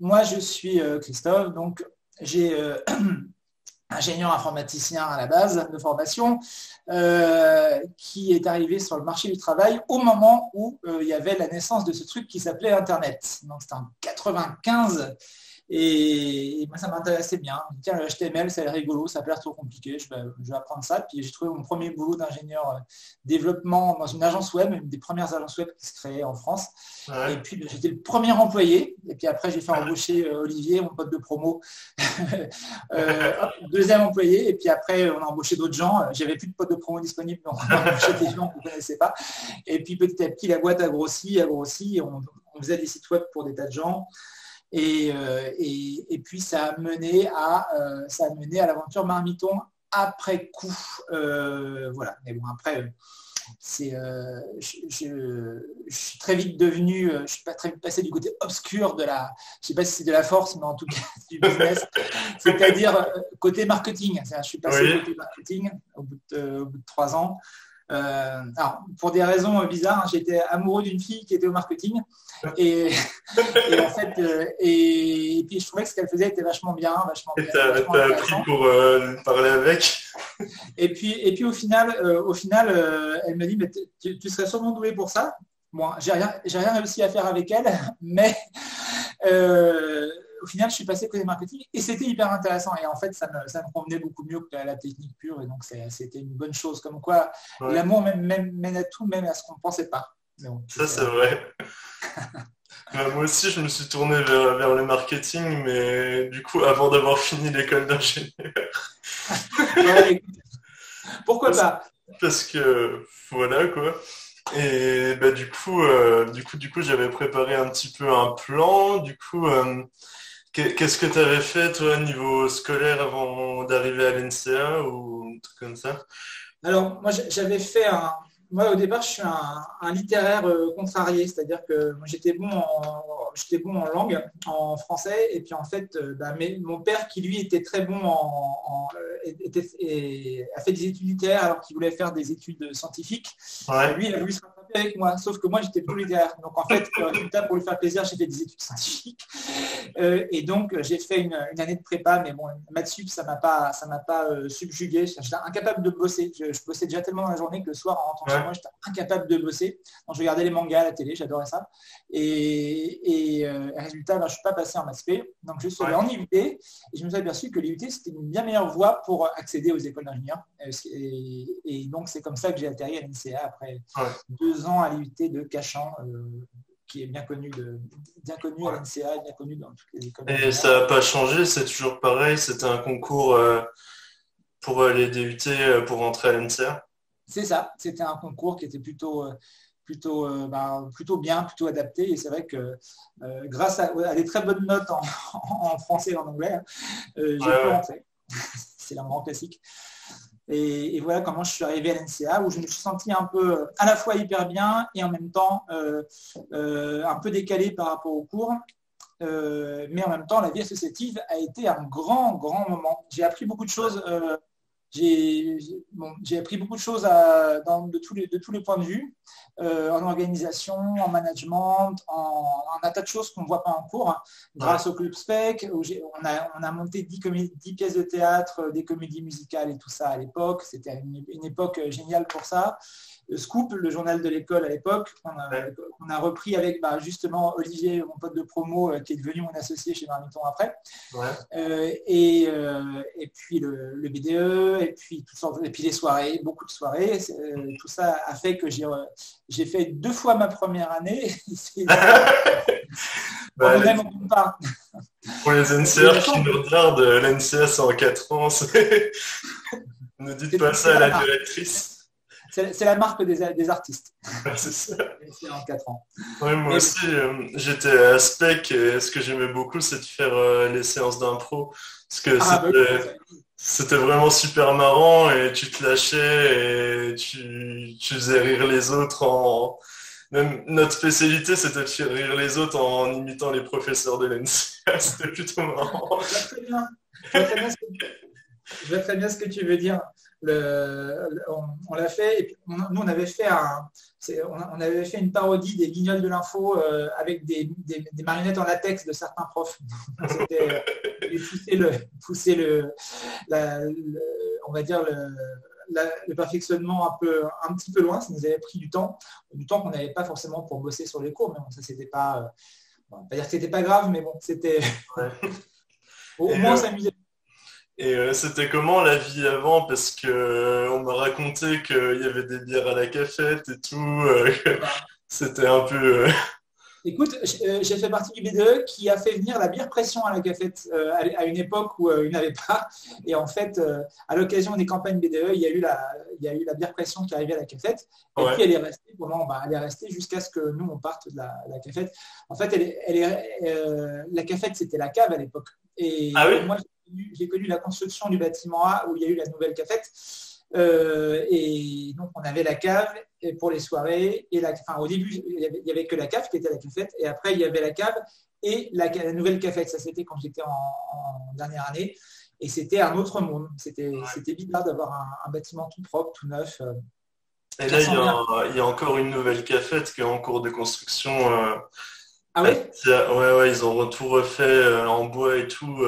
moi, je suis Christophe, donc j'ai ingénieur informaticien à la base de formation, euh, qui est arrivé sur le marché du travail au moment où euh, il y avait la naissance de ce truc qui s'appelait Internet. Donc c'était en 95 et, moi, ça m'intéressait bien. Tiens, le HTML, ça a l'air rigolo, ça a l'air trop compliqué, je vais, apprendre ça. Puis j'ai trouvé mon premier boulot d'ingénieur euh, développement dans une agence web, une des premières agences web qui se créait en France. Et puis ben, j'étais le premier employé. Et puis après, j'ai fait embaucher euh, Olivier, mon pote de promo, euh, deuxième employé. Et puis après, on a embauché d'autres gens. J'avais plus de potes de promo disponibles, donc on a embauché des gens qu'on ne connaissait pas. Et puis petit à petit, la boîte a grossi, a grossi. On, on faisait des sites web pour des tas de gens. Euh, et, et, puis ça a mené à, euh, ça a mené à l'aventure Marmiton après coup. Euh, voilà. Mais bon, après, c'est, je, suis très vite devenu, je suis pas très vite passé du côté obscur de la, je sais pas si c'est de la force, mais en tout cas du business, c'est-à-dire côté marketing. Je suis passé côté marketing au bout de, au bout de trois ans. Euh, alors, pour des raisons bizarres, hein, j'étais amoureux d'une fille qui était au marketing. Et, en fait, euh, et, puis je trouvais que ce qu'elle faisait était vachement bien. Vachement et tu as, appris pour euh, parler avec? Et puis, et puis au final, au final elle me dit, mais tu, serais sûrement doué pour ça. Bon, j'ai rien, rien réussi à faire avec elle, mais au final, je suis passé côté marketing et c'était hyper intéressant. Et en fait, ça me, convenait beaucoup mieux que la technique pure. Et donc, c'était une bonne chose. Comme quoi, l'amour mène, à tout, même à ce qu'on ne pensait pas. ça, c'est vrai. Bah, moi aussi, je me suis tourné vers, le marketing, mais du coup, avant d'avoir fini l'école d'ingénieur. Pourquoi pas? Parce que, voilà, quoi. Et bah, du coup, euh, du coup, du coup, j'avais préparé un petit peu un plan. Du coup, euh, Qu'est-ce que tu avais fait, toi, niveau scolaire, avant d'arriver à l'NCA ou un truc comme ça? Alors, moi, j'avais fait un. Moi, au départ, je suis un, littéraire euh, contrarié, c'est-à-dire que j'étais bon, en, bon en langue, en français, et puis en fait, euh, bah, mon père, qui lui était très bon en, euh, a fait des études littéraires alors qu'il voulait faire des études scientifiques. Lui, il a voulu se avec moi, sauf que moi j'étais plus littéraire. Donc en fait, résultat, pour lui faire plaisir, j'ai fait des études scientifiques. Euh, et donc j'ai fait une, année de prépa, mais bon, maths sup, ça m'a pas, ça m'a pas euh, subjugué. J'étais incapable de bosser. Je, bossais déjà tellement dans la journée que le soir, en rentrant chez moi, j'étais incapable de bosser. Donc je regardais les mangas à la télé, j'adorais ça. Et, euh, résultat, ben, je ne suis pas passé en maths Donc je suis allé en IUT et je me suis aperçu que l'IUT c'était une bien meilleure voie pour accéder aux écoles d'ingénieurs. Et, donc c'est comme ça que j'ai atterri à l'INCA après deux ans à l'IUT de Cachan, euh, qui est bien connu, de, bien connu à l'NCA et bien connu dans toutes les écoles. Et ça n'a pas changé, c'est toujours pareil, c'était un concours euh, pour les DUT pour rentrer à l'NCA C'est ça, c'était un concours qui était plutôt plutôt, bah, plutôt bien, plutôt adapté. Et c'est vrai que grâce à, des très bonnes notes en, français et en anglais, j'ai pu rentrer. c'est un grand classique. Et, voilà comment je suis arrivé à l'NCA, où je me suis senti un peu à la fois hyper bien et en même temps euh, euh, un peu décalé par rapport au cours. Euh, mais en même temps, la vie associative a été un grand, grand moment. J'ai appris beaucoup de choses. J'ai appris beaucoup de choses de, tous les, de tous les points de vue, en organisation, en management, en, un tas de choses qu'on ne voit pas en cours. Hein. grâce au Club Spec, où on a, on a monté 10, 10, pièces de théâtre, des comédies musicales et tout ça à l'époque. C'était une, époque géniale pour ça. Scoop, le journal de l'école à l'époque, on, a repris avec bah, justement Olivier, mon pote de promo, euh, qui est devenu mon associé chez Marmiton après. Euh, et, euh, et, puis le, BDE, et puis, et puis les soirées, beaucoup de soirées. tout ça a fait que j'ai fait deux fois ma première année. Bah, pour les NCR qui nous regardent, l'NCA c'est en 4 ans. ne dites pas ça à la directrice. C'est la marque des, artistes. c'est en 4 ans. moi aussi, euh, j'étais à Spec et ce que j'aimais beaucoup, c'est de faire euh, les séances d'impro. Parce que ah, bah c'était vraiment super marrant et tu te lâchais et tu, faisais rire les autres en... Même notre spécialité, c'était de faire rire les autres en imitant les professeurs de l'NCA. C'était plutôt marrant. Je vois très bien ce que tu veux dire. On, l'a fait. nous, on avait fait, on, avait fait une parodie des guignols de l'info euh, avec des, marionnettes en latex de certains profs. C'était pousser le, pousser le, on va dire le, perfectionnement un peu, un petit peu loin. Ça nous avait pris du temps, du temps qu'on n'avait pas forcément pour bosser sur les cours. Mais bon, ça c'était pas, pas dire que c'était pas grave, mais bon, c'était au, moins euh, s'amuser. Et euh, c'était comment la vie avant? Parce que euh, on m'a raconté qu'il y avait des bières à la cafette et tout. Euh, c'était un peu. Écoute, j'ai fait partie du BDE qui a fait venir la bière pression à la cafette à une époque où il n'y avait pas. Et en fait, à l'occasion des campagnes BDE, il y, a eu la, il y a eu la bière pression qui arrivait à la cafette. Et puis elle est restée bah, elle est restée jusqu'à ce que nous on parte de la, cafette. En fait, elle, est, la cafette c'était la cave à l'époque. Et ah oui? moi, j'ai connu la construction du bâtiment A où il y a eu la nouvelle cafette. Euh, et donc, on avait la cave pour les soirées. Et la, enfin, au début, il n'y avait, que la cave qui était la cafette. Et après, il y avait la cave et la, nouvelle cafette. Ça, c'était quand j'étais en, dernière année. Et c'était un autre monde. C'était bizarre d'avoir un, bâtiment tout propre, tout neuf. Euh, et là, il y, a, encore une nouvelle cafette qui est en cours de construction. Euh, ah ouais? Ouais, ouais, ils ont tout refait en bois et tout.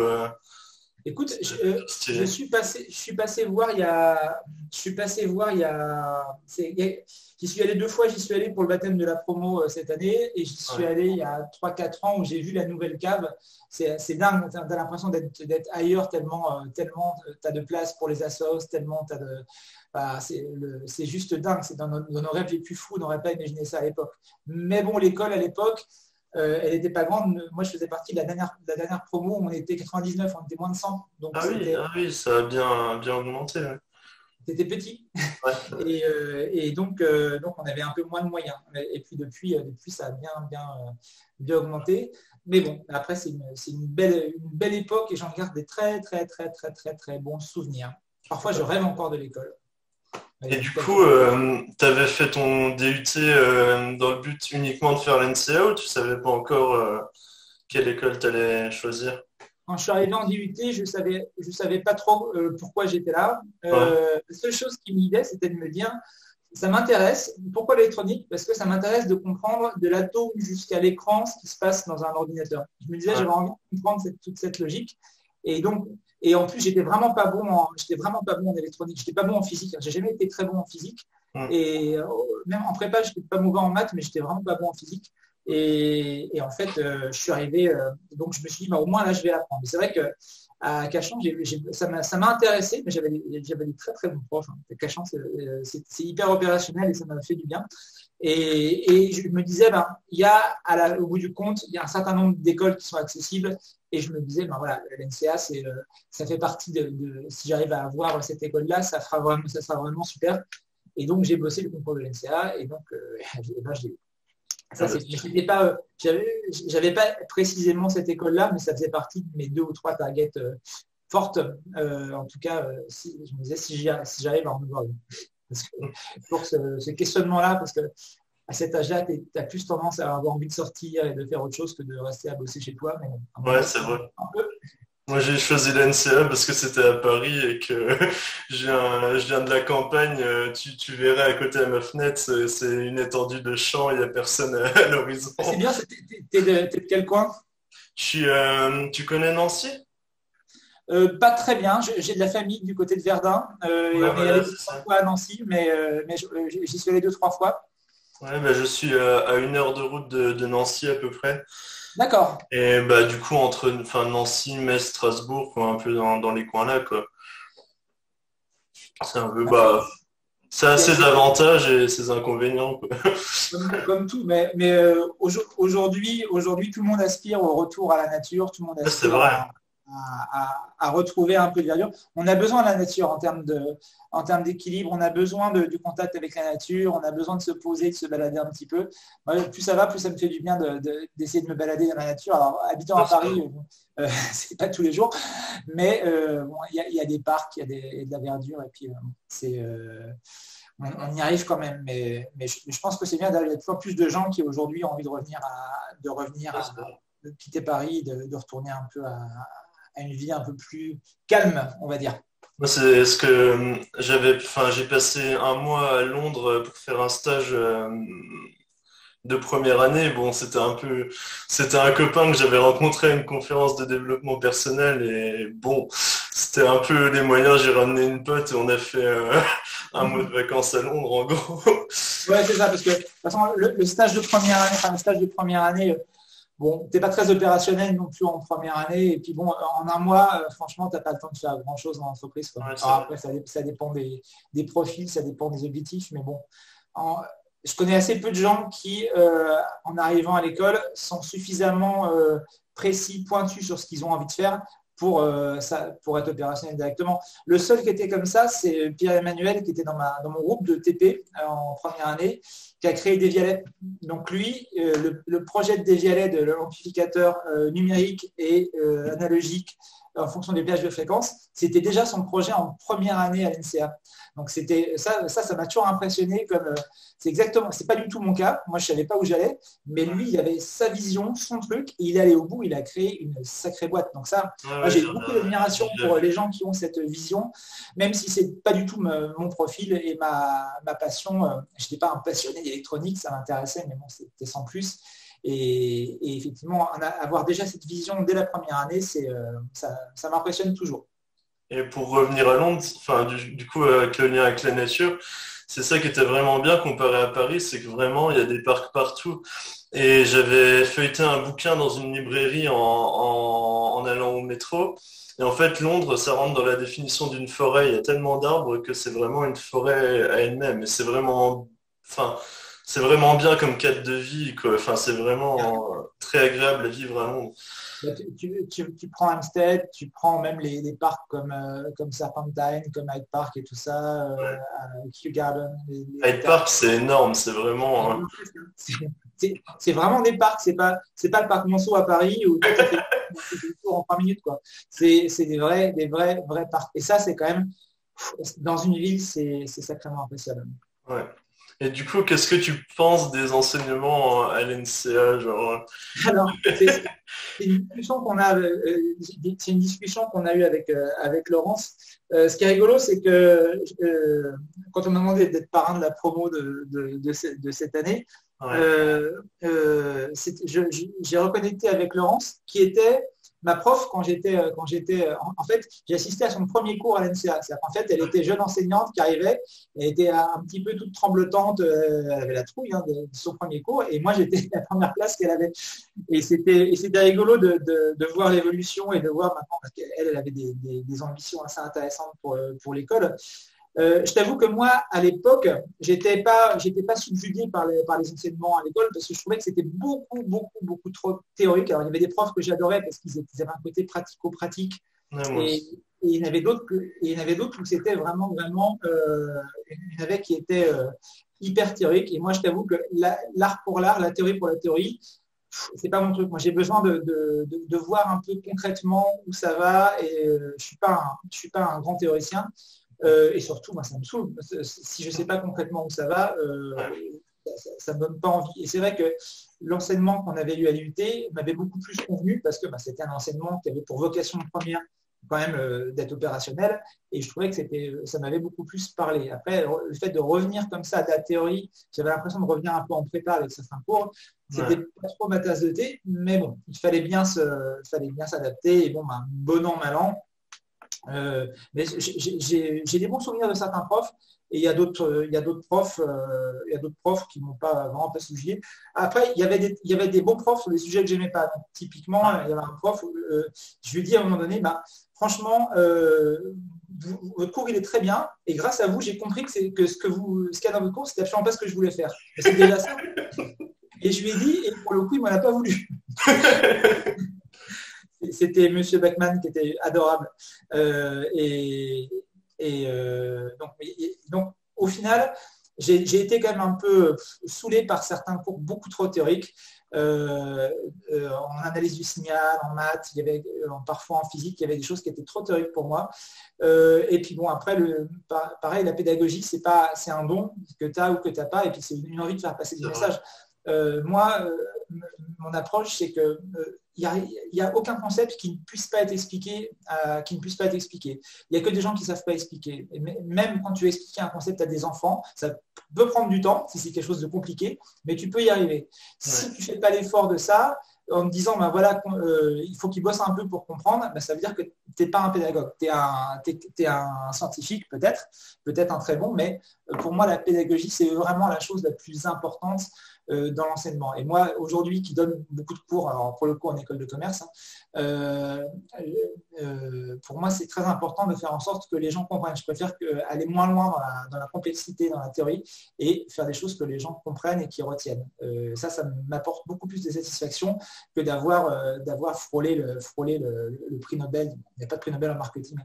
Écoute, euh, je, suis passé, je suis passé voir il y a, je suis passé voir il y a, j'y suis allé deux fois, j'y suis allé pour le baptême de la promo euh, cette année et j'y suis allé il y a 3-4 ans où j'ai vu la nouvelle cave. C'est dingue, tu as, l'impression d'être ailleurs tellement, euh, tellement tu as de place pour les assos, tellement tu as de... Bah, c'est juste dingue, c'est dans, dans, nos rêves les plus fous, on n'aurait pas imaginé ça à l'époque. Mais bon, l'école à l'époque, euh, elle n'était pas grande. Moi, je faisais partie de la dernière, la dernière promo. On était 99, on était moins de 100. Donc ah, oui, ah oui, ça a bien, bien augmenté. C'était petit. Euh, et, donc, euh, donc, on avait un peu moins de moyens. Et puis, depuis, depuis ça a bien, bien, bien augmenté. Mais bon, après, c'est une, une, belle, une belle époque et j'en garde des très, très, très, très, très, très bons souvenirs. Parfois, je rêve encore de l'école. Et du coup, euh, tu avais fait ton DUT euh, dans le but uniquement de faire l'NCA ou tu savais pas encore euh, quelle école tu allais choisir? Quand je suis arrivé en DUT, je savais, je savais pas trop pourquoi j'étais là. La seule chose qui m'idait, c'était de me dire, ça m'intéresse. Pourquoi l'électronique? Parce que ça m'intéresse de comprendre de l'atome jusqu'à l'écran ce qui se passe dans un ordinateur. Je me disais, j'avais envie de comprendre toute cette logique. Et donc, et en plus, j'étais vraiment pas bon en, j'étais vraiment pas bon en électronique. J'étais pas bon en physique. J'ai jamais été très bon en physique. Et euh, même en prépa, j'étais pas mauvais en maths, mais j'étais vraiment pas bon en physique. Et, en fait, euh, je suis arrivé, euh, donc je me suis dit, bah, au moins là, je vais apprendre. Mais c'est vrai que à Cachan, ça m'a intéressé, mais j'avais des très très bons profs. Hein. Cachan, c'est hyper opérationnel et ça m'a fait du bien. Et, je me disais, ben, il y a, à la, au bout du compte, il y a un certain nombre d'écoles qui sont accessibles. Et je me disais, ben voilà, l'NCA, euh, ça fait partie de, si j'arrive à avoir cette école-là, ça, fera vraiment, ça sera vraiment super. Et donc, j'ai bossé le concours de l'NCA et donc, euh, ben, Ça, pas, j'avais pas précisément cette école-là, mais ça faisait partie de mes deux ou trois targets euh, fortes. en tout cas, si, je me disais si j'arrive à en avoir une. Parce que, pour ce, questionnement-là, parce que à cet âge-là, tu as plus tendance à avoir envie de sortir et de faire autre chose que de rester à bosser chez toi. Mais, ouais, c'est vrai. Moi, j'ai choisi l'NCA parce que c'était à Paris et que je viens de la campagne. Tu, tu verrais à côté de ma fenêtre, c'est une étendue de champs, il n'y a personne à, l'horizon. C'est bien, t'es de, de, quel coin? Je suis, euh, Tu connais Nancy? Euh, pas très bien. J'ai de la famille du côté de Verdun. Euh, on est allé deux trois fois à Nancy, mais, euh, mais j'y suis allé deux trois fois. Ouais, bah, je suis à une heure de route de, Nancy à peu près. D'accord. Et bah du coup entre enfin, Nancy, Metz, Strasbourg, un peu dans, les coins là quoi. C'est un peu bah ça a ses avantages et ses inconvénients. Comme, tout, mais, mais aujourd'hui, tout le monde aspire au retour à la nature, tout le monde aspire vrai à, retrouver un peu de verdure. On a besoin de la nature en termes de, en termes d'équilibre. On a besoin du contact avec la nature. On a besoin de se poser, de se balader un petit peu. plus ça va, plus ça me fait du bien d'essayer de, me balader dans la nature. Alors, habitant à Paris, euh, c'est pas tous les jours, mais euh, il y, a des parcs, il y a de la verdure, et puis euh, c'est on, y arrive quand même. Mais, mais je, pense que c'est bien d'avoir toujours plus de gens qui aujourd'hui ont envie de revenir à, de revenir de quitter Paris, de, retourner un peu à, une vie un peu plus calme, on va dire. Moi, c'est ce que j'avais. Enfin, j'ai passé un mois à Londres pour faire un stage de première année, bon, c'était un peu, c'était un copain que j'avais rencontré à une conférence de développement personnel et bon, c'était un peu les moyens. J'ai ramené une pote et on a fait euh, un mois de vacances à Londres, en gros. Ouais, c'est ça, parce que de toute façon, le, stage de première année, enfin, le stage de première année, bon, t'es pas très opérationnel non plus en première année, et puis bon, en un mois, euh, franchement, t'as pas le temps de faire grand chose dans l'entreprise. après, ça, dépend des, des, profils, ça dépend des objectifs, mais bon. En, je connais assez peu de gens qui, euh, en arrivant à l'école, sont suffisamment euh, précis, pointus sur ce qu'ils ont envie de faire pour, euh, pour être opérationnel directement. Le seul qui était comme ça, c'est Pierre-Emmanuel, qui était dans, mon groupe de TP en première année, qui a créé Devialet. Donc lui, le, projet de Devialet, de l'amplificateur numérique et analogique en fonction des pièges de fréquence, c'était déjà son projet en première année à l'NCA. Donc c'était ça, ça, ça m'a toujours impressionné. Comme euh, c'est exactement, c'est pas du tout mon cas. Moi, je savais pas où j'allais, mais lui, il avait sa vision, son truc, et il est allé au bout. Il a créé une sacrée boîte. Donc ça, j'ai beaucoup d'admiration pour les gens qui ont cette vision, même si c'est pas du tout mon profil et ma, ma passion. Euh, je n'étais pas un passionné d'électronique, ça m'intéressait, mais bon, c'était sans plus. Et, effectivement, avoir déjà cette vision dès la première année, c'est, euh, ça, m'impressionne toujours. Et pour revenir à Londres, enfin, du, coup, avec le lien avec la nature, c'est ça qui était vraiment bien comparé à Paris, c'est que vraiment, il y a des parcs partout. Et j'avais feuilleté un bouquin dans une librairie en, allant au métro. Et en fait, Londres, ça rentre dans la définition d'une forêt. Il y a tellement d'arbres que c'est vraiment une forêt à elle-même. Et c'est vraiment, enfin, c'est vraiment bien comme cadre de vie. Quoi. Enfin, c'est vraiment très agréable à vivre à Londres. Bah, tu, prends Hampstead, tu prends même les, parcs comme, euh, comme Serpentine, comme Hyde Park et tout ça, euh, Kew Garden. Hyde Park, c'est énorme, c'est vraiment. Hein. C'est vraiment des parcs, c'est pas c'est pas le parc Monceau à Paris où tu fait en 3 minutes. C'est des vrais des vrais vrais parcs. Et ça c'est quand même dans une ville c'est sacrément impressionnant. Ouais. Et du coup, qu'est-ce que tu penses des enseignements à l'NCA genre... Alors, c'est une discussion qu'on a, euh, c'est une discussion qu'on a eue avec, euh, avec Laurence. Euh, ce qui est rigolo, c'est que quand on m'a demandé d'être parrain de la promo de, de, cette année, j'ai reconnecté avec Laurence, qui était ma prof, quand j'étais, euh, euh, en, fait, j'ai assisté à son premier cours à l'NCA. En fait, elle était jeune enseignante qui arrivait, elle était un petit peu toute tremblotante, euh, elle avait la trouille hein, de, son premier cours, et moi j'étais la première place qu'elle avait. Et c'était, c'était rigolo de, voir l'évolution et de voir maintenant, parce qu'elle, elle avait des, ambitions assez intéressantes pour l'école. Euh, je t'avoue que moi, à l'époque, j'étais pas, j'étais pas subjugué par les, par les enseignements à l'école parce que je trouvais que c'était beaucoup, beaucoup, beaucoup trop théorique. Alors, il y avait des profs que j'adorais parce qu'ils avaient un côté pratico-pratique. et, il y en avait d'autres il y en avait d'autres où c'était vraiment, vraiment, euh, il y en avait qui étaient euh, hyper théoriques. Et moi, je t'avoue que l'art pour l'art, la théorie pour la théorie, c'est pas mon truc. Moi, j'ai besoin de, de, de, voir un peu concrètement où ça va. Et je suis pas, je suis pas un grand théoricien. Euh, et surtout, moi, ça me saoule. Si je ne sais pas concrètement où ça va, euh, ça ne me donne pas envie. Et c'est vrai que l'enseignement qu'on avait eu à l'UT m'avait beaucoup plus convenu parce que bah, c'était un enseignement qui avait pour vocation première quand même euh, d'être opérationnel et je trouvais que ça m'avait beaucoup plus parlé. Après, le fait de revenir comme ça à la théorie, j'avais l'impression de revenir un peu en prépa avec certains cours. C'était pas trop ma tasse de thé, mais bon, il fallait bien se, fallait bien s'adapter et bon, bah, bon an, mal an, euh, mais j'ai des bons souvenirs de certains profs et il y a d'autres il y a d'autres profs euh, il y a d'autres profs qui m'ont pas vraiment pas suivi après il y avait des il y avait des bons profs sur des sujets que j'aimais pas. Typiquement il y avait un prof euh, je lui ai dit à un moment donné bah, franchement votre cours il est très bien et grâce à vous j'ai compris que c'est que ce que vous ce qu'il y a dans votre cours c'était absolument pas ce que je voulais faire. C'est déjà ça. Et je lui ai dit et pour le coup il m'en a pas voulu c'était Monsieur Beckman qui était adorable. Euh, et, euh, donc, au final, j'ai été quand même un peu saoulé par certains cours beaucoup trop théoriques. Euh, en analyse du signal, en maths, il y avait, parfois en physique, il y avait des choses qui étaient trop théoriques pour moi. et puis bon, après, le, pareil, la pédagogie, c'est pas, c'est un don que tu as ou que tu n'as pas, et puis c'est une envie de faire passer des messages. moi, mon approche, c'est que n'y a, aucun concept qui ne puisse pas être expliqué, qui ne puisse pas être expliqué. Il n'y a que des gens qui ne savent pas expliquer. Et même quand tu expliques un concept à des enfants, ça peut prendre du temps si c'est quelque chose de compliqué, mais tu peux y arriver. Si tu ne fais pas l'effort de ça, en me disant, ben voilà, euh, il faut qu'il bosse un peu pour comprendre, ben ça veut dire que tu n'es pas un pédagogue. Tu es, es, un scientifique, peut-être, peut-être un très bon, mais euh, pour moi, la pédagogie, c'est vraiment la chose la plus importante euh, dans l'enseignement. Et moi, aujourd'hui, qui donne beaucoup de cours, alors pour le coup en école de commerce, hein, euh, euh, pour moi, c'est très important de faire en sorte que les gens comprennent. Je préfère aller moins loin dans la, complexité, dans la théorie, et faire des choses que les gens comprennent et qui retiennent. ça, ça m'apporte beaucoup plus de satisfaction que d'avoir d'avoir frôlé, le, frôlé le, prix Nobel. Il n'y a pas de prix Nobel en marketing,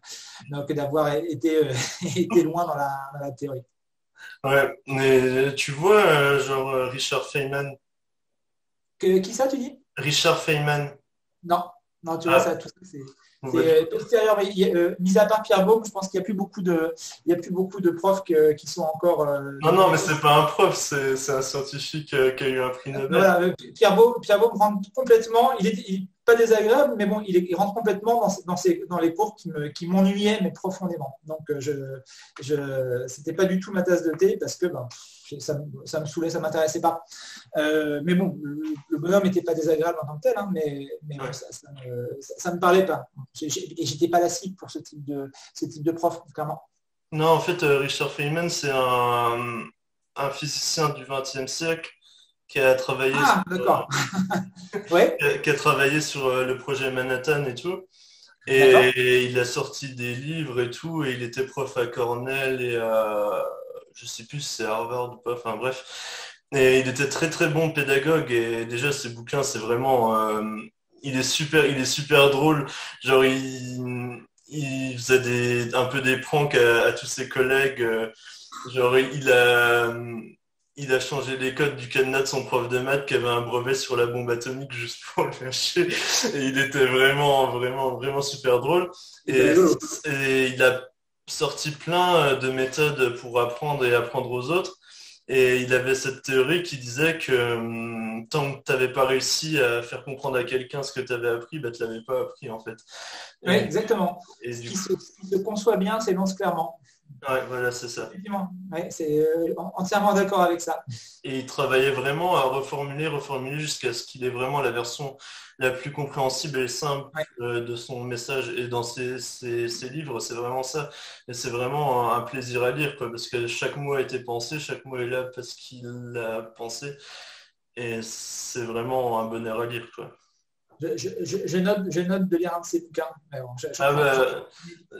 que d'avoir été, été loin dans la théorie. Ouais, mais tu vois, euh, genre euh, Richard Feynman. Que, qui ça, tu dis? Richard Feynman. Non, non, tu vois, ah. ça, tout ça, c'est. C'est postérieur, mais mis à part Pierre Baume, je pense qu'il n'y a plus beaucoup de, il y a plus beaucoup de profs qui sont encore. Euh, non, non, mais c'est pas un prof, c'est un scientifique qui a eu un prix Nobel. Voilà, Pierre Baume, Pierre Baume rentre complètement. Il est, pas désagréable, mais bon, il, rentre complètement dans, dans, les cours qui m'ennuyaient, mais profondément. Donc, euh, je, je c'était pas du tout ma tasse de thé parce que ben, ça, me saoulait, ça m'intéressait pas. Euh, mais bon, le, bonhomme n'était pas désagréable en tant que tel, hein, mais, ça, ne me, parlait pas. Et j'étais pas la cible pour ce type de, ce type de prof, clairement. Non, en fait, euh, Richard Feynman, c'est un, un physicien du XXe siècle qui a travaillé ah, sur, qui, a, travaillé sur euh, le projet Manhattan et tout. Et il a sorti des livres et tout, et il était prof à Cornell et à, je sais plus si c'est Harvard ou pas, enfin bref. Et il était très très bon pédagogue et déjà ses bouquins, c'est vraiment, euh, il est super, il est super drôle. Genre il, il faisait des, un peu des pranks à, tous ses collègues. Euh, genre il a il a changé les codes du cadenas de son prof de maths qui avait un brevet sur la bombe atomique juste pour le faire chier. Et il était vraiment, vraiment, vraiment super drôle. Et, il a sorti plein de méthodes pour apprendre et apprendre aux autres. Et il avait cette théorie qui disait que hum, tant que tu n'avais pas réussi à faire comprendre à quelqu'un ce que tu avais appris, bah, tu ne l'avais pas appris en fait. oui, exactement. Et ce, qui se, conçoit bien s'énonce clairement. Ouais, voilà, c'est ça. Effectivement, c'est euh, entièrement d'accord avec ça. Et il travaillait vraiment à reformuler, reformuler jusqu'à ce qu'il ait vraiment la version la plus compréhensible et simple euh, de son message. Et dans ses, livres, c'est vraiment ça. Et c'est vraiment un, plaisir à lire, quoi, parce que chaque mot a été pensé, chaque mot est là parce qu'il l'a pensé. Et c'est vraiment un bonheur à lire, quoi. Je, note, je note de lire un de ces bouquins. je, ah bah,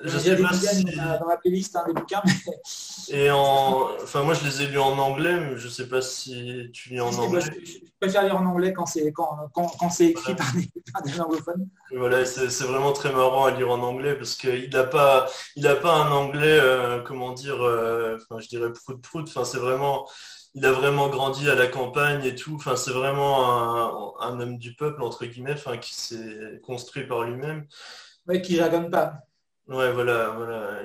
je sais pas si... dans la playlist hein, des bouquins. Et en, enfin moi je les ai lus en anglais, mais je sais pas si tu lis en anglais. je, préfère lire en anglais quand c'est quand, quand, quand c'est écrit par, des, anglophones. voilà, c'est vraiment très marrant à lire en anglais parce qu'il n'a pas, il a pas un anglais, euh, comment dire, euh, enfin je dirais prout prout. Enfin c'est vraiment il a vraiment grandi à la campagne et tout. Enfin, c'est vraiment un, homme du peuple, entre guillemets, enfin, qui s'est construit par lui-même. Oui, qui ne pas. Ouais, voilà, voilà.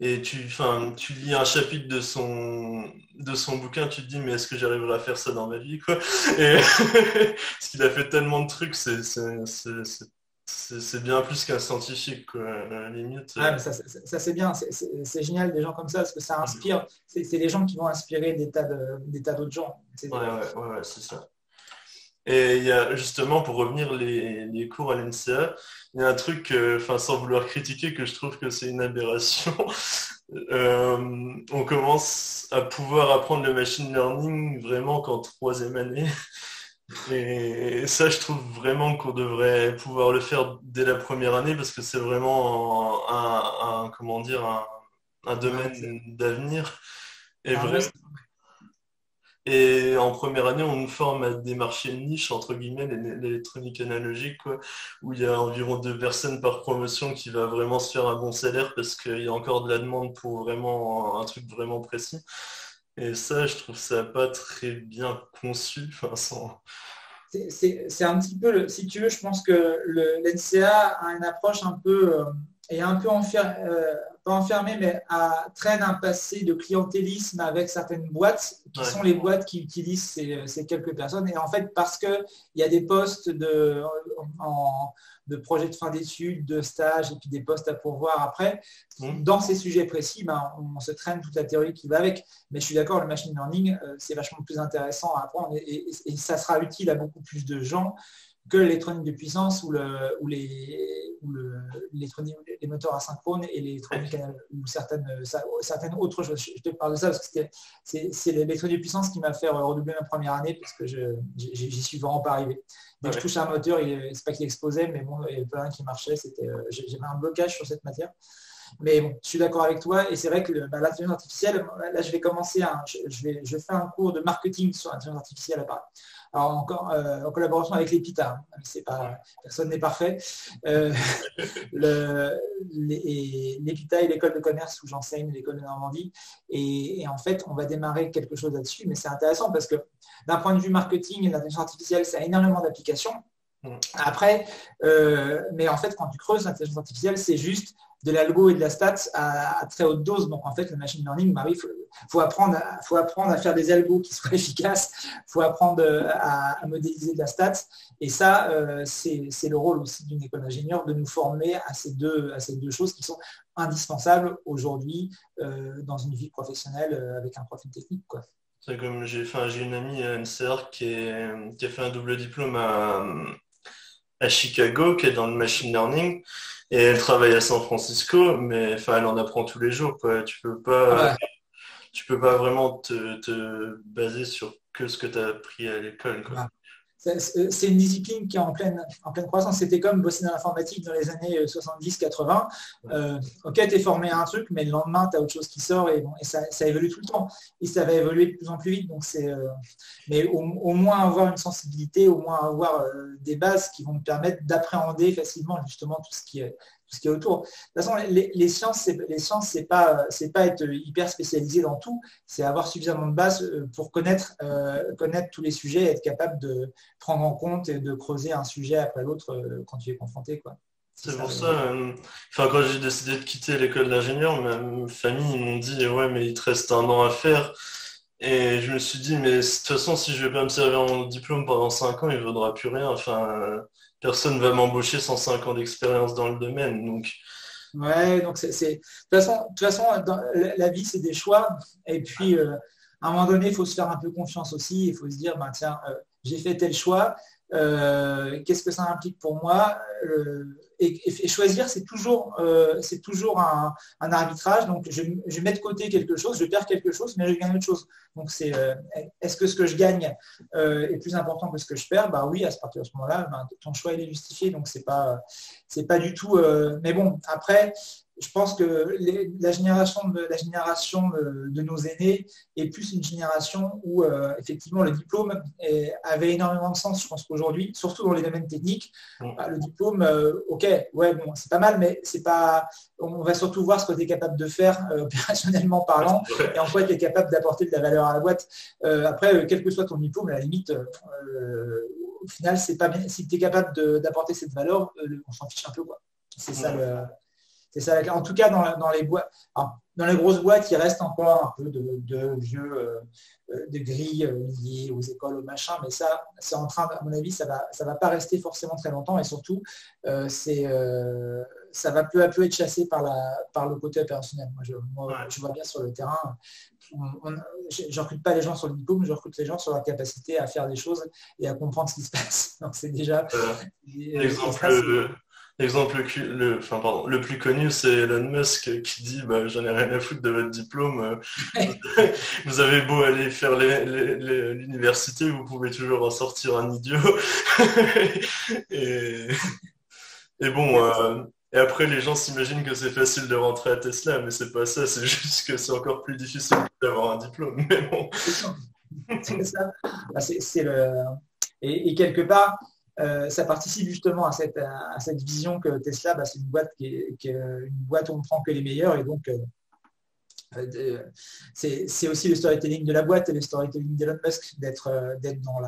Et, tu, enfin, tu lis un chapitre de son, de son bouquin, tu te dis, mais est-ce que j'arriverai à faire ça dans ma vie, quoi? Et, Parce qu'il a fait tellement de trucs, c'est c'est bien plus qu'un scientifique, quoi, limite. Ah, ça, c'est bien, c'est génial des gens comme ça, parce que ça inspire, c'est des gens qui vont inspirer des tas d'autres gens. Ouais, ouais, c'est ça. Et il y a justement, pour revenir les, cours à l'NCA, il y a un truc, enfin sans vouloir critiquer, que je trouve que c'est une aberration. Euh, on commence à pouvoir apprendre le machine learning vraiment qu'en troisième année. Et ça, je trouve vraiment qu'on devrait pouvoir le faire dès la première année parce que c'est vraiment un, comment dire, un, domaine d'avenir. Et, ah et en première année, on nous forme à des marchés de niche, entre guillemets, l'électronique analogique, où il y a environ deux personnes par promotion qui va vraiment se faire un bon salaire parce qu'il y a encore de la demande pour vraiment un truc vraiment précis. Et ça, je trouve ça pas très bien conçu. Enfin, C'est un petit peu, si tu veux, je pense que l'NCA a une approche un peu, euh, un peu enfermé, pas enfermé, mais a, traîne un passé de clientélisme avec certaines boîtes qui sont les boîtes qui utilisent ces, quelques personnes. Et en fait, parce qu'il y a des postes de, en, de fin d'études, de stages et puis des postes à pourvoir après, mmh. dans ces sujets précis, ben, on, se traîne toute la théorie qui va avec. Mais je suis d'accord, le machine learning, euh, c'est vachement plus intéressant à apprendre et, ça sera utile à beaucoup plus de gens que l'électronique de puissance ou, le, ou les, ou le, les moteurs asynchrones et l'électronique ou certaines, certaines autres choses. Je te parle de ça parce que c'est l'électronique de puissance qui m'a fait redoubler ma première année parce que j'y suis vraiment pas arrivé. Dès que je touche un moteur, c'est pas qu'il explosait, mais bon, il y avait pas un qui marchait. Euh, J'avais un blocage sur cette matière. Mais bon, je suis d'accord avec toi et c'est vrai que bah, l'intelligence artificielle, là je vais commencer, je, vais, je fais un cours de marketing sur l'intelligence artificielle à Paris. Alors encore euh, en collaboration avec l'EPITA, hein. c'est pas, personne n'est parfait. Euh, L'EPITA est l'école de commerce où j'enseigne, l'école de Normandie. Et, en fait, on va démarrer quelque chose là-dessus, mais c'est intéressant parce que d'un point de vue marketing, l'intelligence artificielle, ça a énormément d'applications. Mm. Après, euh, mais en fait, quand tu creuses l'intelligence artificielle, c'est juste de l'algo et de la stats à, très haute dose. Donc en fait, le machine learning, il faut, apprendre, faut apprendre à faire des algos qui soient efficaces, il faut apprendre euh, à, modéliser de la stats. Et ça, euh, c'est le rôle aussi d'une école d'ingénieur de nous former à ces, deux, à ces deux choses qui sont indispensables aujourd'hui euh, dans une vie professionnelle avec un profil technique. J'ai une amie à NCR qui, a fait un double diplôme à Chicago, qui est dans le machine learning. Et elle travaille à San Francisco, mais enfin, elle en apprend tous les jours. Quoi. Tu peux pas, tu peux pas vraiment te, baser sur que ce que tu as appris à l'école. C'est une discipline qui est en pleine, en pleine croissance. C'était comme bosser dans l'informatique dans les années 70-80. Euh, euh, ok, tu es formé à un truc, mais le lendemain, tu as autre chose qui sort et, bon, et ça, évolue tout le temps. Et ça va évoluer de plus en plus vite. Donc euh, mais au, moins avoir une sensibilité, au moins avoir des bases qui vont te permettre d'appréhender facilement justement tout ce qui est ce qui est autour. De toute façon, les, sciences, les sciences, c'est pas, c'est pas être hyper spécialisé dans tout, c'est avoir suffisamment de base euh, pour connaître, euh, connaître tous les sujets, être capable de prendre en compte et de creuser un sujet après l'autre euh, quand tu es confronté, quoi. C'est pour ça, enfin, quand j'ai décidé de quitter l'école d'ingénieur, ma famille m'ont dit ouais mais il te reste un an à faire. Et je me suis dit mais de toute façon si je vais pas me servir mon diplôme pendant 5 ans, il ne vaudra plus rien. Enfin, personne ne va m'embaucher sans 5 ans d'expérience dans le domaine. Donc, ouais, donc c'est. De toute façon, toute façon dans la vie, c'est des choix. Et puis, euh, à un moment donné, il faut se faire un peu confiance aussi. Il faut se dire, ben, tiens, euh, j'ai fait tel choix. Euh, qu'est-ce que ça implique pour moi? Et, choisir, c'est toujours, euh, c'est toujours un, arbitrage. Donc, je, je, mets de côté quelque chose, je perds quelque chose, mais je gagne autre chose. Donc, c'est euh, est-ce que ce que je gagne euh, est plus important que ce que je perds? Bah oui, à partir de ce moment-là, ben, ton choix il est justifié. Donc, c'est pas, c'est pas du tout. mais bon, après, je pense que la génération, de, la génération de, nos aînés est plus une génération où euh, effectivement le diplôme avait énormément de sens. Je pense qu'aujourd'hui, surtout dans les domaines techniques, bah, le diplôme, euh, ok, ouais, bon, c'est pas mal, mais c'est pas. On va surtout voir ce que tu es capable de faire euh, opérationnellement parlant et en quoi tu es capable d'apporter de la valeur à la boîte. après, quel que soit ton diplôme, à la limite, au final, c'est pas bien. Si tu es capable d'apporter cette valeur, on s'en fiche un peu, quoi. C'est ça le ça. En tout cas, dans, les boîtes, dans les grosses boîtes, il reste encore un peu de, vieux, euh, euh, de grilles euh, liées aux écoles, au machin, mais ça, c'est en train, à mon avis, ça va, ça va pas rester forcément très longtemps, et surtout, c'est, ça va peu à peu être chassé par, la, par le côté opérationnel. Moi, je, vois bien sur le terrain, je ne recrute pas les gens sur le diplôme, je recrute les gens sur la capacité à faire des choses et à comprendre ce qui se passe. Donc c'est déjà. L'exemple le, enfin, le plus connu, c'est Elon Musk qui dit bah, J'en ai rien à foutre de votre diplôme. vous avez beau aller faire l'université, vous pouvez toujours en sortir un idiot. et, bon, euh, et après, les gens s'imaginent que c'est facile de rentrer à Tesla, mais c'est pas ça, c'est juste que c'est encore plus difficile d'avoir un diplôme. Mais bon. C'est ça. Bah, c'est le... et, quelque part, euh, ça participe justement à cette, vision que Tesla, bah, c'est une boîte qui est, une boîte où on ne prend que les meilleurs et donc euh, c'est aussi le storytelling de la boîte et le storytelling d'Elon Musk d'être dans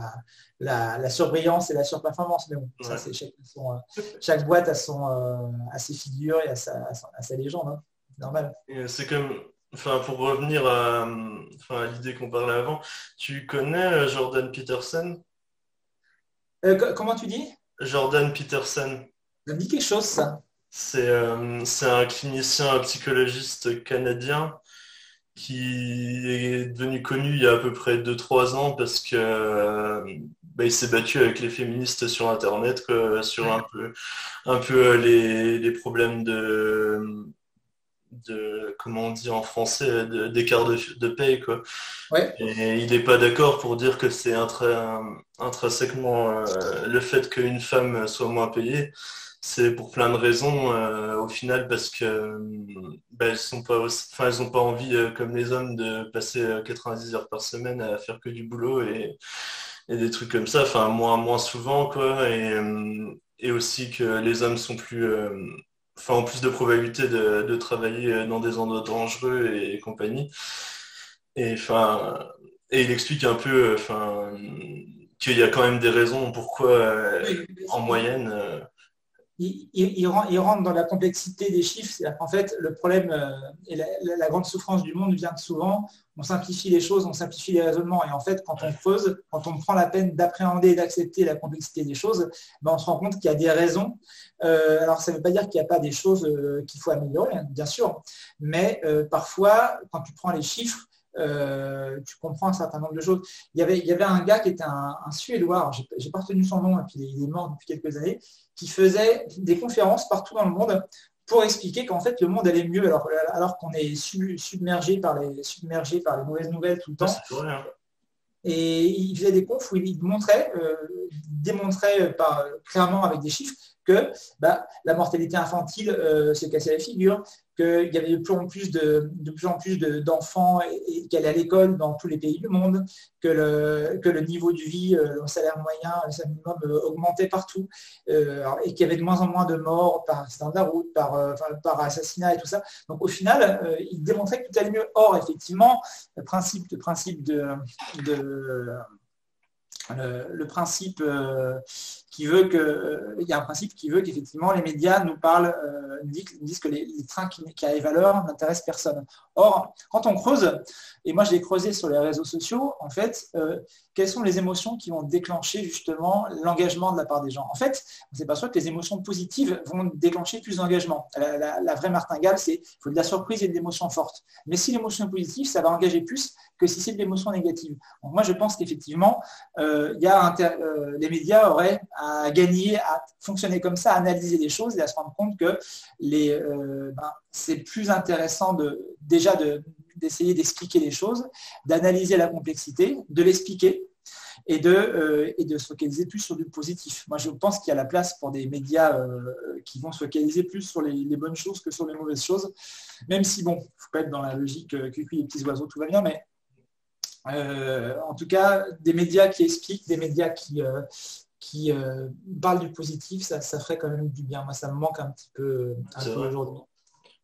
la, surbrillance et la surperformance. Mais bon, chaque, boîte a, son, ses figures et a sa, légende. Hein. Normal. C'est comme, enfin, pour revenir à, l'idée qu'on parlait avant, tu connais Jordan Peterson? Comment tu dis? Jordan Peterson. Ça me dit quelque chose, ça. C'est un clinicien psychologiste canadien qui est devenu connu il y a à peu près 2-3 ans parce que euh, bah, il s'est battu avec les féministes sur internet sur un peu un peu euh, les, problèmes de de comment on dit en français d'écart de, de, paye quoi. Et il n'est pas d'accord pour dire que c'est intrinsèquement euh, le fait qu'une femme soit moins payée c'est pour plein de raisons euh, au final parce que bah, elles sont pas enfin elles ont pas envie euh, comme les hommes de passer 90 euh, heures par semaine à faire que du boulot et, des trucs comme ça enfin moins moins souvent quoi. Et, aussi que les hommes sont plus enfin ont plus de probabilité de, travailler dans des endroits dangereux et, compagnie. Et enfin et il explique un peu enfin qu'il y a quand même des raisons pourquoi en moyenne il, rentre dans la complexité des chiffres. C'est-à-dire qu'en fait, le problème euh, et la, grande souffrance du monde vient souvent, on simplifie les choses, on simplifie les raisonnements. Et en fait, quand on creuse, quand on prend la peine d'appréhender et d'accepter la complexité des choses, ben, on se rend compte qu'il y a des raisons. Euh, alors, ça ne veut pas dire qu'il n'y a pas des choses euh, qu'il faut améliorer, hein, bien sûr. Mais parfois, quand tu prends les chiffres, tu comprends un certain nombre de choses. Il y avait, un gars qui était un, Suédois, j'ai pas retenu son nom, et puis il est mort depuis quelques années, qui faisait des conférences partout dans le monde pour expliquer qu'en fait le monde allait mieux alors, alors qu'on est submergé par, les, submergé par les mauvaises nouvelles tout le temps. Et il faisait des confs où il montrait, euh, démontrait par, clairement avec des chiffres que bah, la mortalité infantile euh, se cassait la figure, qu'il y avait de plus en plus de, de plus en plus d'enfants qui allaient à l'école dans tous les pays du monde, que le, que le niveau de vie, euh, le salaire moyen, le salaire minimum euh, augmentait partout, et qu'il y avait de moins en moins de morts par accident de la route, par, par assassinat et tout ça. Donc au final, il démontrait que tout allait mieux. Or, effectivement, le principe, principe de, de le, principe euh, qui veut que euh, il y a un principe qui veut qu'effectivement les médias nous parlent, euh, nous, disent, que les, trains qui, qui avaient valeur n'intéressent personne. Or, quand on creuse, et moi je l'ai creusé sur les réseaux sociaux, en fait, quelles sont les émotions qui vont déclencher justement l'engagement de la part des gens? En fait, on s'aperçoit que les émotions positives vont déclencher plus d'engagement. La, vraie martingale, c'est il faut de la surprise et de l'émotion forte. Mais si l'émotion est positive, ça va engager plus que si c'est de l'émotion négative. Donc moi, je pense qu'effectivement, euh, il euh, les médias auraient à gagner à fonctionner comme ça, à analyser les choses et à se rendre compte que euh, ben, c'est plus intéressant de, déjà d'essayer d'expliquer les choses, d'analyser la complexité, de l'expliquer et de, et de se focaliser plus sur du positif. Moi, je pense qu'il y a la place pour des médias qui vont se focaliser plus sur les, bonnes choses que sur les mauvaises choses, même si, bon, il ne faut pas être dans la logique que les petits oiseaux, tout va bien, mais euh, en tout cas, des médias qui expliquent, des médias qui, euh, qui euh, parlent du positif, ça, ça, ferait quand même du bien. Moi, ça me manque un petit peu, aujourd'hui.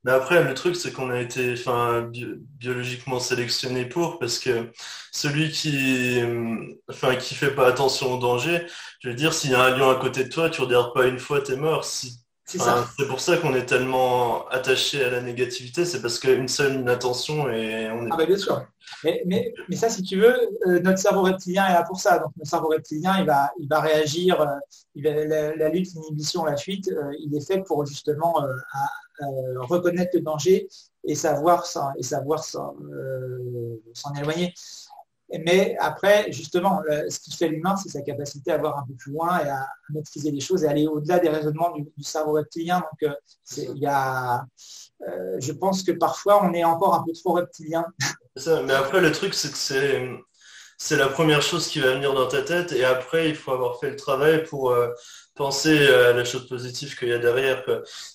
Mais après, le truc, c'est qu'on a été enfin, biologiquement sélectionné pour, parce que celui qui enfin, qui fait pas attention au danger, je veux dire, s'il y a un lion à côté de toi, tu regardes pas une fois, tu es mort. Si c'est pour ça qu'on est tellement attaché à la négativité, c'est parce qu'une seule inattention et on est. Ah bah bien sûr. Mais, mais, mais ça, si tu veux, euh, notre cerveau reptilien est là pour ça. Donc notre cerveau reptilien, il va, il va réagir. Euh, il va, la, lutte, l'inhibition, la fuite, euh, il est fait pour justement reconnaître le danger et savoir et savoir s'en éloigner. Mais après, justement, ce qui fait l'humain, c'est sa capacité à voir un peu plus loin et à, maîtriser les choses et aller au-delà des raisonnements du, cerveau reptilien. Donc, euh, il y a, euh, je pense que parfois, on est encore un peu trop reptilien. mais après, le truc, c'est que c'est, c'est la première chose qui va venir dans ta tête et après, il faut avoir fait le travail pour euh, penser à la chose positive qu'il y a derrière.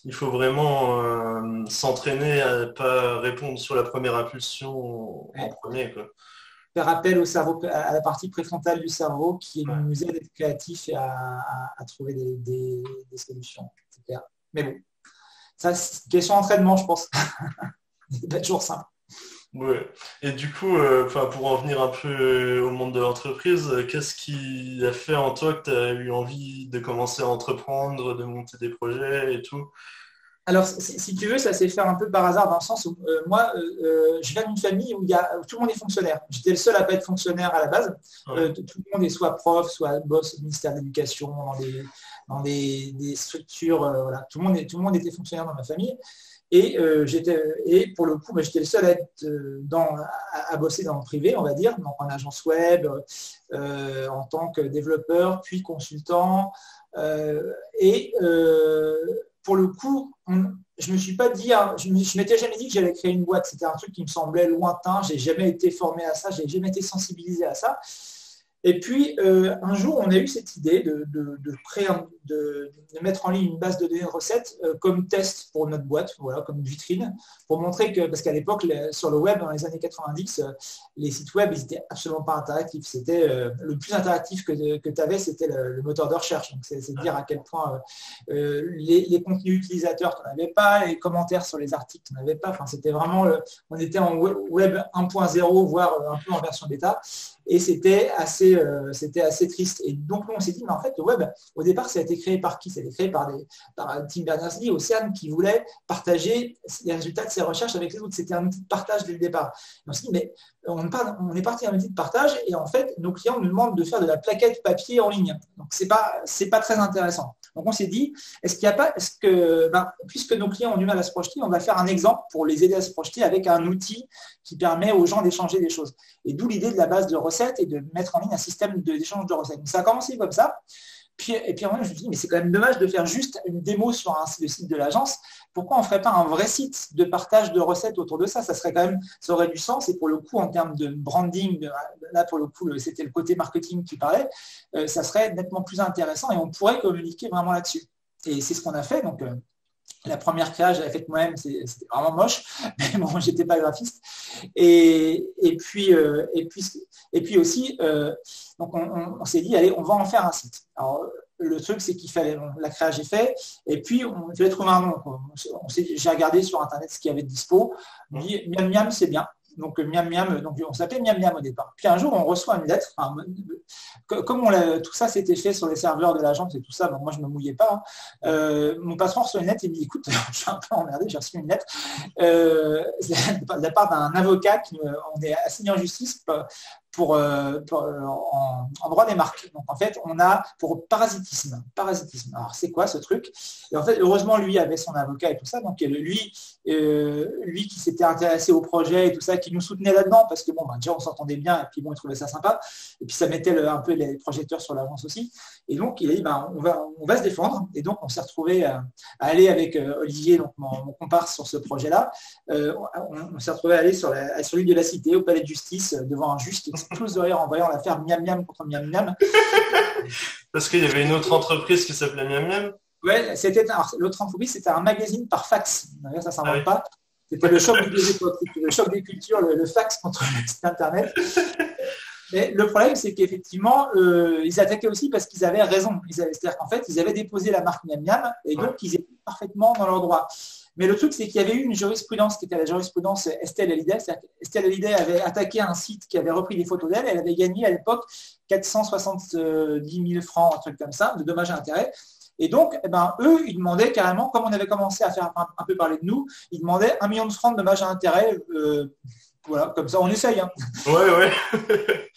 Il faut vraiment s'entraîner à ne pas répondre sur la première impulsion en premier. Quoi faire appel au cerveau, à la partie préfrontale du cerveau qui nous aide à être créatifs et à, trouver des, solutions. Mais bon, ça c'est une question d'entraînement, je pense. c'est pas toujours simple. Ouais. Et du coup, euh, pour en venir un peu au monde de l'entreprise, qu'est-ce qui a fait en toi que tu as eu envie de commencer à entreprendre, de monter des projets et tout? Alors, si, tu veux, ça s'est fait un peu par hasard dans le sens où moi, je viens d'une famille où, il y a, tout le monde est fonctionnaire. J'étais le seul à pas être fonctionnaire à la base. tout le monde est soit prof, soit boss au ministère de l'Éducation, dans des, structures. voilà. tout, le monde tout le monde était fonctionnaire dans ma famille. Et, euh, et pour le coup, bah, j'étais le seul à, être euh, dans, à, bosser dans le privé, on va dire, en agence web, euh, en tant que développeur, puis consultant. et pour le coup, je ne suis pas dit, hein, je m'étais jamais dit que j'allais créer une boîte. C'était un truc qui me semblait lointain. J'ai jamais été formé à ça, j'ai jamais été sensibilisé à ça. Et puis, euh, un jour, on a eu cette idée de, de, mettre en ligne une base de données de recettes euh, comme test pour notre boîte, voilà, comme vitrine, pour montrer que, parce qu'à l'époque, sur le web, dans les années 90, euh, les sites web, ils n'étaient absolument pas interactifs. C'était le plus interactif que, tu avais, c'était le, moteur de recherche. Donc, c'est dire à quel point les, contenus utilisateurs, tu n'en avais pas, les commentaires sur les articles, tu n'en avais pas. Enfin, c'était vraiment, on était en web 1.0, voire un peu en version bêta et c'était assez, euh, c'était assez triste. Et donc on s'est dit, mais en fait, le web, au départ, ça a été créé par qui? Ça a été créé par, des, par Tim Berners-Lee, Océane, qui voulait partager les résultats de ses recherches avec les autres. C'était un outil de partage dès le départ. on s'est dit, mais on, est parti un outil de partage et en fait, nos clients nous demandent de faire de la plaquette papier en ligne. Donc c'est pas, c'est pas très intéressant. Donc on s'est dit, est-ce qu'il n'y a pas, est-ce que, ben, puisque nos clients ont du mal à se projeter, on va faire un exemple pour les aider à se projeter avec un outil qui permet aux gens d'échanger des choses. Et d'où l'idée de la base de recettes et de mettre en ligne un système d'échange de, recettes. ça a commencé comme ça. Puis, et puis je me dit, mais c'est quand même dommage de faire juste une démo sur le site de l'agence. Pourquoi on ne ferait pas un vrai site de partage de recettes autour de ça? Ça serait quand même, aurait du sens. Et pour le coup, en termes de branding, là pour le coup, c'était le côté marketing qui parlait, euh, ça serait nettement plus intéressant et on pourrait communiquer vraiment là-dessus. Et c'est ce qu'on a fait. Donc, euh, la première créa, j'avais faite moi-même, c'était vraiment moche, mais bon, j'étais pas graphiste. Et, puis, euh, et, puis, et puis aussi, euh, donc on, s'est dit, allez, on va en faire un site. Alors, le truc, c'est qu'il fallait, la créa, j'ai fait, et puis on devait trouver un nom. J'ai regardé sur Internet ce qu'il y avait de dispo. Miam Miam, c'est bien donc Miam Miam, donc on s'appelait Miam Miam au départ. Puis un jour, on reçoit une lettre. comme tout ça s'était fait sur les serveurs de l'agence et tout ça, moi je ne me mouillais pas. Hein. Euh, mon patron reçoit une lettre et me dit écoute, je suis un peu emmerdé, j'ai reçu une lettre euh, de la part d'un avocat qui on est assigné en justice pour, euh, en, droit des marques. Donc en fait, on a pour parasitisme. Parasitisme. Alors c'est quoi ce truc? Et en fait, heureusement, lui avait son avocat et tout ça. Donc lui, lui qui s'était intéressé au projet et tout ça, qui nous soutenait là-dedans, parce que bon, bah, déjà on s'entendait bien et puis bon, il trouvait ça sympa. Et puis ça mettait un peu les projecteurs sur l'avance aussi. Et donc il a dit, bah, on, va, on va se défendre. Et donc on s'est retrouvé à, aller avec euh, Olivier, donc mon, comparse sur ce projet-là. Euh, on, s'est retrouvé à aller sur, la, sur l'île de la Cité, au palais de justice, devant un qui explose de rire en voyant l'affaire Miam Miam contre Miam Miam. parce qu'il y avait une autre entreprise qui s'appelait Miam Miam Ouais, c'était l'autre entreprise, c'était un magazine par fax. Ça ne s'invente ah pas. C'était le choc des le choc des cultures, le, fax contre le site internet. Mais le problème, c'est qu'effectivement, euh, ils attaquaient aussi parce qu'ils avaient raison. C'est-à-dire qu'en fait, ils avaient déposé la marque Miam Miam et donc ils étaient parfaitement dans leur droit. Mais le truc, c'est qu'il y avait eu une jurisprudence qui était la jurisprudence Estelle Hallyday. Estelle Hallyday avait attaqué un site qui avait repris des photos d'elle. Elle avait gagné à l'époque 470 000 francs, un truc comme ça, de dommages et intérêts. Et donc, eh ben, eux, ils demandaient carrément, comme on avait commencé à faire un, peu parler de nous, ils demandaient un million de francs de dommages et intérêts. Euh, voilà, comme ça, on essaye. Hein. Ouais, ouais.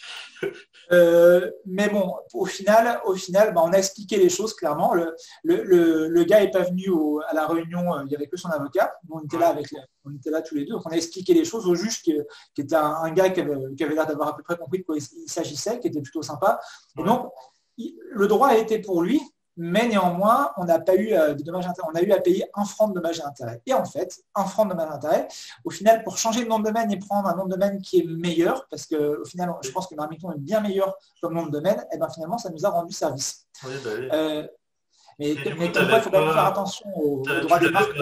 Euh, mais bon, au final, au final ben, on a expliqué les choses clairement. Le, le, gars n'est pas venu à la réunion, euh, il n'y avait que son avocat. On était là avec, on était là tous les deux. Donc on a expliqué les choses au juge qui, était un, gars qui avait, qui avait l'air d'avoir à peu près compris de quoi il s'agissait, qui était plutôt sympa. Et donc, le droit a été pour lui, mais néanmoins, on n'a pas eu euh, de dommages On a eu à payer un franc de dommages et intérêts. Et en fait, un franc de dommages et intérêts, au final, pour changer de nom de domaine et prendre un nom de domaine qui est meilleur, parce qu'au final, je pense que Marmiton est bien meilleur comme nom de domaine, et eh ben finalement, ça nous a rendu service. Oui, bah oui. Euh, mais, mais comme il faut quand même faire attention aux, droits des marques.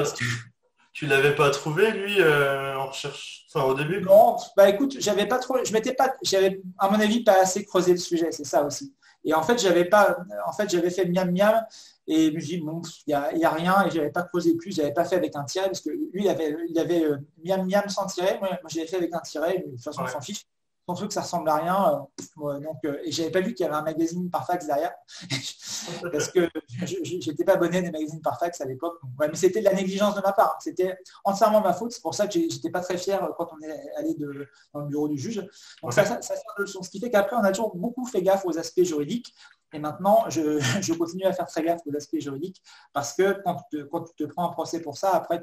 Tu l'avais pas trouvé, lui, euh, en recherche, enfin au début? Non, bah écoute, j'avais pas trop, je m'étais pas, j'avais à mon avis pas assez creusé le sujet, c'est ça aussi. Et en fait, j'avais pas, en fait, j'avais fait miam miam Et je me dis, bon, il n'y a, rien, et je n'avais pas creusé plus, je n'avais pas fait avec un tiret, parce que lui, il avait, il avait euh, miam miam sans tiret, moi, moi je l'avais fait avec un tiret, de toute façon, on s'en fiche son truc, ça ressemble à rien. Euh, donc, euh, et j'avais pas vu qu'il y avait un magazine par fax derrière, parce que j'étais pas abonné des magazines par fax à l'époque. mais c'était de la négligence de ma part. C'était entièrement ma faute. C'est pour ça que j'étais pas très fier quand on est allé de, dans le bureau du juge. Donc ça, ça, ça, sert de leçon. Ce qui fait qu'après, on a toujours beaucoup fait gaffe aux aspects juridiques. Et maintenant, je, continue à faire très gaffe aux aspects juridiques parce que quand tu, te, prends un procès pour ça, après,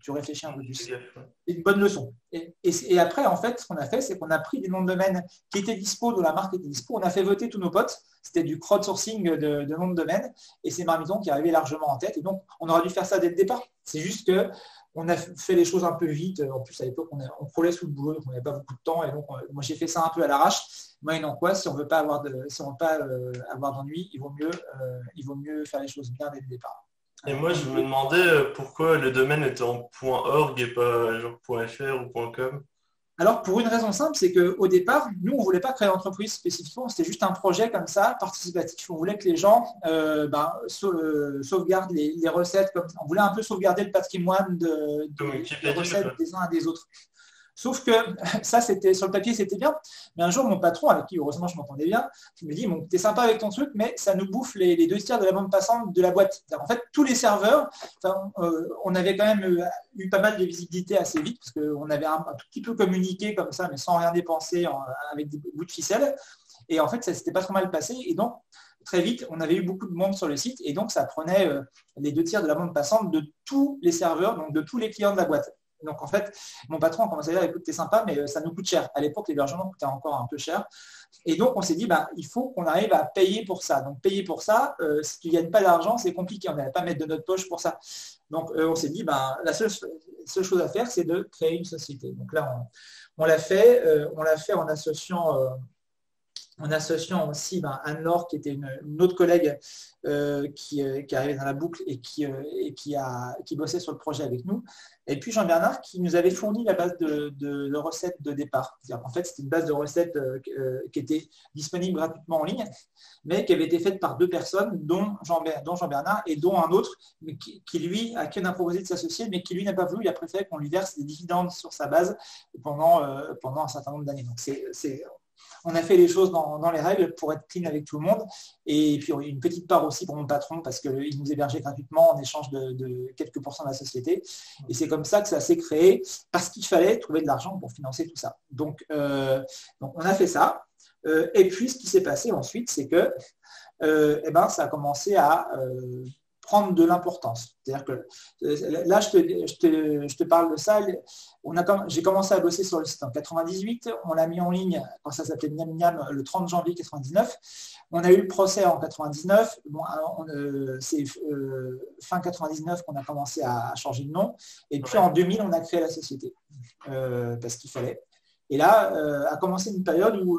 tu, réfléchis un peu plus. C'est une bonne leçon. Et, après, en fait, ce qu'on a fait, c'est qu'on a pris des noms de domaine qui étaient dispo, dont la marque était dispo. On a fait voter tous nos potes. C'était du crowdsourcing de, de noms de domaine. Et c'est Marmiton qui arrivait largement en tête. Et donc, on aurait dû faire ça dès le départ. C'est juste que on a fait les choses un peu vite. En plus, à l'époque, on, on sous le boulot, donc on n'avait pas beaucoup de temps. Et donc, moi, j'ai fait ça un peu à l'arrache. Moyennant quoi, si on ne veut pas avoir de, si on veut pas euh, avoir d'ennui, il vaut mieux, euh, il vaut mieux faire les choses bien dès le départ. Et moi, je me demandais euh, pourquoi le domaine était en .org et pas genre .fr ou .com? Alors, pour une raison simple, c'est qu'au départ, nous, on ne voulait pas créer l'entreprise spécifiquement, c'était juste un projet comme ça, participatif. On voulait que les gens ben, sauvegardent les, recettes, comme, on voulait un peu sauvegarder le patrimoine de, des recettes des uns et des autres. Sauf que ça, c'était sur le papier, c'était bien. Mais un jour, mon patron, avec qui heureusement je m'entendais bien, me dit bon, T'es sympa avec ton truc, mais ça nous bouffe les, deux tiers de la bande passante de la boîte. En fait, tous les serveurs, euh, on avait quand même euh, eu pas mal de visibilité assez vite, parce qu'on avait un, tout petit peu communiqué comme ça, mais sans rien dépenser, avec des bouts de ficelle. Et en fait, ça s'était pas trop mal passé. Et donc, très vite, on avait eu beaucoup de monde sur le site et donc ça prenait euh, les deux tiers de la bande passante de tous les serveurs, donc de tous les clients de la boîte. Donc en fait, mon patron a commencé à dire écoute, t'es sympa, mais euh, ça nous coûte cher. À l'époque, l'hébergement coûtait encore un peu cher. Et donc on s'est dit bah, il faut qu'on arrive à payer pour ça. Donc payer pour ça, euh, si tu ne gagnes pas d'argent, c'est compliqué. On n'allait pas mettre de notre poche pour ça. Donc euh, on s'est dit bah, la seule, chose à faire, c'est de créer une société. Donc là, on, l'a fait, on l'a fait en associant en associant aussi ben, Anne-Laure, qui était une, autre collègue qui, qui, arrivait dans la boucle et qui, et qui, a, qui bossait sur le projet avec nous. Et puis Jean-Bernard qui nous avait fourni la base de, recettes de départ. En fait, c'était une base de recettes euh, euh, qui était disponible gratuitement en ligne, mais qui avait été faite par deux personnes, dont Jean-Bernard et dont un autre, mais qui, lui, a qui a proposé de s'associer, mais qui lui n'a pas voulu. Il a préféré qu'on lui verse des dividendes sur sa base pendant, euh, pendant un certain nombre d'années. Donc c'est on a fait les choses dans, les règles pour être clean avec tout le monde. Et puis une petite part aussi pour mon patron parce qu'il nous hébergeait gratuitement en échange de, quelques pourcents de la société. Et c'est comme ça que ça s'est créé parce qu'il fallait trouver de l'argent pour financer tout ça. Donc, euh, on a fait ça. Euh, et puis ce qui s'est passé ensuite, c'est que euh, eh ben, ça a commencé à prendre de l'importance. C'est-à-dire que euh, là, je te, parle de ça. J'ai commencé à bosser sur le site en 98. On l'a mis en ligne quand ça s'appelait Miam Miam le 30 janvier 99. On a eu le procès en 99. Euh, c'est euh, fin 99 qu'on a commencé à, changer de nom. Et puis en 2000, on a créé la société parce qu'il fallait. Et là, a commencé une période où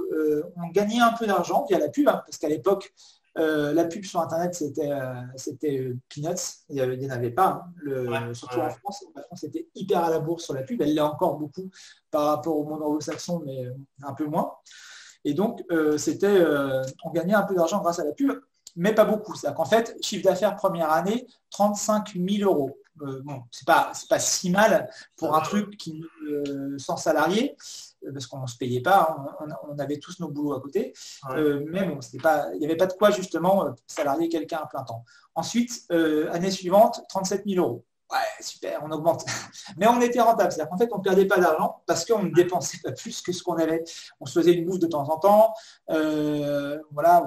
on gagnait un peu d'argent via la pub, hein, parce qu'à l'époque, euh, la pub sur Internet, c'était euh, euh, peanuts. Il n'y en avait pas. Hein. surtout en France, la France était hyper à la bourse sur la pub. Elle l'est encore beaucoup par rapport au monde anglo-saxon, mais un peu moins. Et donc, c'était, on gagnait un peu d'argent grâce à la pub, mais pas beaucoup. C'est-à-dire qu'en fait, chiffre d'affaires première année, 35 000 euros. bon, c'est pas, pas si mal pour un truc qui, sans salarié parce qu'on ne se payait pas, on, avait tous nos boulots à côté. Euh, mais bon, pas, il n'y avait pas de quoi justement euh, salarier quelqu'un à plein temps. Ensuite, euh, année suivante, 37 000 euros. Ouais, super, on augmente. Mais on était rentable. C'est-à-dire qu'en fait, on ne perdait pas d'argent parce qu'on ne dépensait pas plus que ce qu'on avait. On se faisait une bouffe de temps en temps. voilà,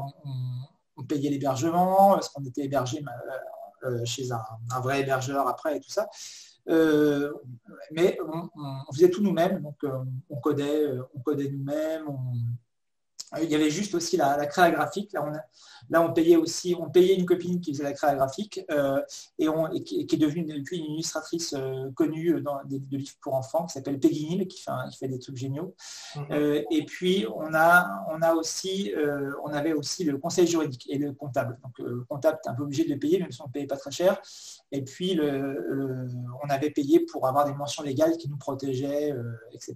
on, payait l'hébergement, parce qu'on était hébergé chez un, un, vrai hébergeur après et tout ça. Euh, mais on, faisait tout nous-mêmes, donc euh, on codait, euh, on codait nous-mêmes, il y avait juste aussi la, créa graphique. Là on, là, on payait aussi, on payait une copine qui faisait la créa graphique et, on, qui, est devenue depuis une illustratrice connue dans des, de livres pour enfants qui s'appelle Peggy Neal, qui fait, qui fait des trucs géniaux. Mhm. et puis on a, on a aussi, on avait aussi le conseil juridique et le comptable. Donc le comptable, tu un peu obligé de le payer, même si on ne payait pas très cher. Et puis, on avait payé pour avoir des mentions légales qui nous protégeaient, euh, etc.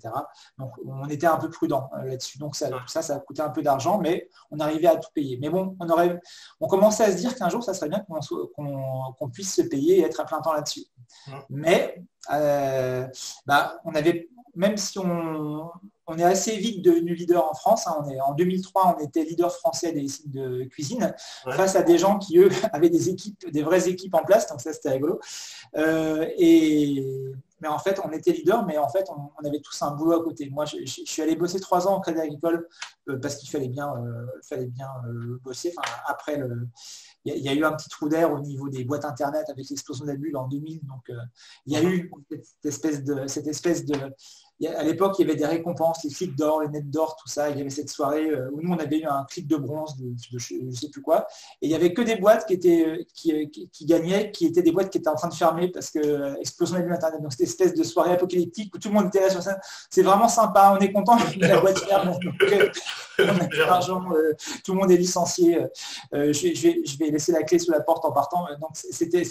Donc, on était un peu prudent euh, là-dessus. Donc, ça, ça, ça a coûté un peu d'argent, mais on arrivait à tout payer. Mais bon, on, aurait, on commençait à se dire qu'un jour, ça serait bien qu'on puisse se payer et être à plein temps là-dessus. Mais euh, bah, on avait, même si on, on est assez vite devenu leader en France. Hein. on est, en 2003, on était leader français des sites de cuisine face à des gens qui, eux, avaient des équipes, des vraies équipes en place. Donc ça, c'était rigolo. Euh, et, mais en fait, on était leader, mais en fait, on, avait tous un boulot à côté. Moi, je, suis allé bosser trois ans au Crédit Agricole euh, parce qu'il fallait bien, euh, fallait bien bosser. après il y, a eu un petit trou d'air au niveau des boîtes internet avec l'explosion de la bulle en 2000. Donc, il y a eu cette espèce de, cette espèce de à l'époque, il y avait des récompenses, les clics d'or, les nets d'or, tout ça. Il y avait cette soirée euh, où nous, on avait eu un clic de bronze de, je ne sais plus quoi. Et il n'y avait que des boîtes qui, étaient, euh, euh, qui, gagnaient, qui étaient des boîtes qui étaient en train de fermer parce que explosion de Internet. Donc, cette espèce de soirée apocalyptique où tout le monde était là sur scène. C'est vraiment sympa. On est content la boîte ferme. tout le monde est licencié. je, vais, laisser la clé sous la porte en partant. Donc, c'était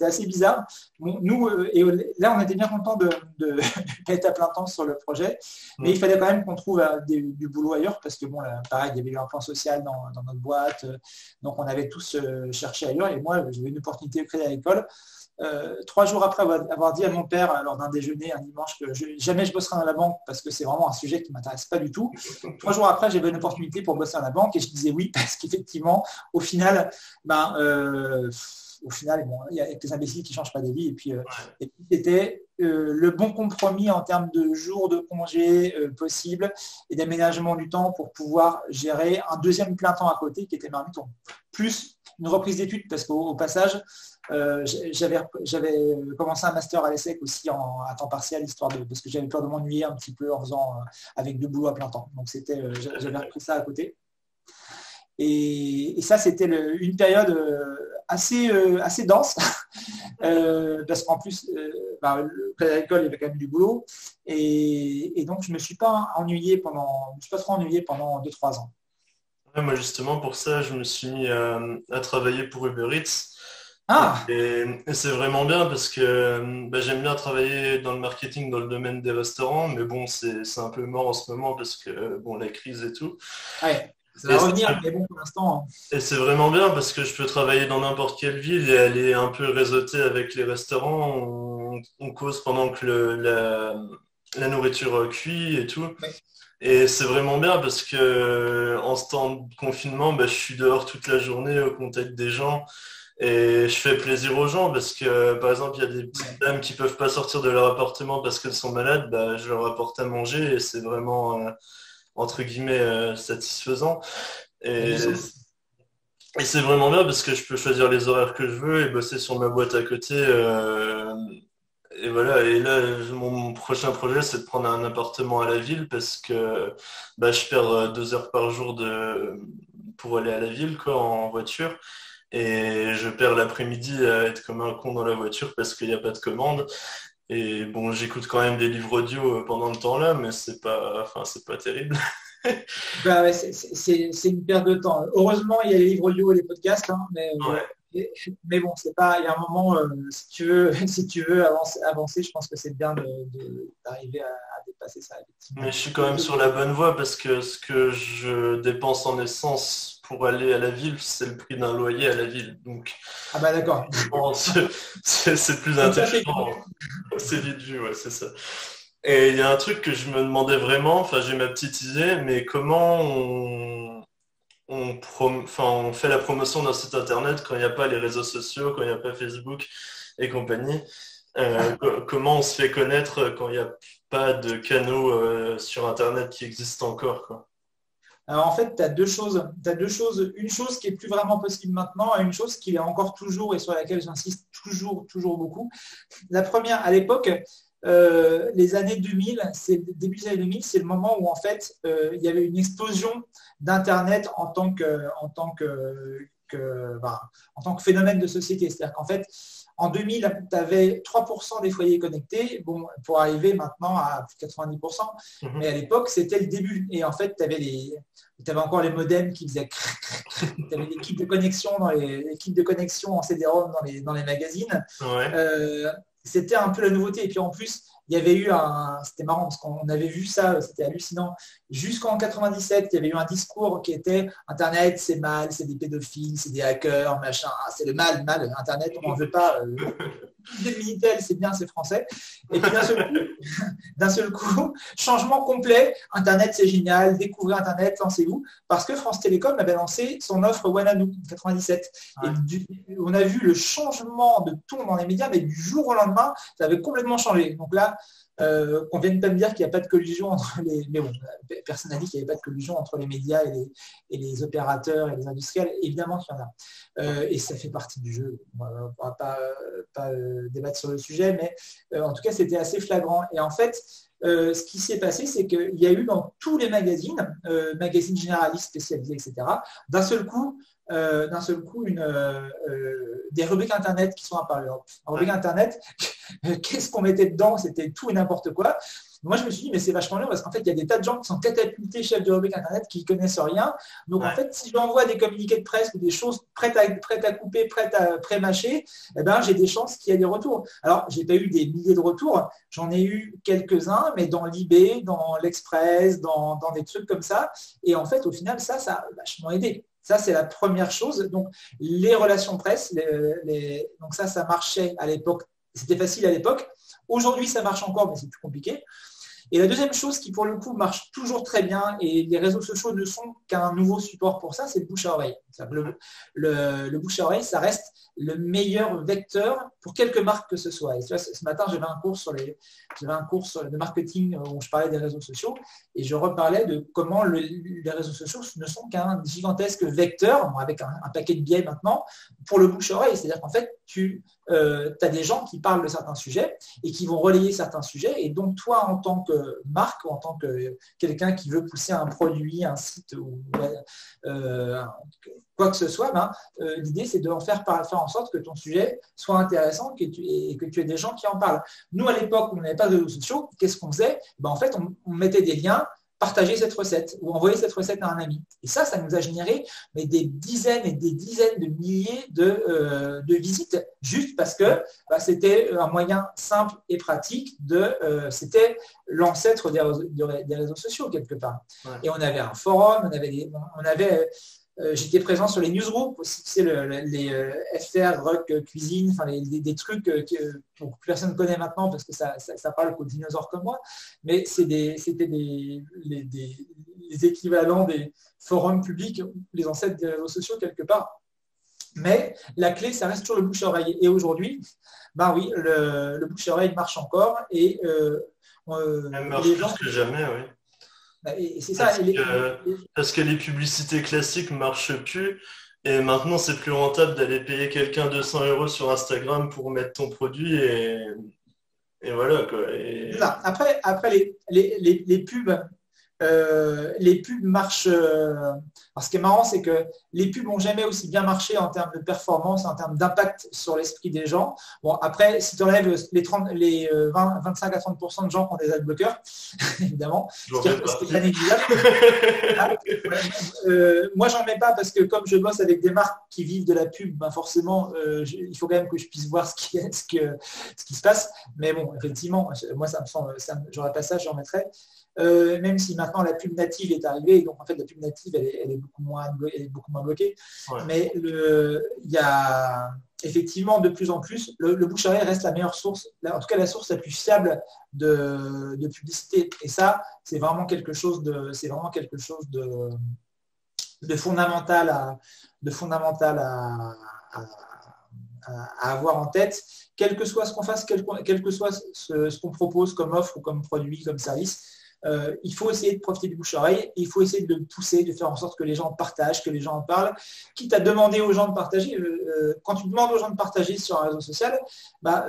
assez bizarre. nous, et là, on était bien content de, de, d'être à plein temps sur le projet. Mais il fallait quand même qu'on trouve euh, du boulot ailleurs parce que bon, pareil, il y avait eu un plan social dans, notre boîte. Euh, donc on avait tous euh, cherché ailleurs. Et moi, j'avais une opportunité de créer à l'école. Trois jours après avoir dit à mon père lors d'un déjeuner un dimanche que jamais je bosserai dans la banque parce que c'est vraiment un sujet qui m'intéresse pas du tout. Trois jours après, j'avais une opportunité pour bosser dans la banque et je disais oui parce qu'effectivement, au final, ben, au final, bon, il y a des imbéciles qui ne changent pas d'avis. Et puis, euh, c'était euh, le bon compromis en termes de jours de congé euh, possibles et d'aménagement du temps pour pouvoir gérer un deuxième plein temps à côté qui était Marmiton. Plus une reprise d'études, parce qu'au passage, j'avais commencé un master à l'ESSEC aussi en, à temps partiel, histoire de, parce que j'avais peur de m'ennuyer un petit peu en faisant avec deux boulots à plein temps. Donc c'était, j'avais repris ça à côté. Et, ça, c'était une période euh, assez, euh, assez dense, euh, parce qu'en plus, bah, le agricole, il y avait quand même du boulot. Et, donc, je ne me suis pas ennuyé pendant, je suis pas trop ennuyé pendant 2-3 ans. Moi, justement, pour ça, je me suis mis à, travailler pour Uber Eats. Ah. Et, c'est vraiment bien parce que bah, j'aime bien travailler dans le marketing dans le domaine des restaurants, mais bon, c'est un peu mort en ce moment parce que bon, la crise et tout. Ouais. Ça va revenir, mais bon, pour l'instant. Hein. Et c'est vraiment bien parce que je peux travailler dans n'importe quelle ville et aller un peu réseauter avec les restaurants. On, cause pendant que la, nourriture cuit et tout. Et c'est vraiment bien parce que en ce temps de confinement, bah, je suis dehors toute la journée au contact des gens et je fais plaisir aux gens parce que par exemple il y a des petites dames qui peuvent pas sortir de leur appartement parce qu'elles sont malades, bah, je leur apporte à manger et c'est vraiment euh, entre guillemets euh, satisfaisant. Et, c'est vraiment bien parce que je peux choisir les horaires que je veux et bosser sur ma boîte à côté. Euh, et voilà, et là, mon, prochain projet, c'est de prendre un appartement à la ville parce que bah, je perds euh, deux heures par jour de, pour aller à la ville quoi, en voiture. Et je perds l'après-midi à être comme un con dans la voiture parce qu'il n'y a pas de commande. Et bon, j'écoute quand même des livres audio euh, pendant le temps-là, mais c'est pas, enfin, c'est pas terrible. bah c'est une perte de temps. Heureusement, il y a les livres audio et les podcasts, hein, mais, euh, mais, bon, c'est pas. Il y a un moment, euh, si tu veux, si tu veux avancer, avancer je pense que c'est bien d'arriver à, dépasser ça. Mais je suis quand même sur la bonne voie parce que ce que je dépense en essence pour aller à la ville, c'est le prix d'un loyer à la ville. Donc, ah bah d'accord. c'est plus intéressant. C'est vite vu, ouais, c'est ça. Et il y a un truc que je me demandais vraiment, enfin j'ai ma petite idée, mais comment on, on, fait la promotion d'un site internet quand il n'y a pas les réseaux sociaux, quand il n'y a pas Facebook et compagnie euh, Comment on se fait connaître quand il n'y a pas de canaux euh, sur internet qui existent encore quoi? Alors en fait, tu as deux choses. Deux choses. Une chose qui est plus vraiment possible maintenant et une chose qui est encore toujours et sur laquelle j'insiste toujours, toujours beaucoup. La première, à l'époque, euh, les années 2000, c'est début des années 2000, c'est le moment où en fait euh, il y avait une explosion d'Internet en tant que, en tant que, en tant que phénomène de société. C'est-à-dire qu'en fait, en 2000, tu avais 3% des foyers connectés, bon, pour arriver maintenant à 90%. Mhm. Mais à l'époque, c'était le début. Et en fait, tu avais, les, avais encore les modems qui faisaient tu avais l'équipe de connexion dans les, de connexion en CD-ROM dans les, dans les magazines. Euh, c'était un peu la nouveauté. Et puis en plus, il y avait eu un, c'était marrant parce qu'on avait vu ça, c'était hallucinant. Jusqu'en 97, il y avait eu un discours qui était Internet, c'est mal, c'est des pédophiles, c'est des hackers, machin, ah, c'est le mal, mal. Internet, on n'en veut pas. Euh, des Minitel, c'est bien, c'est français. Et puis d'un seul, coup, changement complet. Internet, c'est génial. Découvrez Internet, lancez-vous. Parce que France Télécom avait lancé son offre One en 97. Et on a vu le changement de ton dans les médias, mais du jour au lendemain, ça avait complètement changé. Donc là, euh, qu'on vienne pas me dire qu'il n'y a pas de collusion entre les. Mais bon, personne n'a dit qu'il n'y avait pas de collusion entre les médias et les, opérateurs et les industriels. Évidemment qu'il y en a. Euh, et ça fait partie du jeu. On ne va pas, euh, débattre sur le sujet, mais en tout cas, c'était assez flagrant. Et en fait, ce qui s'est passé, c'est qu'il y a eu dans tous les magazines, magazines généralistes spécialisés, etc., d'un seul coup, euh, d'un seul coup une, euh, euh, des rubriques Internet qui sont apparues. En rubrique Internet, qu'est-ce qu'on mettait dedans? C'était tout et n'importe quoi. Moi, je me suis dit, mais c'est vachement bien parce qu'en fait, il y a des tas de gens qui sont catapultés chefs de rubrique Internet qui ne connaissent rien. Donc, en fait, si j'envoie des communiqués de presse ou des choses prêtes à, prêtes à couper, prêtes à pré-mâcher, eh ben, j'ai des chances qu'il y ait des retours. Alors, je n'ai pas eu des milliers de retours. J'en ai eu quelques-uns, mais dans l'IB, dans l'Express, dans, dans des trucs comme ça. Et en fait, au final, ça, ça a vachement aidé. Ça, c'est la première chose. Donc, les relations presse, ça, ça marchait à l'époque. C'était facile à l'époque. Aujourd'hui, ça marche encore, mais c'est plus compliqué. Et la deuxième chose qui, pour le coup, marche toujours très bien, et les réseaux sociaux ne sont qu'un nouveau support pour ça, c'est le bouche à oreille. Le, bouche à oreille, ça reste le meilleur vecteur pour quelque marque que ce soit. Et ce matin, j'avais un cours sur les, un cours de marketing où je parlais des réseaux sociaux et je reparlais de comment les réseaux sociaux ne sont qu'un gigantesque vecteur, avec un, paquet de biais maintenant, pour le bouche à oreille. C'est-à-dire qu'en fait, tu euh, as des gens qui parlent de certains sujets et qui vont relayer certains sujets. Et donc, toi, en tant que marque, ou en tant que quelqu'un qui veut pousser un produit, un site ou euh, quoi que ce soit, ben, euh, l'idée c'est de faire, en sorte que ton sujet soit intéressant et que tu aies des gens qui en parlent. Nous, à l'époque, on n'avait pas de réseaux sociaux, qu'est-ce qu'on faisait? Ben, En fait, on, mettait des liens partager cette recette ou envoyer cette recette à un ami. Et ça, ça nous a généré mais des dizaines et des dizaines de milliers de, euh, visites, juste parce que ben, c'était un moyen simple et pratique de... Euh, c'était l'ancêtre des, réseaux sociaux, quelque part. Et on avait un forum, on avait... on avait j'étais présent sur les newsgroups aussi, c'est les euh, FR, Rock, euh, Cuisine, enfin des trucs que, personne connaît maintenant parce que ça, parle qu'aux dinosaures comme moi, mais c'était des, des, équivalents des forums publics, les ancêtres des réseaux sociaux quelque part. Mais la clé, ça reste toujours le bouche-oreille. Et aujourd'hui, ben oui, le, bouche-oreille marche encore et les gens... plus que jamais, oui. C'est ça. Parce, que, les publicités classiques marchent plus. Et maintenant, c'est plus rentable d'aller payer quelqu'un 200 euros sur Instagram pour mettre ton produit et, voilà. Après, après les, les, pubs, euh, les pubs marchent. Euh, ce qui est marrant, c'est que les pubs n'ont jamais aussi bien marché en termes de performance, en termes d'impact sur l'esprit des gens. Bon, après, si tu enlèves les, 30, les 20, 25 à 30% de gens qui ont des adblockers, évidemment, ce qui est, euh, moi, j'en mets pas parce que comme je bosse avec des marques qui vivent de la pub, ben forcément, il faut quand même que je puisse voir ce qui, ce, que, ce qui se passe. Mais bon, effectivement, moi, ça me semble, j'aurais pas ça, j'en mettrais. Euh, même si maintenant la pub native est arrivée, donc en fait la pub native elle est, beaucoup, moins, beaucoup moins bloquée. Mais il y a effectivement de plus en plus, le, bouche à reste la meilleure source, en tout cas la source la plus fiable de, publicité. Et ça, c'est vraiment quelque chose de, c'est vraiment quelque chose de, de fondamental à, de fondamental à, avoir en tête, quel que soit ce qu'on fasse, quel, que soit ce qu'on propose comme offre ou comme produit, comme service euh, il faut essayer de profiter du bouche-oreille, il faut essayer de pousser, de faire en sorte que les gens partagent, que les gens en parlent, quitte à demander aux gens de partager. Euh, euh, quand tu demandes aux gens de partager sur un réseau social, bah,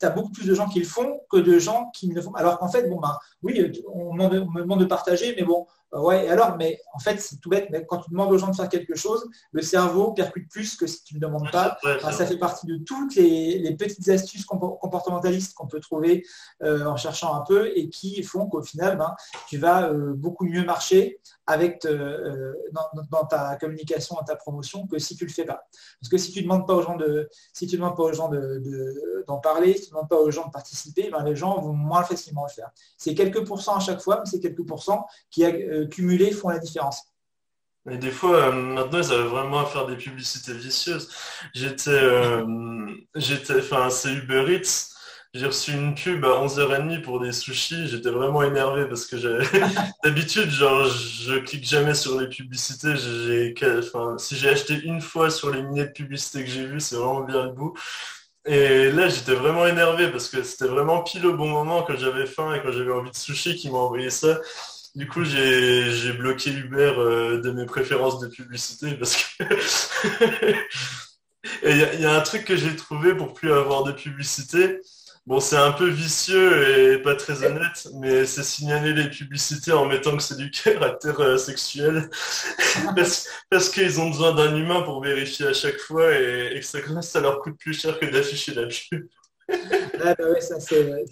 tu as beaucoup plus de gens qui le font que de gens qui ne le font. Alors qu'en fait, bon, bah, oui, on, me demande de partager, mais bon, Ouais, alors, mais en fait, c'est tout bête, mais quand tu demandes aux gens de faire quelque chose, le cerveau percute plus que si tu ne demandes pas. ça fait partie de toutes les, petites astuces comportementalistes qu'on peut trouver euh, en cherchant un peu et qui font qu'au final, ben, tu vas euh, beaucoup mieux marcher avec euh, dans, ta communication, dans ta promotion, que si tu ne le fais pas. Parce que si tu ne demandes pas aux gens de, si tu demandes pas aux gens d'en parler, si tu ne demandes pas aux gens de participer, ben, les gens vont moins facilement le faire. C'est quelques pourcents à chaque fois, mais c'est quelques pourcents qui cumulés font la différence. Et des fois, euh, maintenant, ils avaient vraiment à faire des publicités vicieuses. J'étais, euh, j'étais, enfin, c'est Uber Eats. J'ai reçu une pub à 11h30 pour des sushis. J'étais vraiment énervé parce que d'habitude, genre, je clique jamais sur les publicités. J'ai, si j'ai acheté une fois sur les milliers de publicités que j'ai vues, c'est vraiment bien le bout. Et là, j'étais vraiment énervé parce que c'était vraiment pile au bon moment quand j'avais faim et quand j'avais envie de sushi qui m'a envoyé ça. Du coup, j'ai bloqué Uber euh, de mes préférences de publicité parce que il y, a un truc que j'ai trouvé pour plus avoir de publicité. Bon, c'est un peu vicieux et pas très honnête, mais c'est signaler les publicités en mettant que c'est du caractère euh, sexuel parce, qu'ils ont besoin d'un humain pour vérifier à chaque fois et, que ça, ça, leur coûte plus cher que d'afficher la pub. ah, bah ça c'est.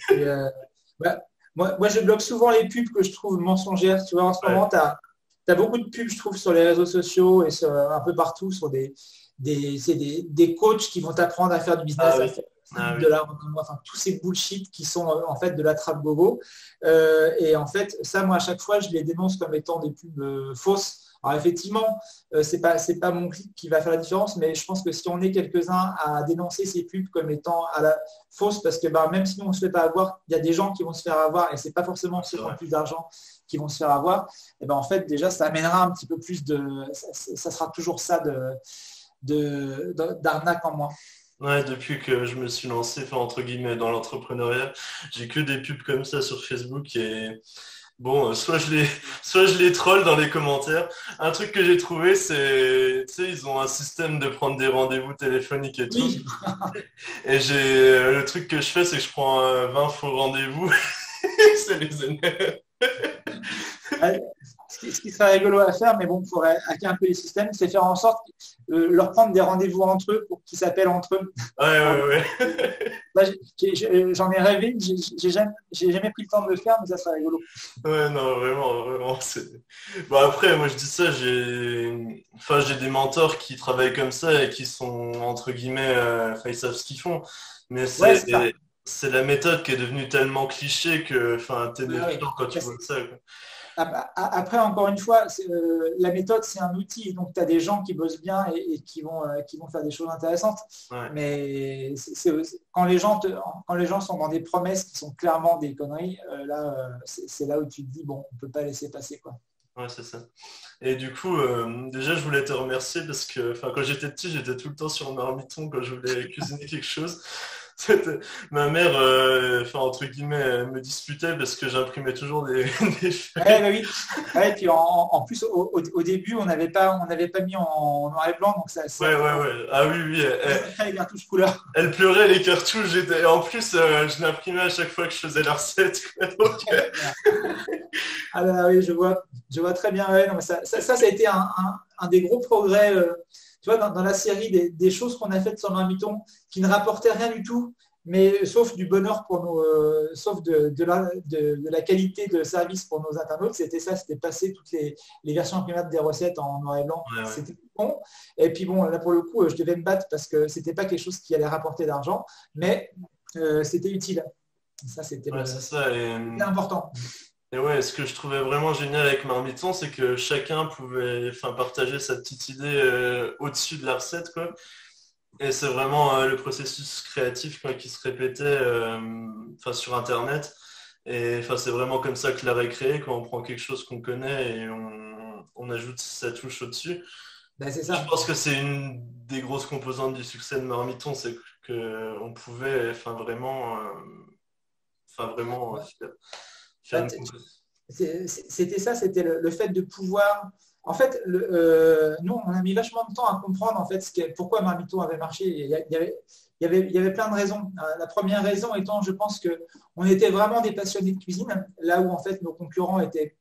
Moi, je bloque souvent les pubs que je trouve mensongères. Tu vois, en ce moment, tu as, beaucoup de pubs, je trouve, sur les réseaux sociaux et un peu partout sur des, des, des, coachs qui vont t'apprendre à faire du business, ah ah de la, enfin, tous ces bullshit qui sont euh, en fait de la trappe gogo. Euh, et en fait, ça, moi, à chaque fois, je les dénonce comme étant des pubs euh, fausses alors effectivement, euh, ce n'est pas, pas mon clic qui va faire la différence, mais je pense que si on est quelques-uns à dénoncer ces pubs comme étant à la fausse, parce que bah, même si on ne se fait pas avoir, il y a des gens qui vont se faire avoir, et ce n'est pas forcément ceux qui ont plus d'argent qui vont se faire avoir, et ben en fait déjà ça amènera un petit peu plus de. ça, sera toujours ça de, d'arnaque en moins. Ouais, depuis que je me suis lancé, enfin, entre guillemets, dans l'entrepreneuriat, j'ai que des pubs comme ça sur Facebook et Bon, euh, soit je les, soit je les troll dans les commentaires. Un truc que j'ai trouvé, c'est, tu sais, ils ont un système de prendre des rendez-vous téléphoniques et tout. Et j'ai, euh, le truc que je fais, c'est que je prends 20 faux rendez-vous. c'est les énerve ce qui serait rigolo à faire, mais bon, pour hacker un peu les systèmes, c'est faire en sorte de euh, leur prendre des rendez-vous entre eux pour qu'ils s'appellent entre eux. Ouais, ouais, J'en ai, rêvé, j'ai jamais, jamais, pris le temps de le faire, mais ça serait rigolo. Ouais, non, vraiment, vraiment. Bon, après, moi je dis ça, j'ai enfin, des mentors qui travaillent comme ça et qui sont, entre guillemets, euh, ils savent ce qu'ils font. Mais c'est la méthode qui est devenue tellement cliché que enfin, t'es ah, quand tu vois ça. Après, encore une fois, euh, la méthode, c'est un outil. Donc, tu as des gens qui bossent bien et, qui, vont, euh, qui vont faire des choses intéressantes. Mais quand, les gens quand les gens sont dans des promesses qui sont clairement des conneries, euh, là, c'est là où tu te dis, bon, on ne peut pas laisser passer. Quoi. Ouais, c'est ça. Et du coup, déjà, je voulais te remercier parce que quand j'étais petit, j'étais tout le temps sur marmiton quand je voulais cuisiner quelque chose ma mère, euh, enfin entre guillemets, me disputait parce que j'imprimais toujours des, des bah oui. Ouais, puis en, plus au, début on n'avait pas on n'avait pas mis en noir et blanc donc ça. ouais ouais ouais. Ah oui oui. Elle, les cartouches couleur. Elle pleurait les cartouches. J'étais en plus euh, je l'imprimais à chaque fois que je faisais la recette. Euh. ah bah oui je vois je vois très bien. Ouais, non, ça, ça, ça, a été un, un, des gros progrès dans, la série des, choses qu'on a faites sur Marmiton qui ne rapportaient rien du tout, mais sauf du bonheur pour nos, euh, sauf de, la, qualité de service pour nos internautes, c'était ça, c'était passer toutes les, versions imprimables des recettes en noir et blanc. C'était bon. Et puis bon, là pour le coup, je devais me battre parce que c'était pas quelque chose qui allait rapporter d'argent, mais euh, c'était utile. Ça, c'était important. Et ouais, ce que je trouvais vraiment génial avec Marmiton, c'est que chacun pouvait enfin, partager sa petite idée euh, au-dessus de la recette. Quoi. Et c'est vraiment euh, le processus créatif qui se répétait euh, sur Internet. Et c'est vraiment comme ça que l'art est créé, quand on prend quelque chose qu'on connaît et on, ajoute sa touche au-dessus. Ben, c'est ça. Je pense que c'est une des grosses composantes du succès de Marmiton, c'est qu'on pouvait vraiment, enfin, vraiment c'était ça, c'était le, fait de pouvoir. En fait, euh, nous, on a mis vachement de temps à comprendre en fait ce pourquoi Marmiton avait marché. Il y, avait, il, y avait, il y avait plein de raisons. Euh, la première raison étant, je pense que on était vraiment des passionnés de cuisine, là où en fait nos concurrents étaient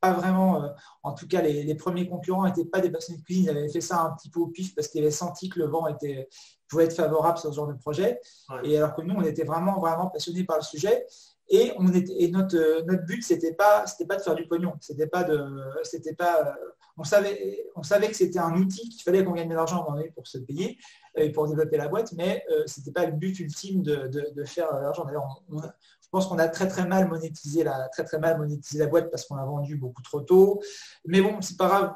pas vraiment, euh, en tout cas les, premiers concurrents n'étaient pas des passionnés de cuisine, ils avaient fait ça un petit peu au pif parce qu'ils avaient senti que le vent était, pouvait être favorable sur ce genre de projet. Et alors que nous, on était vraiment, vraiment passionnés par le sujet. Et, était, notre, notre but, c'était pas, c'était pas de faire du pognon. C'était pas c'était pas, on savait, on savait que c'était un outil qu'il fallait qu'on gagne de l'argent pour se payer et pour développer la boîte, mais ce c'était pas le but ultime de, de, faire l'argent. Je pense qu'on a très très mal monétisé la, très très mal monétisé la boîte parce qu'on a vendu beaucoup trop tôt. Mais bon, c'est pas grave.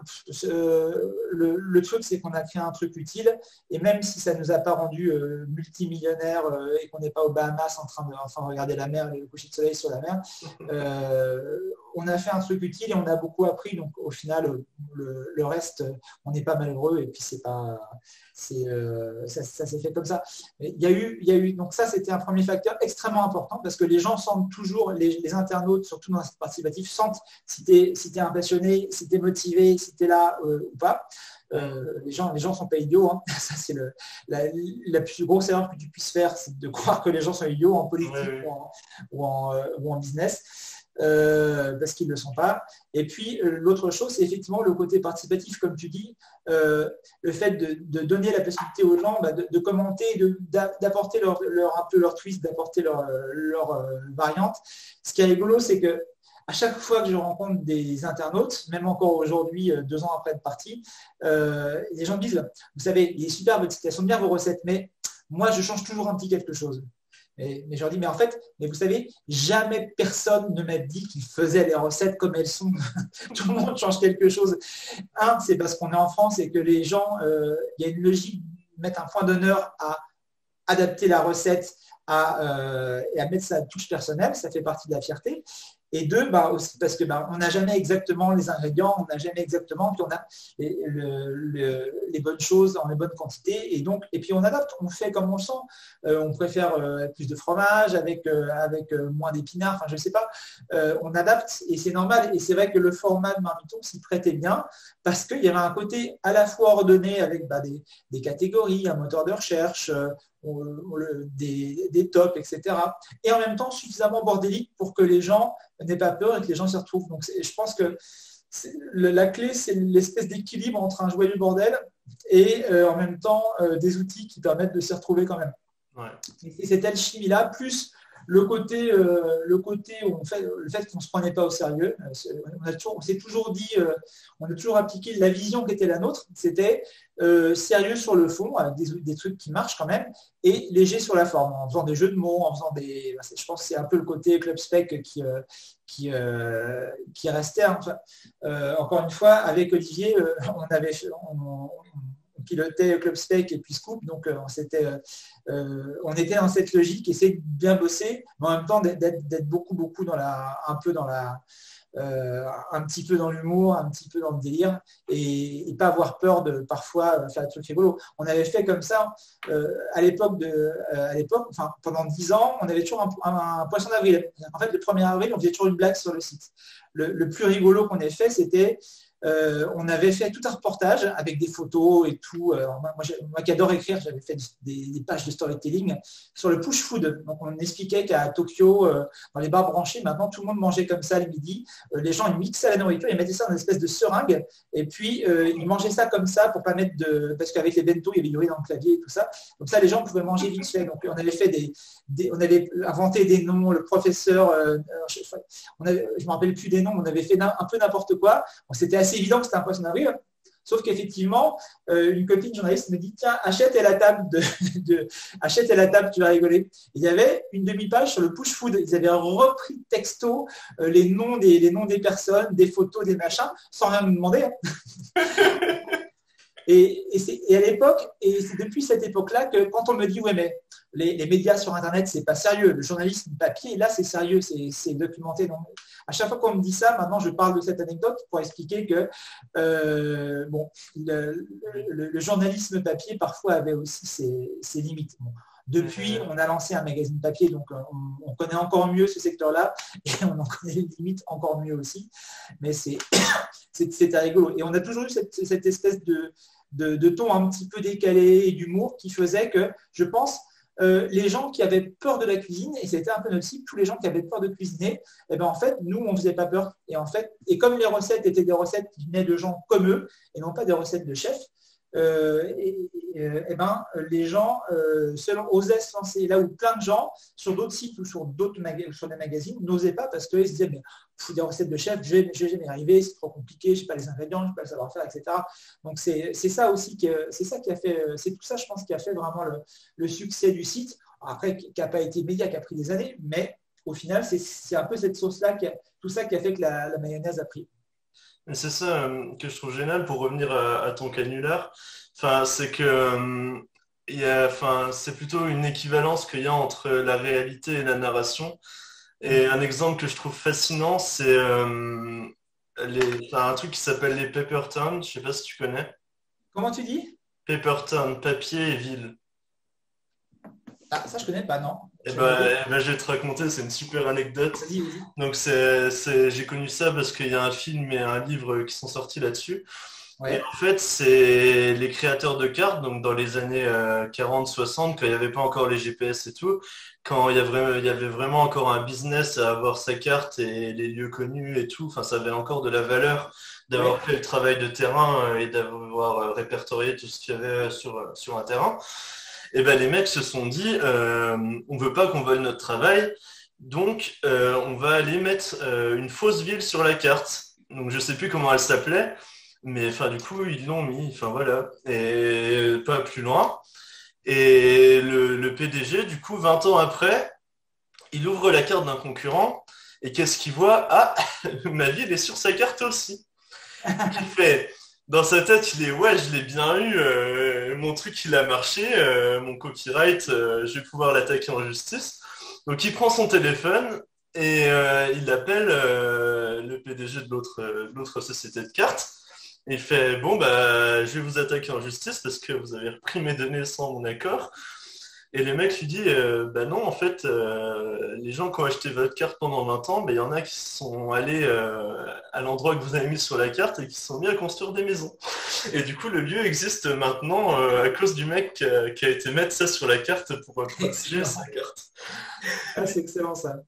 Le, truc, c'est qu'on a créé un truc utile. Et même si ça ne nous a pas rendu euh, multimillionnaire euh, et qu'on n'est pas au Bahamas en train de, enfin, regarder la mer, le coucher de soleil sur la mer, euh, on a fait un truc utile et on a beaucoup appris. Donc au final, le, reste, on n'est pas malheureux. Et puis c'est pas euh, ça, s'est fait comme ça. il y a eu, il y a eu, donc ça, c'était un premier facteur extrêmement important parce que les gens sentent toujours, les, internautes, surtout dans le participatif, sentent si tu es, si es un passionné, si tu es motivé, si tu es là euh, ou pas. Euh, les gens les gens sont pas idiots. Hein. Ça, c'est la, plus grosse erreur que tu puisses faire, c'est de croire que les gens sont idiots en politique ou, en, ou en business. Euh, parce qu'ils ne le sont pas. Et puis euh, l'autre chose, c'est effectivement le côté participatif, comme tu dis, euh, le fait de, donner la possibilité aux gens bah, de, commenter, d'apporter leur, un peu leur twist, d'apporter leur, leur variante. Ce qui est rigolo, c'est que à chaque fois que je rencontre des internautes, même encore aujourd'hui, deux ans après être parti, les gens me disent, vous savez, il est super votre sont bien vos recettes, mais moi, je change toujours un petit quelque chose. Mais, je leur dis, mais en fait, mais vous savez, jamais personne ne m'a dit qu'il faisait les recettes comme elles sont. Tout le monde change quelque chose. Un, c'est parce qu'on est en France et que les gens, euh, il y a une logique mettre un point d'honneur à adapter la recette à, et à mettre sa touche personnelle, ça fait partie de la fierté. Et deux, bah, parce que bah, on n'a jamais exactement les ingrédients, on n'a jamais exactement, puis a les, bonnes choses dans les bonnes quantités, et donc, et puis on adapte, on fait comme on le sent. Euh, on préfère euh, plus de fromage avec, euh, avec moins d'épinards, enfin je ne sais pas. on adapte et c'est normal. Et c'est vrai que le format de Marmiton s'y prêtait bien parce qu'il y avait un côté à la fois ordonné avec bah, des, des, catégories, un moteur de recherche, des, des, tops, etc. Et en même temps suffisamment bordélique pour que les gens n'aient pas peur et que les gens s'y retrouvent. Donc je pense que la clé, c'est l'espèce d'équilibre entre un joyeux bordel et euh, en même temps euh, des outils qui permettent de s'y retrouver quand même. Et cette alchimie-là, plus le côté, euh, où on fait, le fait qu'on ne se prenait pas au sérieux, euh, on, s'est toujours dit, euh, on a toujours appliqué la vision qui était la nôtre, c'était sérieux sur le fond, avec des, trucs qui marchent quand même, et léger sur la forme, en faisant des jeux de mots, en faisant des. Bah, je pense que c'est un peu le côté club spec qui, restait. encore une fois, avec Olivier, on avait, pilotait Club Spec et puis Scoop. Donc, euh, euh, euh, on était dans cette logique, essayer de bien bosser, mais en même temps d'être beaucoup, beaucoup dans la, un peu dans la, un petit peu dans l'humour, un petit peu dans le délire, et, pas avoir peur de parfois faire des trucs rigolos. On avait fait comme ça à l'époque à l'époque, pendant dix ans, on avait toujours un, poisson d'avril. En fait, le 1er avril, on faisait toujours une blague sur le site. le plus rigolo qu'on ait fait, c'était euh, on avait fait tout un reportage avec des photos et tout. Euh, moi, qui adore écrire, j'avais fait des, pages de storytelling sur le push food. Donc, on expliquait qu'à Tokyo, euh, dans les bars branchés, maintenant, tout le monde mangeait comme ça le midi. les gens, ils mixaient la nourriture, ils mettaient ça dans une espèce de seringue. Et puis, ils mangeaient ça comme ça pour pas mettre de... Parce qu'avec les bento, il y avait du dans le clavier et tout ça. Donc ça, les gens pouvaient manger vite fait. Donc, on avait fait des... on avait inventé des noms. Le professeur... je ne me rappelle plus des noms, on avait fait un peu n'importe quoi. C'était assez évident que c'est un poisson d'avril. Sauf qu'effectivement, euh, une copine journaliste me dit tiens, achète la table de, achète la table, tu vas rigoler. Il y avait une demi-page sur le push food. Ils avaient repris texto euh, les noms des les noms des personnes, des photos, des machins, sans rien nous demander. Hein. Et, à l'époque, et c'est depuis cette époque-là que quand on me dit ouais mais les, médias sur Internet c'est pas sérieux, le journalisme papier là c'est sérieux, c'est documenté. Donc, à chaque fois qu'on me dit ça, maintenant je parle de cette anecdote pour expliquer que euh, bon, le, journalisme papier parfois avait aussi ses, limites. Depuis, on a lancé un magazine papier, donc euh, on, connaît encore mieux ce secteur-là et on en connaît les limites encore mieux aussi. Mais c'est rigolo. Et on a toujours eu cette, espèce de, de, ton un petit peu décalé et d'humour qui faisait que, je pense, euh, les gens qui avaient peur de la cuisine, et c'était un peu notre cible, tous les gens qui avaient peur de cuisiner, eh ben en fait, nous, on ne faisait pas peur. Et en fait, et comme les recettes étaient des recettes qui venaient de gens comme eux, et non pas des recettes de chefs, euh, et, euh, eh ben, les gens euh, osaient se lancer. Là où plein de gens, sur d'autres sites ou sur d'autres sur magazines, n'osaient pas parce qu'ils se disaient, mais des recettes de chef, je vais, jamais arriver, c'est trop compliqué, je n'ai pas les ingrédients, je n'ai pas le savoir-faire, etc. Donc c'est ça aussi, c'est ça qui a fait, c'est tout ça, je pense, qui a fait vraiment le, succès du site. Après, qui n'a pas été immédiat, qui a pris des années, mais au final, c'est un peu cette sauce-là, tout ça qui a fait que la mayonnaise a pris. C'est ça euh, que je trouve génial pour revenir à, ton canular. Enfin, c'est que euh, enfin, c'est plutôt une équivalence qu'il y a entre la réalité et la narration. Et un exemple que je trouve fascinant, c'est euh, un truc qui s'appelle les Paperton. Je sais pas si tu connais. Comment tu dis? Paperton, papier et ville. Ah, ça je connais pas, non. Eh ben, eh ben, je vais te raconter, c'est une super anecdote. Donc c'est, j'ai connu ça parce qu'il y a un film et un livre qui sont sortis là-dessus. en fait, c'est les créateurs de cartes, donc dans les années 40-60, euh, quand il n'y avait pas encore les GPS et tout, quand il y, avait, il y avait vraiment encore un business à avoir sa carte et les lieux connus et tout, enfin ça avait encore de la valeur d'avoir fait le travail de terrain euh, et d'avoir euh, répertorié tout ce qu'il y avait sur, sur un terrain et eh ben les mecs se sont dit, euh, on veut pas qu'on vole notre travail, donc euh, on va aller mettre euh, une fausse ville sur la carte. Donc je sais plus comment elle s'appelait, mais enfin du coup ils l'ont mis, enfin voilà, et pas plus loin. Et le, PDG, du coup, 20 ans après, il ouvre la carte d'un concurrent et qu'est-ce qu'il voit? Ah, ma ville est sur sa carte aussi. Il fait, dans sa tête, il est ouais, je l'ai bien eu, euh, mon truc il a marché, euh, mon copyright, euh, je vais pouvoir l'attaquer en justice. Donc il prend son téléphone et il appelle le PDG de l'autre société de cartes. Il fait bon bah je vais vous attaquer en justice parce que vous avez repris mes données sans mon accord. Et les mecs lui euh, bah non, en fait, euh, les gens qui ont acheté votre carte pendant 20 ans, bah, il y en a qui sont allés euh, à l'endroit que vous avez mis sur la carte et qui sont mis à construire des maisons. Et du coup, le lieu existe maintenant à cause du mec qui a, été mettre ça sur la carte pour protéger sa carte. Ah, c'est excellent ça.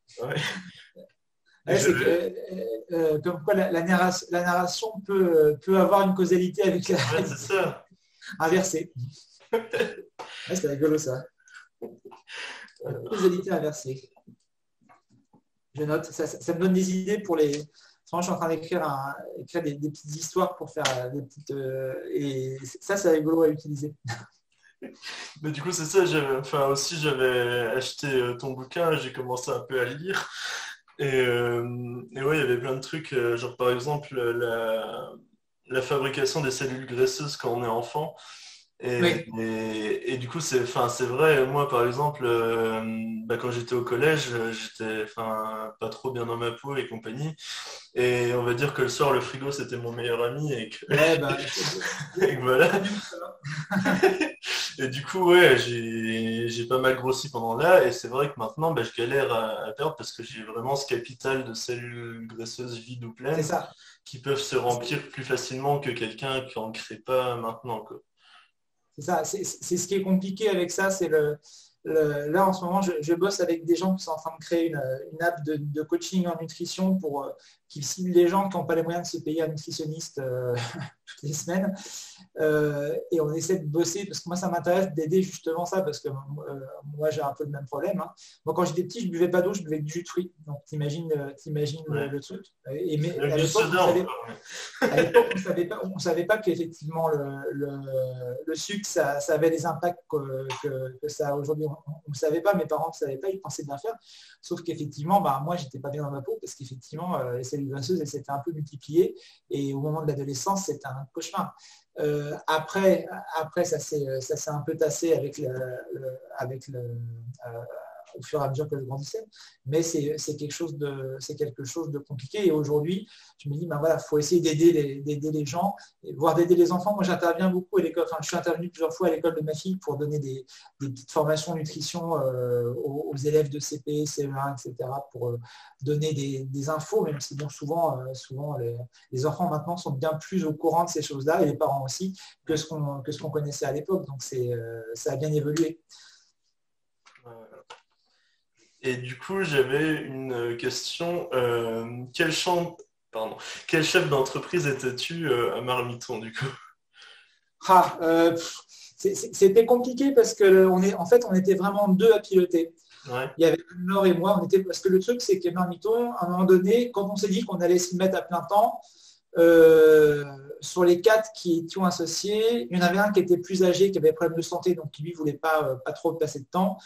comme quoi la, narration, peut, peut, avoir une causalité avec la ça. inversée. c'est rigolo ça. Causalité inversée. Je note, ça, me donne des idées pour les. je suis en train d'écrire des, petites histoires pour faire des petites. Euh, et ça, c'est rigolo à utiliser. Mais du coup, c'est ça, enfin, aussi, j'avais acheté euh, ton bouquin, j'ai commencé un peu à lire. Et, euh, ouais, il y avait plein de trucs, genre par exemple la fabrication des cellules graisseuses quand on est enfant. Et, du coup, c'est vrai, moi par exemple, euh, bah, quand j'étais au collège, j'étais pas trop bien dans ma peau et compagnie. Et on va dire que le soir, le frigo, c'était mon meilleur ami. Et que, bah, voilà. et du coup, ouais, j'ai pas mal grossi pendant là. Et c'est vrai que maintenant, bah, je galère à, perdre parce que j'ai vraiment ce capital de cellules graisseuses vides ou pleines qui peuvent se remplir plus facilement que quelqu'un qui en crée pas maintenant. Quoi. C'est ça, c'est ce qui est compliqué avec ça, c'est le, là, en ce moment, je, bosse avec des gens qui sont en train de créer une, app de, coaching en nutrition pour euh, qu'ils ciblent les gens qui n'ont pas les moyens de se payer un nutritionniste euh, toutes les semaines. Euh, et on essaie de bosser, parce que moi, ça m'intéresse d'aider justement ça, parce que moi, j'ai un peu le même problème. Hein. Moi, quand j'étais petit, je ne buvais pas d'eau, je buvais du jus de fruits. Donc, t'imagines le, truc. Et, mais, à l'époque, on ne savait pas, qu'effectivement, le, sucre, ça, avait des impacts que, que ça a aujourd'hui on ne savait pas, mes parents ne savaient pas, ils pensaient bien faire. Sauf qu'effectivement, bah, moi, j'étais pas bien dans ma peau parce qu'effectivement, euh, les graisseuses, un peu multipliées. Et au moment de l'adolescence, c'était un cauchemar. Euh, après, après, ça s'est un peu tassé avec le, avec le, euh, au fur et à mesure que je grandissais. Mais c'est quelque, chose de, compliqué. Et aujourd'hui, je me dis, ben voilà, il faut essayer d'aider les, gens, voire d'aider les enfants. Moi, j'interviens beaucoup à l'école. Enfin, je suis intervenu plusieurs fois à l'école de ma fille pour donner des, petites formations nutrition euh, aux, élèves de CP, CE1, etc., pour euh, donner des, infos, même si souvent, euh, souvent les, enfants maintenant sont bien plus au courant de ces choses-là, et les parents aussi, que ce qu'on connaissait à l'époque. Donc, ça a bien évolué. Et du coup, j'avais une question. quel, champ, pardon, quel chef d'entreprise étais-tu à Marmiton, du coup? Ah, C'était compliqué parce que on est, en fait, on était vraiment deux à piloter. Il y avait Nord et moi, on était, parce que le truc, c'est que Marmiton, à un moment donné, quand on s'est dit qu'on allait s'y mettre à plein temps, euh, sur les quatre qui étaient associés, il y en avait un qui était plus âgé, qui avait des problèmes de santé, donc qui lui voulait pas, euh, pas trop passer de temps.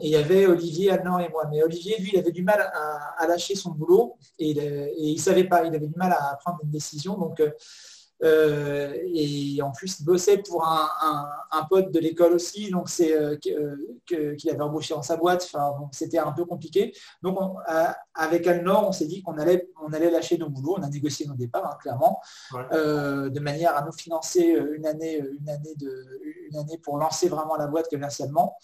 Et il y avait Olivier, Alain et moi. Mais Olivier, lui, il avait du mal à, lâcher son boulot et, il ne savait pas, il avait du mal à prendre une décision. Donc euh, euh, et en plus, il bossait pour un, pote de l'école aussi, donc c'est euh, euh, qu'il avait embauché dans sa boîte. Enfin, c'était un peu compliqué. Donc, avec Alnor, on s'est dit qu'on allait, on allait lâcher nos boulots. On a négocié nos départs, hein, clairement, de manière à nous financer une année, une année de, une année pour lancer vraiment la boîte commercialement.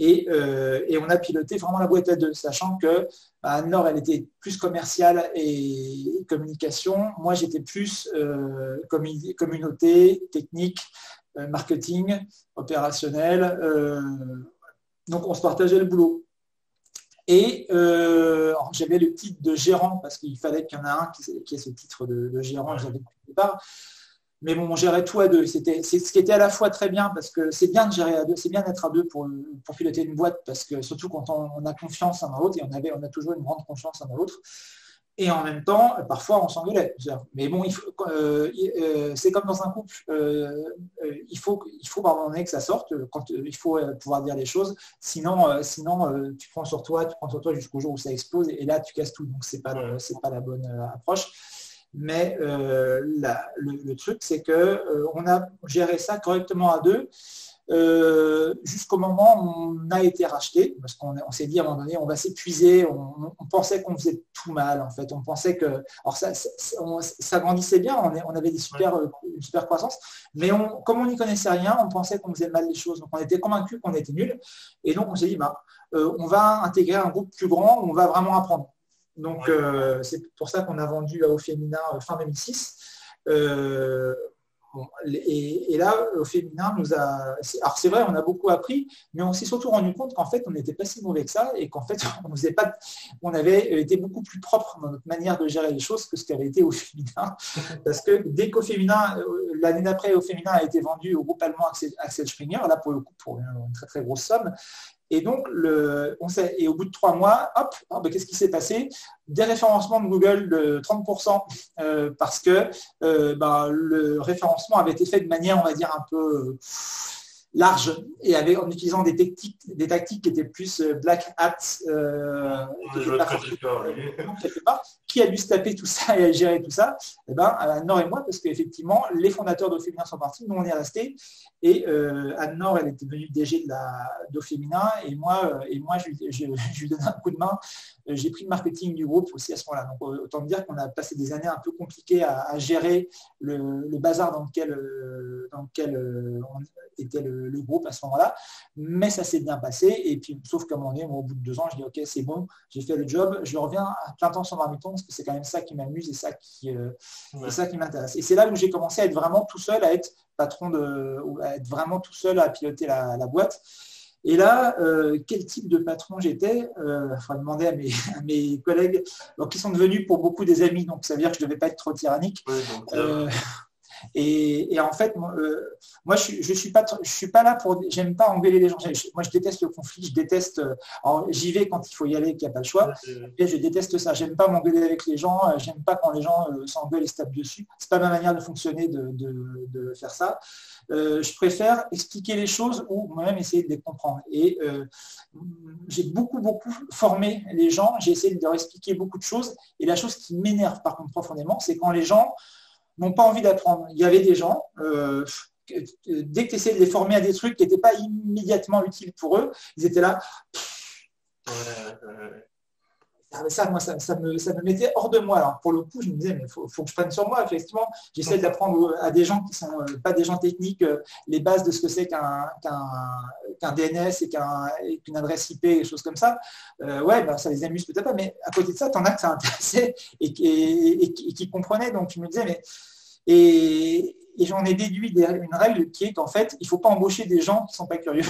Euh, et, on a piloté vraiment la boîte à deux, sachant que bah, Nord, elle était plus commerciale et communication. Moi, j'étais plus euh, communauté, technique, euh, marketing, opérationnel. donc, on se partageait le boulot. Et j'avais le titre de gérant parce qu'il fallait qu'il y en ait un qui, ait ce titre de, de gérant. J'avais au départ. Mais bon, on gérait tout à deux. C'était ce qui était à la fois très bien parce que c'est bien de gérer à deux, c'est bien d'être à deux pour, pour piloter une boîte parce que surtout quand on, a confiance un dans l'autre et on avait, on a toujours une grande confiance un dans l'autre. Et en même temps, parfois on s'engueulait. Mais bon, euh, euh, c'est comme dans un couple. Euh, il faut, il faut pardonner que ça sorte. Quand il faut pouvoir dire les choses. Sinon, sinon, tu prends sur toi, tu prends sur toi jusqu'au jour où ça explose et là tu casses tout. Donc c'est pas, c'est pas la bonne approche. Mais euh, le, truc, c'est qu'on euh, on a géré ça correctement à deux. Euh, jusqu'au moment où on a été racheté, parce qu'on s'est dit à un moment donné, on va s'épuiser, on, pensait qu'on faisait tout mal, en fait, on pensait que, alors ça, ça, grandissait bien, on, avait des super, une super croissance, mais comme on n'y connaissait rien, on pensait qu'on faisait mal les choses, donc on était convaincu qu'on était nul, et donc on s'est dit, bah, on va intégrer un groupe plus grand, où on va vraiment apprendre. Donc, euh, c'est pour ça qu'on a vendu au féminin euh, fin 2006. Euh, et, là, au féminin, nous a. Alors, c'est vrai, on a beaucoup appris, mais on s'est surtout rendu compte qu'en fait, on n'était pas si mauvais que ça et qu'en fait, on, pas, on avait été beaucoup plus propre dans notre manière de gérer les choses que ce qu'avait été au féminin. Parce que dès qu'au féminin, l'année d'après, au féminin a été vendu au groupe allemand Axel Springer, là, pour le coup, pour une très très grosse somme. Et donc, le, on sait, et au bout de trois mois, hop, hein, ben, qu'est-ce qui s'est passé? Des référencements de Google de 30% euh, parce que euh, ben, le référencement avait été fait de manière, on va dire, un peu large et avait, en utilisant des tactiques, des tactiques qui étaient plus euh, black hat, euh, qui a dû se taper tout ça et à gérer tout ça. Eh ben, Anne-Nord et moi, parce qu'effectivement, les fondateurs d'Au sont partis, nous on est restés, et euh, Anne-Nord, elle était devenue DG de la Féminin, et moi, et moi je, lui donnais un coup de main. J'ai pris le marketing du groupe aussi à ce moment-là. Donc autant dire qu'on a passé des années un peu compliquées à, gérer le, bazar dans lequel, dans lequel on était le, le, groupe à ce moment-là. Mais ça s'est bien passé. Et puis, sauf qu'à un moment donné, au bout de deux ans, je dis OK, c'est bon, j'ai fait le job, je reviens à plein temps sur Marmiton parce que c'est quand même ça qui m'amuse et ça qui, euh, ça qui m'intéresse. Et c'est là où j'ai commencé à être vraiment tout seul, à être patron de, ou à être vraiment tout seul à piloter la, boîte. Et là, euh, quel type de patron j'étais euh, Il faudra demander à mes, mes, collègues, donc, qui sont devenus pour beaucoup des amis, donc ça veut dire que je ne devais pas être trop tyrannique. Et, en fait, moi, euh, je ne suis, pas, je suis pas là pour. J'aime pas engueuler les gens. Moi, je déteste le conflit. Je déteste. Euh, j'y vais quand il faut y aller, qu'il n'y a pas le choix. Et je déteste ça. J'aime pas m'engueuler avec les gens. Euh, j'aime pas quand les gens s'engueulent et se tapent dessus. C'est pas ma manière de fonctionner de, faire ça. je préfère expliquer les choses ou moi-même essayer de les comprendre. Et j'ai beaucoup, beaucoup formé les gens. J'ai essayé de leur expliquer beaucoup de choses. Et la chose qui m'énerve par contre profondément, c'est quand les gens n'ont pas envie d'apprendre. Il y avait des gens, euh, dès que tu essayais de les former à des trucs qui n'étaient pas immédiatement utiles pour eux, ils étaient là. Ça, moi, ça, me, mettait hors de moi. Alors, pour le coup, je me disais, mais il faut, que je prenne sur moi. Effectivement, j'essaie d'apprendre à des gens qui ne sont euh, pas des gens techniques euh, les bases de ce que c'est qu'un DNS et qu'une adresse IP et choses comme ça. ouais, bah, ça les amuse peut-être pas, mais à côté de ça, tu en as que ça intéressait et, et, qui comprenaient. Donc, je me disais, mais. Et, j'en ai déduit une règle qui est qu'en fait, il ne faut pas embaucher des gens qui ne sont pas curieux.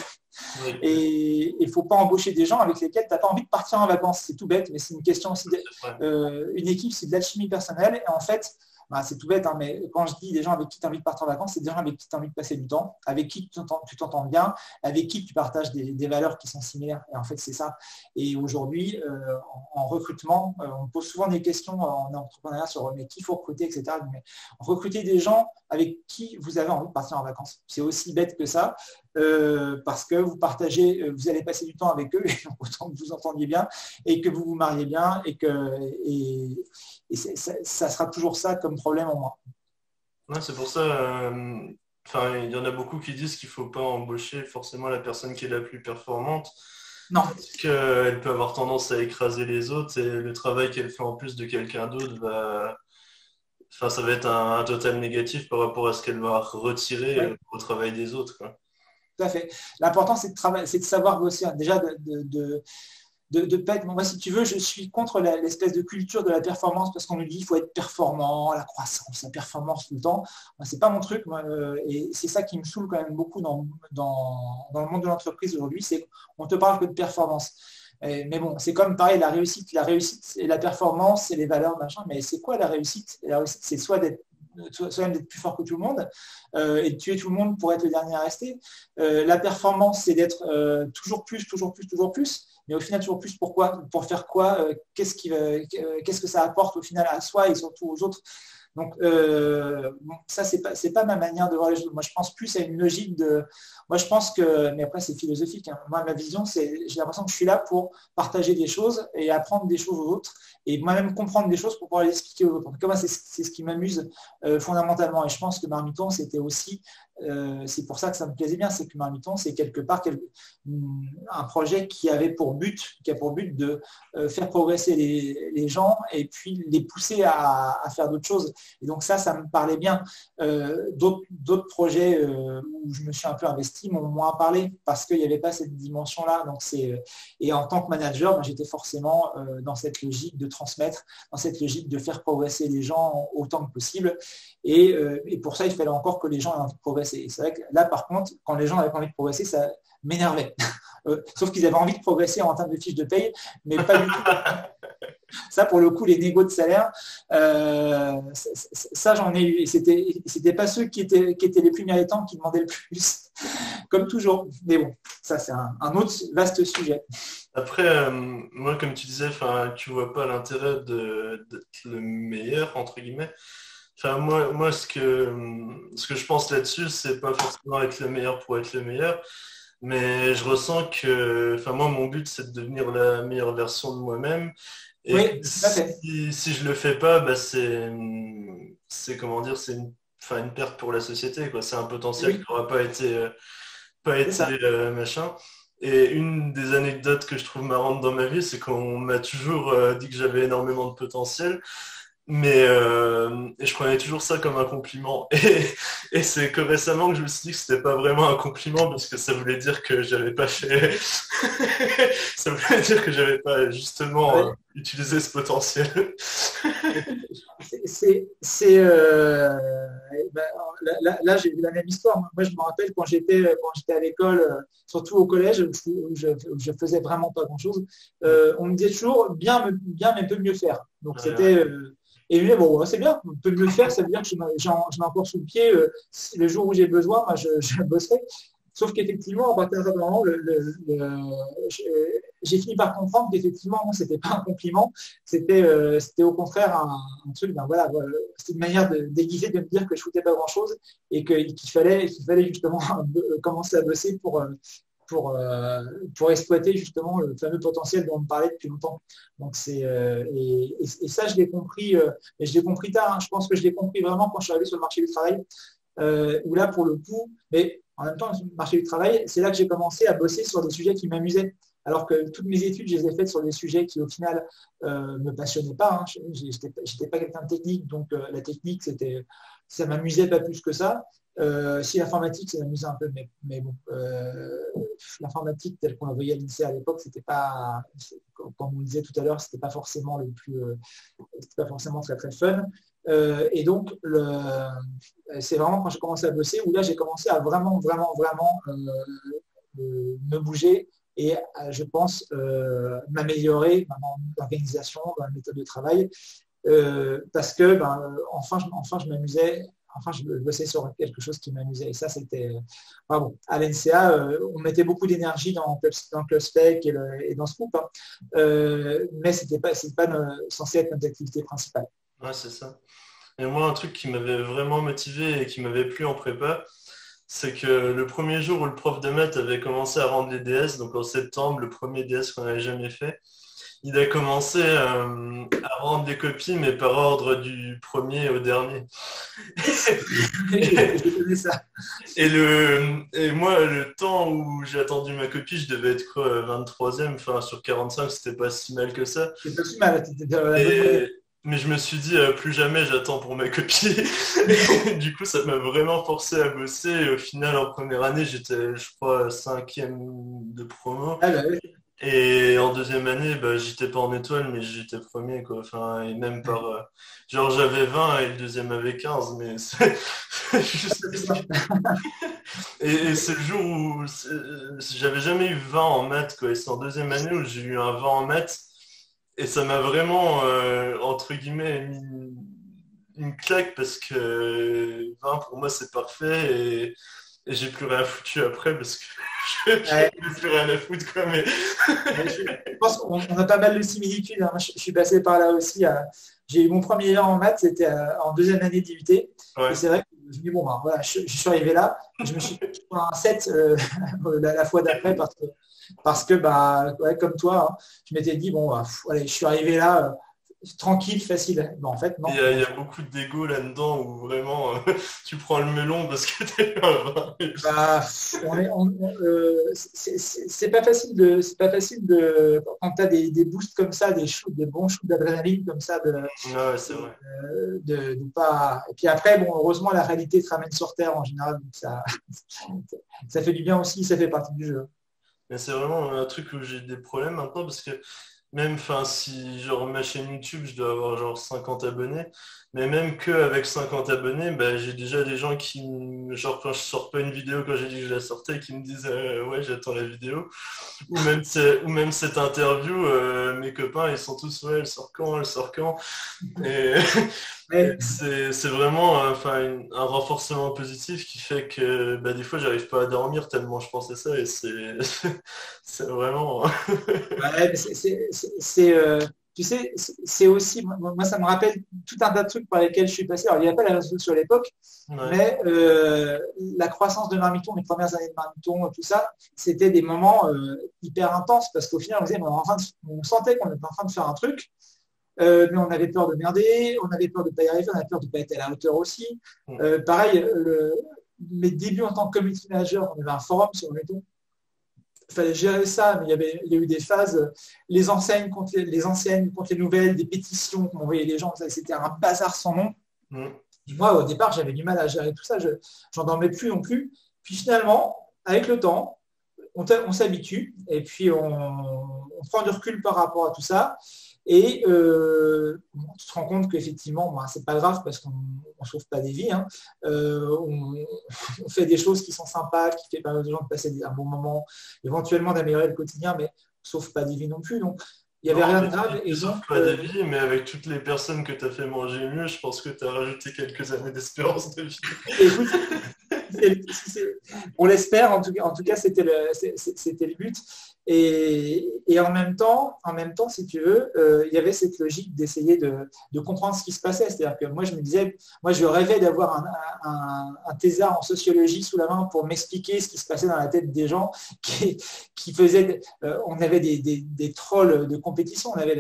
Et il ne faut pas embaucher des gens avec lesquels tu n'as pas envie de partir en vacances. C'est tout bête, mais c'est une question aussi. Euh, une équipe, c'est de l'alchimie personnelle. Et en fait, bah, c'est tout bête, hein, mais quand je dis des gens avec qui tu as envie de partir en vacances, c'est des gens avec qui tu as envie de passer du temps, avec qui tu t'entends bien, avec qui tu partages des, valeurs qui sont similaires. Et en fait, c'est ça. Et aujourd'hui, euh, en, recrutement, euh, on pose souvent des questions en entrepreneuriat sur mais qui faut recruter, etc. Mais recruter des gens avec qui vous avez envie de partir en vacances. C'est aussi bête que ça. Euh, parce que vous partagez, vous allez passer du temps avec eux, autant que vous entendiez bien, et que vous vous mariez bien, et que et ça, sera toujours ça comme problème en moi. c'est pour ça, euh, enfin, il y en a beaucoup qui disent qu'il ne faut pas embaucher forcément la personne qui est la plus performante. Non. Parce qu'elle peut avoir tendance à écraser les autres et le travail qu'elle fait en plus de quelqu'un d'autre va. Enfin, ça va être un, total négatif par rapport à ce qu'elle va retirer au travail des autres. Tout à fait. L'important, c'est de, de savoir aussi, déjà de de, de être, moi si tu veux, je suis contre l'espèce de culture de la performance parce qu'on nous dit qu'il faut être performant, la croissance, la performance tout le temps. C'est pas mon truc, euh, et c'est ça qui me saoule quand même beaucoup dans, dans, le monde de l'entreprise aujourd'hui, c'est qu'on te parle que de performance. mais bon, c'est comme pareil, la réussite, la réussite et la performance, c'est les valeurs, machin, mais c'est quoi La réussite, c'est soit d'être soit même d'être plus fort que tout le monde euh, et de tuer tout le monde pour être le dernier à rester. Euh, la performance, c'est d'être toujours plus, toujours plus, toujours plus mais au final toujours plus pourquoi, pour faire quoi, euh, qu'est-ce, qui, qu'est-ce que ça apporte au final à soi et surtout aux autres? Donc euh, ça c'est pas c'est pas ma manière de voir les choses. Moi je pense plus à une logique de. Moi je pense que mais après c'est philosophique. Hein. Moi ma vision c'est j'ai l'impression que je suis là pour partager des choses et apprendre des choses aux autres et moi-même comprendre des choses pour pouvoir les expliquer aux autres. En tout cas c'est, ce qui m'amuse euh, fondamentalement et je pense que Marmiton c'était aussi euh, c'est pour ça que ça me plaisait bien, c'est que Marmiton, c'est quelque part un projet qui avait pour but, qui a pour but de faire progresser les, gens et puis les pousser à, faire d'autres choses. Et donc ça, ça me parlait bien. Euh, d'autres projets où je me suis un peu investi m'ont moins parlé parce qu'il n'y avait pas cette dimension-là. C'est et en tant que manager, j'étais forcément dans cette logique de transmettre, dans cette logique de faire progresser les gens autant que possible. Et, pour ça, il fallait encore que les gens aient envie de progresser c'est vrai que là, par contre, quand les gens avaient envie de progresser, ça m'énervait. Euh, sauf qu'ils avaient envie de progresser en termes de fiches de paye, mais pas du tout. Ça, pour le coup, les négos de salaire, euh, ça, j'en ai eu. Et c'était, c'était pas ceux qui étaient, qui étaient les plus méritants qui demandaient le plus, comme toujours. Mais bon, ça, c'est un, autre vaste sujet. Après, euh, moi, comme tu disais, tu vois pas l'intérêt d'être le meilleur, entre guillemets. Enfin, moi, moi ce, que, ce que je pense là-dessus, c'est pas forcément être le meilleur pour être le meilleur, mais je ressens que, enfin, moi, mon but, c'est de devenir la meilleure version de moi-même. Et si, si, je le fais pas, bah, c'est, c'est comment dire, c'est une, une perte pour la société, quoi. C'est un potentiel qui n'aura pas été, euh, pas été euh, machin. Et une des anecdotes que je trouve marrante dans ma vie, c'est qu'on m'a toujours euh, dit que j'avais énormément de potentiel. Mais euh, et je prenais toujours ça comme un compliment. Et, c'est que récemment que je me suis dit que c'était pas vraiment un compliment parce que ça voulait dire que j'avais pas fait. ça voulait dire que j'avais pas justement euh, utilisé ce potentiel. c'est euh, ben, là, j'ai vu la même histoire. Moi je me rappelle quand j'étais quand j'étais à l'école, surtout au collège où je, je faisais vraiment pas grand chose. on me disait toujours bien bien mais peut mieux faire. Donc c'était et lui, bon, c'est bien, on peut le faire, ça veut dire que j'en ai encore sous le pied. Euh, le jour où j'ai besoin, moi, je, je bosserai. Sauf qu'effectivement, à partir d'un moment, j'ai fini par comprendre qu'effectivement, ce n'était pas un compliment, c'était euh, au contraire un, truc, ben voilà, c'était une manière de, déguiser de me dire que je ne foutais pas grand-chose et qu'il fallait, fallait justement commencer à bosser pour, euh, pour, euh, pour exploiter justement le fameux potentiel dont on me parlait depuis longtemps. Donc euh, et, ça je l'ai compris, euh, je l'ai compris tard. Hein. Je pense que je l'ai compris vraiment quand je suis arrivé sur le marché du travail, où là pour le coup, mais en même temps le marché du travail, c'est là que j'ai commencé à bosser sur des sujets qui m'amusaient. Alors que toutes mes études, je les ai faites sur des sujets qui au final ne me passionnaient pas. Hein. Je n'étais pas quelqu'un de technique, donc la technique, c'était, ça m'amusait pas plus que ça. Euh, si l'informatique, c'est amusant un peu, mais, bon, euh, l'informatique telle qu'on la voyait à l'INSEE à l'époque, c'était pas, comme on le disait tout à l'heure, c'était pas forcément le plus, euh, pas forcément très très fun. et donc, c'est vraiment quand j'ai commencé à bosser où là, j'ai commencé à vraiment, vraiment, vraiment me bouger et je pense m'améliorer dans l'organisation, dans la méthode de travail, parce que ben, enfin, enfin je m'amusais enfin, je bossais sur quelque chose qui m'amusait. Et ça, c'était. à l'NCA, euh, on mettait beaucoup d'énergie dans, dans le spec et, dans ce groupe, hein. euh, mais ce n'était pas, pas censé être notre activité principale. Ouais, c'est ça. Et moi, un truc qui m'avait vraiment motivé et qui m'avait plu en prépa, c'est que le premier jour où le prof de maths avait commencé à rendre les DS, donc en septembre, le premier DS qu'on n'avait jamais fait, il a commencé euh, à rendre des copies, mais par ordre du premier au dernier. et, le, et moi, le temps où j'ai attendu ma copie, je devais être 23e, enfin sur 45, c'était pas si mal que ça. pas si mal, mais je me suis dit, euh, plus jamais j'attends pour ma copie. du coup, ça m'a vraiment forcé à bosser. Et au final, en première année, j'étais, je crois, cinquième de promo. Ah bah et en deuxième année, bah, j'étais pas en étoile, mais j'étais premier, quoi. Enfin, et même par. Euh, genre, j'avais 20 et le deuxième avait 15, mais c'est. et, c'est le jour où j'avais jamais eu 20 en maths, quoi. Et c'est en deuxième année où j'ai eu un 20 en maths. Et ça m'a vraiment, euh, entre guillemets, mis une, claque parce que 20 pour moi c'est parfait et, et j'ai plus rien foutu après parce que je plus rien à foutre. Quoi, mais... je pense qu'on a pas mal de similitudes. Hein. je, suis passé par là aussi. J'ai eu mon premier an en maths, c'était euh, en deuxième année d'IUT. Et c'est vrai que je me dis, bon, ben, voilà, je, suis arrivé là. Je me suis pris un 7 euh, la, fois d'après parce que, parce que bah, comme toi, hein, je m'étais dit, bon, bah, allez, je suis arrivé là euh, tranquille, facile. en fait, non. Il y, a, beaucoup d'ego là-dedans où vraiment euh, tu prends le melon parce que t'es bah, euh, c'est pas facile de, c'est pas facile de quand tu as des, des, boosts comme ça, des shoots, des bons shoots d'adrénaline comme ça, de, euh, de, pas. Et puis après, bon, heureusement, la réalité te ramène sur terre en général, donc ça, ça fait du bien aussi, ça fait partie du jeu. Mais c'est vraiment un truc où j'ai des problèmes maintenant parce que même si genre ma chaîne YouTube je dois avoir genre 50 abonnés mais même que avec 50 abonnés bah, j'ai déjà des gens qui genre quand je sors pas une vidéo quand j'ai dit que je la sortais qui me disent euh, ouais j'attends la vidéo. Ou même ou même cette interview euh, mes copains ils sont tous ouais elle sort quand elle sort quand. Et c'est vraiment euh, enfin un renforcement positif qui fait que bah, des fois j'arrive pas à dormir tellement je pensais ça et c'est vraiment. C'est, euh, tu sais, c'est aussi, moi, ça me rappelle tout un tas de trucs par lesquels je suis passé. Alors, il n'y avait pas la réseau sur l'époque, mais euh, la croissance de Marmiton, les premières années de Marmiton, tout ça, c'était des moments euh, hyper intenses parce qu'au final, on, sentait qu'on était en train de faire un truc, mais on avait peur de merder, on avait peur de ne pas y arriver, on avait peur de ne pas être à la hauteur aussi. pareil, mes débuts en tant que community manager, on avait un forum sur le il fallait gérer ça, mais il y, avait, il y a eu des phases, les enseignes contre les, anciennes contre les nouvelles, des pétitions qu'on envoyait les gens, c'était un bazar sans nom. Mm. Moi, au départ, j'avais du mal à gérer tout ça, je n'en dormais plus non plus. Puis finalement, avec le temps, on, s'habitue et puis on, on, prend du recul par rapport à tout ça. Et euh, tu te rends compte qu'effectivement, ce bah, c'est pas grave parce qu'on ne sauve pas des vies. Hein. Euh, on, fait des choses qui sont sympas, qui fait permettre aux gens de passer un bon moment, éventuellement d'améliorer le quotidien, mais sauve pas des vies non plus. Donc, il n'y avait rien de grave. Et donc, pas des vies, mais avec toutes les personnes que tu as fait manger mieux, je pense que tu as rajouté quelques années d'espérance de vie. on l'espère, en tout, en tout cas, c'était le, c'était le but. Et, en même temps, en même temps, si tu veux, euh, il y avait cette logique d'essayer de, comprendre ce qui se passait. C'est-à-dire que moi, je me disais, moi, je rêvais d'avoir un, thésard en sociologie sous la main pour m'expliquer ce qui se passait dans la tête des gens qui, faisaient. Euh, on avait des, trolls de compétition. On avait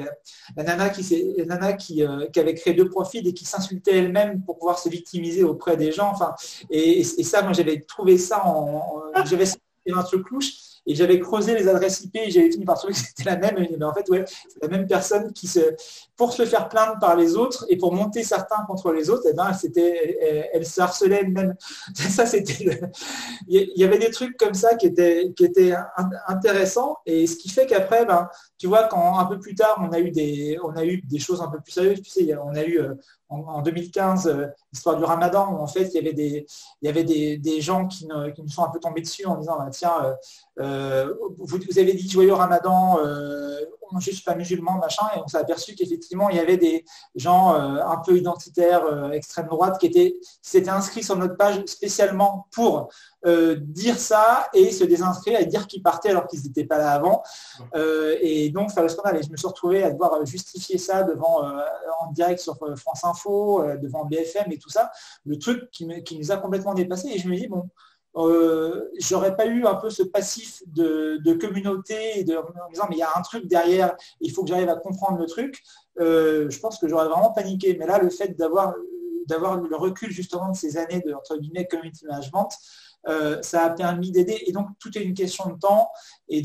la, nana, qui, nana qui, euh, qui, avait créé deux profils et qui s'insultait elle-même pour pouvoir se victimiser auprès des gens. Enfin, et, ça, moi, j'avais trouvé ça en, j'avais un truc louche. Et j'avais creusé les adresses IP et j'avais fini par trouver que c'était la même. Mais en fait, ouais, c'est la même personne qui se, pour se faire plaindre par les autres et pour monter certains contre les autres, eh ben, c'était, elle, se harcelait elle-même. Ça, c'était, il y avait des trucs comme ça qui étaient, qui étaient intéressants. Et ce qui fait qu'après, ben, tu vois, quand un peu plus tard, on a eu des, on a eu des choses un peu plus sérieuses. Tu sais, on a eu, en, 2015, l'histoire du ramadan, où en fait, il y avait des, gens qui, nous sont un peu tombés dessus en disant, bah, tiens, vous, avez dit joyeux ramadan, je ne suis pas musulman, machin, et on s'est aperçu qu'effectivement, il y avait des gens un peu identitaires, extrême droite, qui étaient, s'étaient inscrits sur notre page spécialement pour euh, dire ça et se désinscrire et dire qu'ils partaient alors qu'ils n'étaient pas là avant. Euh, et donc, faire le scandale. Et je me suis retrouvé à devoir justifier ça devant, euh, en direct sur France Info, devant BFM et tout ça. Le truc qui, nous a complètement dépassé. Et je me dis, bon, j'aurais pas eu un peu ce passif de, communauté de, en disant mais il y a un truc derrière, il faut que j'arrive à comprendre le truc. je pense que j'aurais vraiment paniqué. Mais là, le fait d'avoir d'avoir le recul justement de ces années de entre guillemets community management, euh, ça a permis d'aider. Et donc, tout est une question de temps et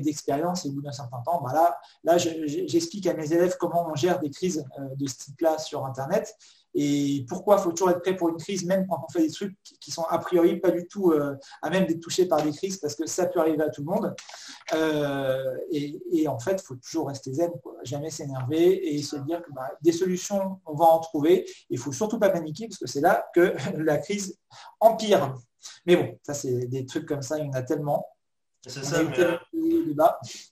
d'expérience. Et, au bout d'un certain temps, bah là, là j'explique à mes élèves comment on gère des crises euh, de ce type-là sur Internet et pourquoi faut toujours être prêt pour une crise, même quand on fait des trucs qui sont a priori pas du tout euh, à même d'être touchés par des crises, parce que ça peut arriver à tout le monde. et, en fait, faut toujours rester zen, jamais s'énerver et se dire que bah, des solutions, on va en trouver. Il faut surtout pas paniquer, parce que c'est là que la crise empire. Mais bon, ça c'est des trucs comme ça, il y en a tellement. C'est ça, mais euh,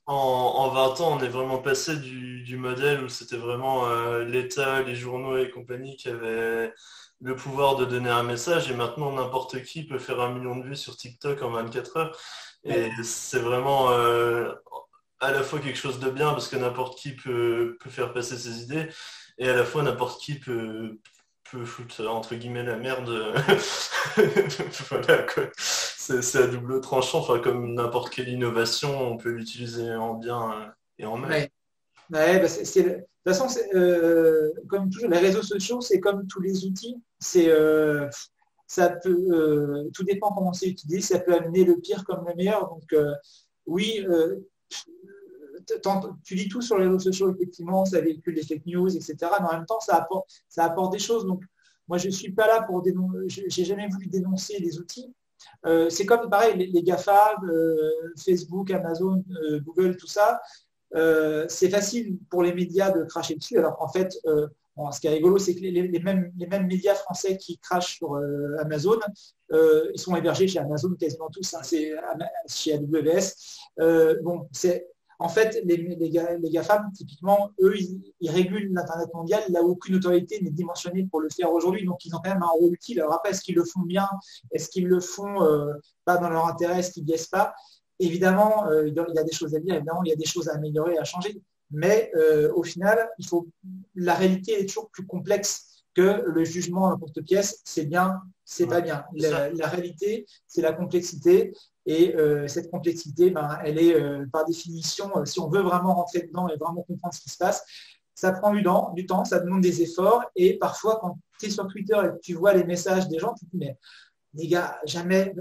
en, 20 ans, on est vraiment passé du, modèle où c'était vraiment euh, l'État, les journaux et compagnie qui avaient le pouvoir de donner un message et maintenant n'importe qui peut faire un million de vues sur TikTok en 24 heures. Et c'est vraiment euh, à la fois quelque chose de bien parce que n'importe qui peut, peut, faire passer ses idées et à la fois n'importe qui peut, peut foutre entre guillemets la merde. voilà quoi. C'est à double tranchant, enfin, comme n'importe quelle innovation, on peut l'utiliser en bien euh, et en mal. Bah, de toute façon, euh, comme toujours, les réseaux sociaux, c'est comme tous les outils. C'est euh, ça peut, tout dépend comment c'est utilisé. Ça peut amener le pire comme le meilleur. Donc oui, tu lis tout sur les réseaux sociaux, effectivement, ça véhicule des fake news, etc. Mais en même temps, ça apporte, ça apporte des choses. Donc, moi, je ne suis pas là pour dénoncer, j'ai jamais voulu dénoncer les outils. Euh, c'est comme, pareil, les, GAFA, euh, Facebook, Amazon, euh, Google, tout ça. c'est facile pour les médias de cracher dessus. Alors en fait, ce qui est rigolo, c'est que les, mêmes, médias français qui crachent sur Amazon, ils sont hébergés chez Amazon quasiment tous. Hein. c'est chez AWS. bon, en fait, les, les, les GAFAM, typiquement, eux, ils, régulent l'Internet mondial là où aucune autorité n'est dimensionnée pour le faire aujourd'hui. Donc, ils ont quand même un rôle utile. Alors après, est-ce qu'ils le font bien? Est-ce qu'ils le font euh, pas dans leur intérêt? Est-ce qu'ils biaisent pas? Évidemment, euh, il y a des choses à dire. Évidemment, il y a des choses à améliorer, à changer. Mais euh, au final, il faut, la réalité est toujours plus complexe que le jugement à porte-pièce, c'est bien, c'est pas bien. la réalité, c'est la complexité. Et euh, cette complexité, ben, elle est euh, par définition, euh, si on veut vraiment rentrer dedans et vraiment comprendre ce qui se passe, ça prend du temps, du temps, ça demande des efforts. Et parfois, quand tu es sur Twitter et que tu vois les messages des gens, tu te dis, mais les gars, jamais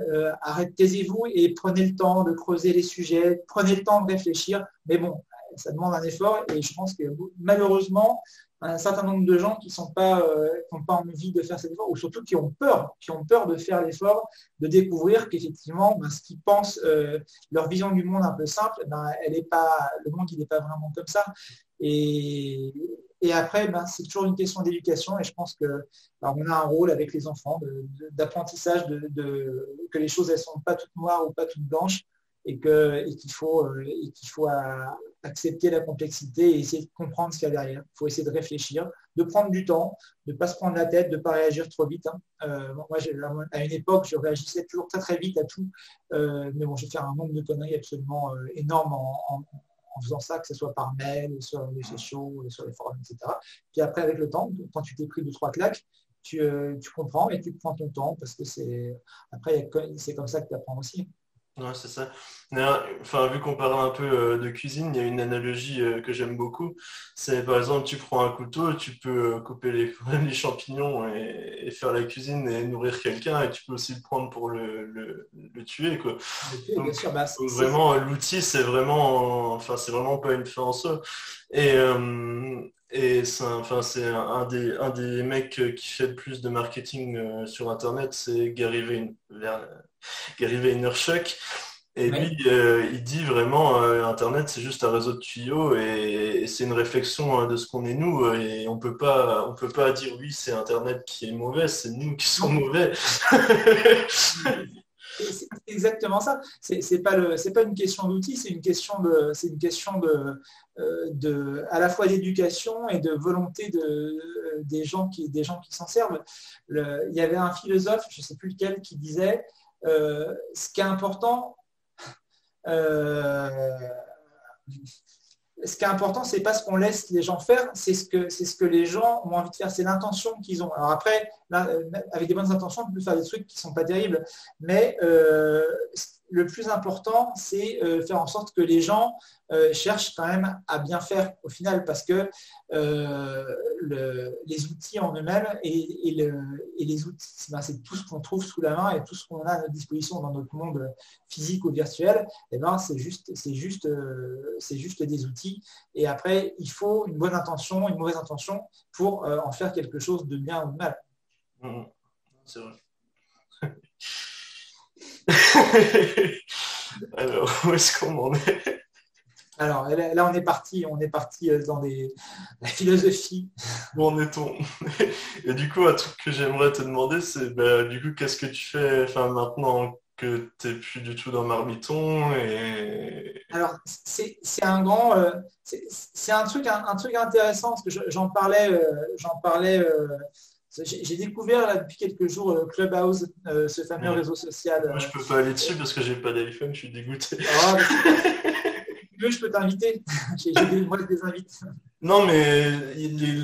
arrêtez, taisez-vous et prenez le temps de creuser les sujets, prenez le temps de réfléchir. Mais bon, ça demande un effort et je pense que malheureusement, un certain nombre de gens qui n'ont pas, euh, pas envie de faire cet effort, ou surtout qui ont peur, qui ont peur de faire l'effort, de découvrir qu'effectivement, ben, ce qu'ils pensent, euh, leur vision du monde un peu simple, ben, elle est pas, le monde n'est pas vraiment comme ça. Et, après, ben, c'est toujours une question d'éducation, et je pense que on a un rôle avec les enfants d'apprentissage, de, que les choses elles sont pas toutes noires ou pas toutes blanches, et qu'il faut, euh, faut accepter la complexité et essayer de comprendre ce qu'il y a derrière. Il faut essayer de réfléchir, de prendre du temps, de ne pas se prendre la tête, de ne pas réagir trop vite. Hein. Euh, moi, à une époque, je réagissais toujours très très vite à tout, euh, mais bon, j'ai fait un nombre de conneries absolument énorme en, faisant ça, que ce soit par mail, sur les sociaux, sur les forums, etc. Puis après, avec le temps, quand tu t'es pris deux, trois claques, tu, tu, comprends et tu prends ton temps parce que c'est après c'est comme ça que tu apprends aussi. Ouais, c'est ça. Enfin, vu qu'on parle un peu euh, de cuisine, il y a une analogie euh, que j'aime beaucoup. C'est par exemple, tu prends un couteau, tu peux euh, couper les, les champignons et, faire la cuisine et nourrir quelqu'un, et tu peux aussi le prendre pour le, tuer, quoi. Bah, vraiment, l'outil, c'est vraiment, enfin, c'est vraiment pas une fin en soi. Et, et c'est enfin, c'est un des, un des mecs qui fait le plus de marketing sur Internet, c'est Gary Vaynerchuk. Et lui, euh, il dit vraiment, euh, Internet, c'est juste un réseau de tuyaux et, c'est une réflexion hein, de ce qu'on est nous. Et on peut pas, on peut pas dire oui, c'est Internet qui est mauvais, c'est nous qui sommes mauvais. c'est exactement ça. C'est pas le, c'est pas une question d'outils, c'est une question de, c'est une question de, euh, de, à la fois d'éducation et de volonté de, des gens qui, des gens qui s'en servent. il y avait un philosophe, je sais plus lequel, qui disait ce qui est important, euh, ce qui est important, c'est pas ce qu'on laisse les gens faire, c'est ce que c'est ce que les gens ont envie de faire, c'est l'intention qu'ils ont. Alors après, euh, avec des bonnes intentions, on peut faire des trucs qui sont pas terribles, mais euh, le plus important, c'est euh, faire en sorte que les gens euh, cherchent quand même à bien faire au final, parce que euh, les outils en eux-mêmes et, les outils, c'est tout ce qu'on trouve sous la main et tout ce qu'on a à notre disposition dans notre monde physique ou virtuel, et eh ben, c'est juste, c'est juste, c'est juste des outils. Et après, il faut une bonne intention, une mauvaise intention pour en faire quelque chose de bien ou de mal. Mmh. Vrai. Alors, où est-ce qu'on en est Alors, là, on est parti, on est parti euh, dans des... la philosophie. Où en est-on Et du coup, un truc que j'aimerais te demander, c'est bah, du coup, qu'est-ce que tu fais enfin, maintenant que tu n'es plus du tout dans Marmiton et... Alors, c'est un grand... Euh, c'est un truc, un, truc intéressant, parce que j'en parlais, euh, j'en parlais j'ai découvert là, depuis quelques jours euh, Clubhouse, euh, ce fameux réseau social. Moi, je peux pas aller dessus parce que j'ai pas d'iPhone, je suis dégoûté. Ah, je peux t'inviter. J'ai moi des invites. Non, mais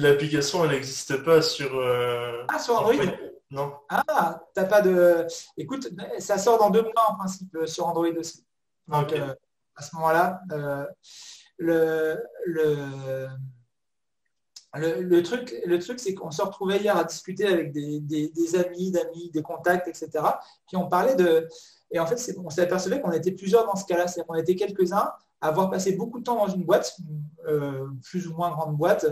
l'application, elle n'existe pas sur. Euh, ah, sur Android Non. Ah, t'as pas de. Écoute, ça sort dans deux mois en principe sur Android aussi. Donc, à ce moment-là, le, le le, truc, le truc c'est qu'on se retrouvait hier à discuter avec des, amis, d'amis, des contacts, etc. Puis on parlait de... Et en fait, on s'est aperçu qu'on était plusieurs dans ce cas-là. C'est-à-dire qu'on était quelques-uns à avoir passé beaucoup de temps dans une boîte, euh, plus ou moins grande boîte.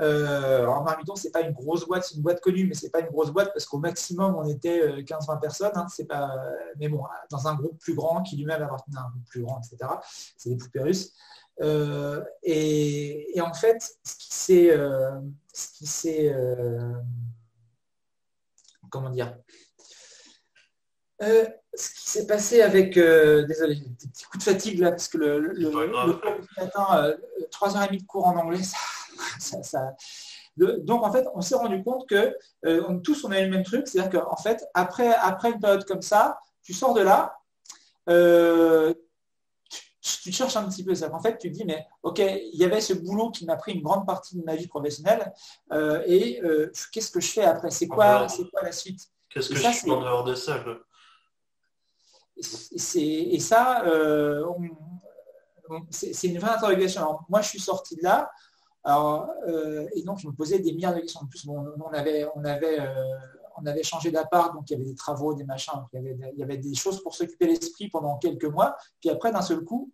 Euh, en Marmiton, ce n'est pas une grosse boîte, c'est une boîte connue, mais ce n'est pas une grosse boîte parce qu'au maximum, on était 15-20 euh, personnes. Hein, pas, mais bon, dans un groupe plus grand qui lui-même appartenait à un groupe plus grand, etc. C'est des poupées russes. Euh, et, en fait, ce qui s'est, euh, euh, comment dire, ce qui s'est passé avec, désolé, des petits coups de fatigue là, parce que le, le, matin, 3h30 de cours en anglais, ça, donc en fait, on s'est rendu compte que tous on avait le même truc, c'est-à-dire qu'en fait, après, après une période comme ça, tu sors de là, tu cherches un petit peu ça. En fait, tu te dis, mais ok, il y avait ce boulot qui m'a pris une grande partie de ma vie professionnelle, euh, et euh, qu'est-ce que je fais après? C'est quoi, c'est quoi la suite? Qu'est-ce que je fais en dehors de ça Et ça, euh, c'est une vraie interrogation. moi, je suis sorti de là, et donc je me posais des milliards de questions. En plus, on avait, on avait on avait changé d'appart, donc il y avait des travaux, des machins, il, y avait, des choses pour s'occuper l'esprit pendant quelques mois. Puis après, d'un seul coup,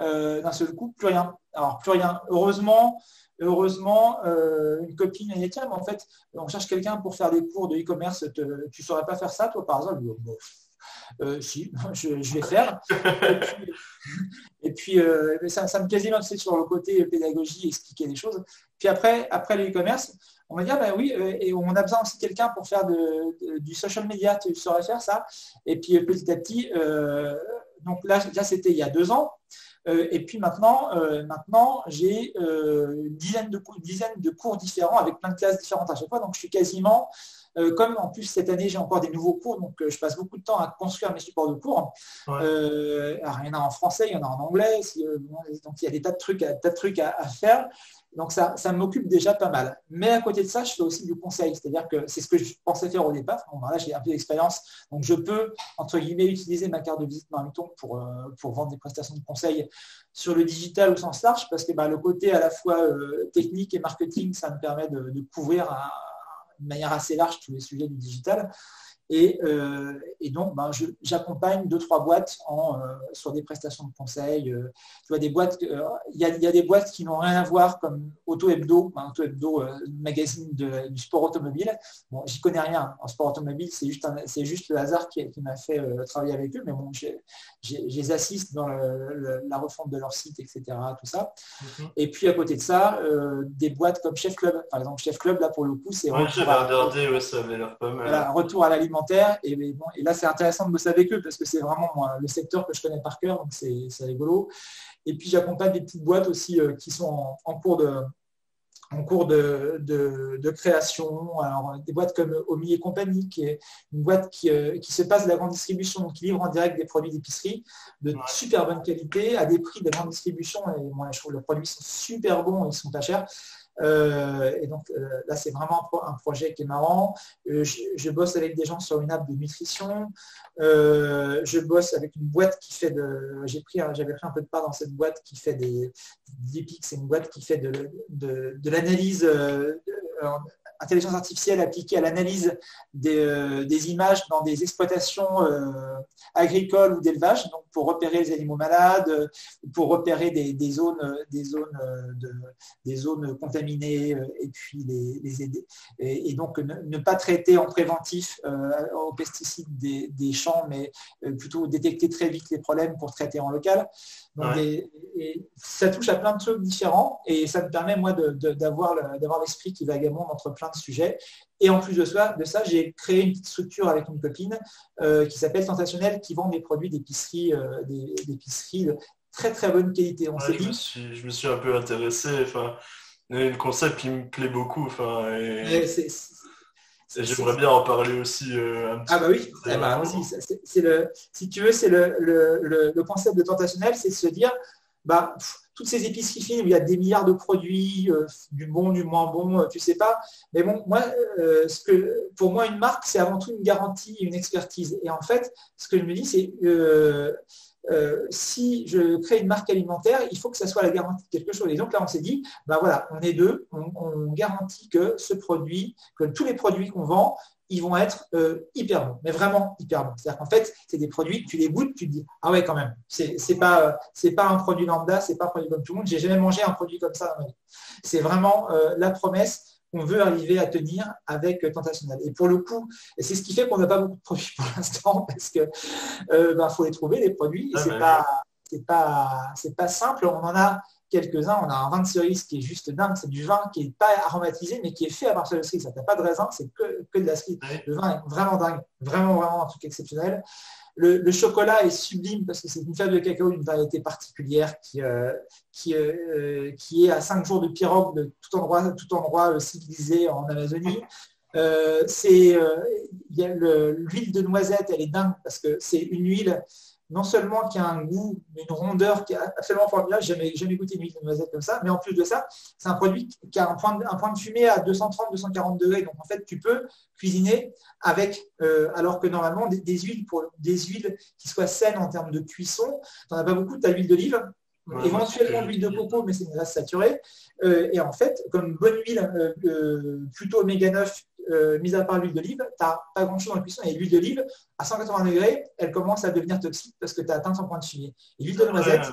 euh, d'un seul coup, plus rien. Alors plus rien. Heureusement, heureusement, euh, une copine a dit tiens, mais en fait, on cherche quelqu'un pour faire des cours de e-commerce. Tu ne saurais pas faire ça, toi, par exemple euh, si, je, vais faire. Et puis, ça, me quasiment c'est sur le côté pédagogie, expliquer des choses. Puis après, après le e-commerce, on va dire, ben oui, et on a besoin aussi de quelqu'un pour faire du social media, tu saurais faire ça. Et puis petit à petit, donc là, c'était il y a deux ans. Et puis maintenant, maintenant j'ai une dizaine de, dizaines de cours différents avec plein de classes différentes à chaque fois. Donc je suis quasiment, comme en plus cette année j'ai encore des nouveaux cours, donc je passe beaucoup de temps à construire mes supports de cours. alors, il y en a en français, il y en a en anglais, donc il y a des tas de trucs, tas de trucs à faire. Donc ça, m'occupe déjà pas mal. Mais à côté de ça, je fais aussi du conseil. C'est-à-dire que c'est ce que je pensais faire au départ. là, j'ai un peu d'expérience. Donc je peux, entre guillemets, utiliser ma carte de visite Marmiton pour, euh, pour vendre des prestations de conseil sur le digital au sens large, parce que bah, le côté à la fois euh, technique et marketing, ça me permet de, couvrir de manière assez large tous les sujets du digital. Et, euh, donc, ben, j'accompagne deux, trois boîtes en, euh, sur des prestations de conseil. Euh, tu vois, des boîtes, il y, a, des boîtes qui n'ont rien à voir comme Auto Hebdo, ben, Auto Hebdo, magazine du sport automobile. Bon, j'y connais rien en sport automobile, c'est juste, c'est juste le hasard qui, m'a fait travailler avec eux, mais bon, je les assiste dans la refonte de leur site, etc. Tout ça. Mhm. Et puis à côté de ça, des boîtes comme Chef Club. Par exemple, Chef Club, là pour le coup, c'est ouais, retour, à... ça l'air pas mal. retour à et, bon, et là, c'est intéressant de bosser avec eux parce que c'est vraiment le secteur que je connais par cœur, donc c'est rigolo. Et puis, j'accompagne des petites boîtes aussi euh, qui sont en, cours de, en cours de, de, création. Alors, des boîtes comme Omi et compagnie, qui est une boîte qui, euh, qui, se passe de la grande distribution, donc qui livre en direct des produits d'épicerie de super bonne qualité, à des prix de grande distribution. Et moi, je trouve que les produits sont super bons, ils sont pas chers. Euh, et donc euh, là, c'est vraiment un, projet qui est marrant. Euh, je, bosse avec des gens sur une app de nutrition. je bosse avec une boîte qui fait de. J'ai pris, j'avais pris un peu de part dans cette boîte qui fait des. Deepix, c'est une boîte qui fait de, de l'analyse intelligence artificielle appliquée à l'analyse des, euh, images dans des exploitations euh, agricoles ou d'élevage, donc pour repérer les animaux malades, pour repérer des, zones, des zones, de, des zones contaminées et puis les, aider. Et, donc ne, pas traiter en préventif euh, aux pesticides des, champs, mais plutôt détecter très vite les problèmes pour traiter en local. Ça touche à plein de trucs différents et ça me permet moi d'avoir l'esprit qui va également entre plein de sujets. Et en plus de ça, de ça j'ai créé une petite structure avec une copine euh, qui s'appelle Tentationnel, qui vend des produits d'épicerie, euh, d'épicerie de très très bonne qualité. On je, me suis, je me suis un peu intéressé. Enfin, le concept qui me plaît beaucoup. Enfin, J'aimerais bien en parler aussi euh, Ah bah oui, eh bah, c'est le, si tu veux, c'est le, le, le, concept de tentationnel, c'est se dire, bah, toutes ces épiceries fines où il y a des milliards de produits, euh, du bon, du moins bon, euh, tu sais pas. Mais bon, moi, euh, ce que, pour moi, une marque, c'est avant tout une garantie, une expertise. Et en fait, ce que je me dis, c'est si je crée une marque alimentaire, il faut que ça soit la garantie de quelque chose. Et donc là, on s'est dit, ben voilà, on est deux, on, garantit que ce produit, que tous les produits qu'on vend, ils vont être euh, hyper bons, mais vraiment hyper bons. C'est-à-dire qu'en fait, c'est des produits, tu les goûtes, tu te dis, ah ouais, quand même, c'est pas, pas un produit lambda, c'est pas un produit comme tout le monde. J'ai jamais mangé un produit comme ça dans ma vie. C'est vraiment euh, la promesse qu'on veut arriver à tenir avec Tentationnel. Et pour le coup, c'est ce qui fait qu'on n'a pas beaucoup de produits pour l'instant, parce que euh, ben, faut les trouver, les produits. Ah, c'est pas, pas, pas simple. On en a quelques-uns. On a un vin de cerise qui est juste dingue. C'est du vin qui n'est pas aromatisé, mais qui est fait à partir de cerise. Ça n'a pas de raisin, c'est que, de la cerise. Le vin est vraiment dingue. Vraiment, vraiment un truc exceptionnel. Le, chocolat est sublime parce que c'est une fève de cacao d'une variété particulière qui, euh, euh, qui, est à 5 jours de pirogue de tout endroit, tout endroit civilisé en Amazonie. Euh, c'est l'huile de noisette, elle est dingue parce que c'est une huile non seulement qui a un goût, une rondeur qui est absolument formidable, j'ai jamais, jamais goûté une huile de noisette comme ça, mais en plus de ça, c'est un produit qui a un point, de, un point de fumée à 230-240 degrés. Donc en fait, tu peux cuisiner avec, euh, alors que normalement, des, huiles pour des huiles qui soient saines en termes de cuisson, tu n'en as pas beaucoup, tu as l'huile d'olive, éventuellement l'huile de coco, mais c'est une graisse saturée. Euh, et en fait, comme bonne huile euh, plutôt oméga 9 euh, mis à part l'huile d'olive, tu n'as pas grand-chose dans la cuisson. Et l'huile d'olive, à 180 degrés, elle commence à devenir toxique parce que tu as atteint son point de fumée. Et l'huile de noisette.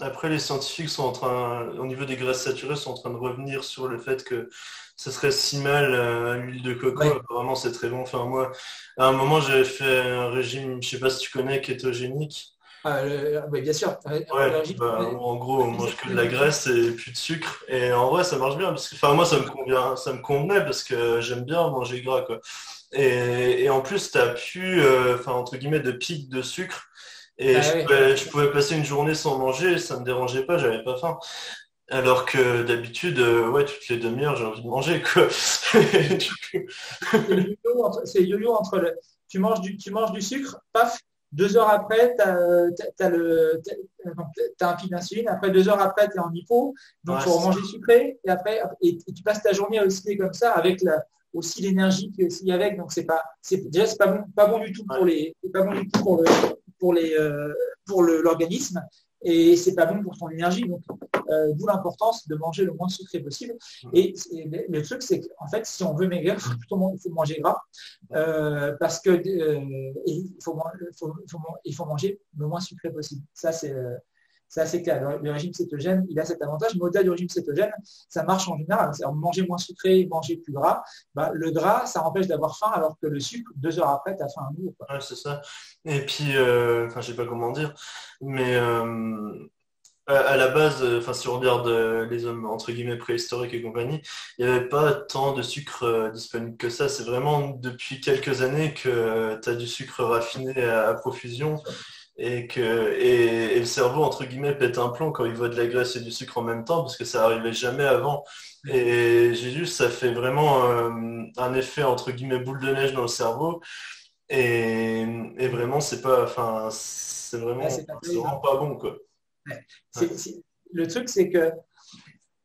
Après, les scientifiques sont en train, au niveau des graisses saturées, sont en train de revenir sur le fait que ce serait si mal euh, l'huile de coco. Vraiment, c'est très bon. Enfin, moi, à un moment, j'avais fait un régime, je sais pas si tu connais, kétogénique. Ah, bien sûr. Bah, en gros, on mange que de la graisse et plus de sucre. Et en vrai, ça marche bien. Parce que, enfin, moi, ça me convient, ça me convenait parce que j'aime bien manger gras, quoi. Et, en plus, tu as plus, euh, enfin, entre guillemets, de pic de sucre. Et ah je, pouvais, passer une journée sans manger, ça me dérangeait pas, j'avais pas faim. Alors que d'habitude, euh, ouais, toutes les demi-heures, j'ai envie de manger, quoi. c'est yo-yo entre, le, tu manges du, tu manges du sucre, paf, deux heures après, tu as, un pic d'insuline. Après, deux heures après, tu es en hypo. Donc, il faut manger sucré. Et après, et, tu passes ta journée à osciller comme ça avec la, aussi l'énergie qui est aussi avec. Donc, c'est pas, déjà, c'est pas bon, pas bon du tout pour les, pas bon du tout pour le, pour les, euh, pour l'organisme. Et c'est pas bon pour ton énergie. Donc, euh, d'où l'importance de manger le moins sucré possible. Et, le truc, c'est qu'en fait, si on veut maigrir, il faut plutôt manger gras euh, parce que euh, il, faut, il faut manger le moins sucré possible. Ça, c'est c'est assez clair. Le, régime cétogène, il a cet avantage. Mais au-delà du régime cétogène, ça marche en général. C'est manger moins sucré, manger plus gras. Bah, le gras, ça empêche d'avoir faim, alors que le sucre, deux heures après, tu as faim à nouveau. Ouais, c'est ça. Et puis, euh, enfin, je sais pas comment dire, mais euh, à, la base, enfin, si on regarde euh, les hommes entre guillemets préhistoriques et compagnie, il n'y avait pas tant de sucre disponible que ça. C'est vraiment depuis quelques années que tu as du sucre raffiné à profusion et que et, le cerveau entre guillemets pète un plomb quand il voit de la graisse et du sucre en même temps parce que ça arrivait jamais avant. Et j'ai juste ça fait vraiment euh, un effet entre guillemets boule de neige dans le cerveau. Et, vraiment c'est pas enfin c'est vraiment, pas, bon quoi. le truc c'est que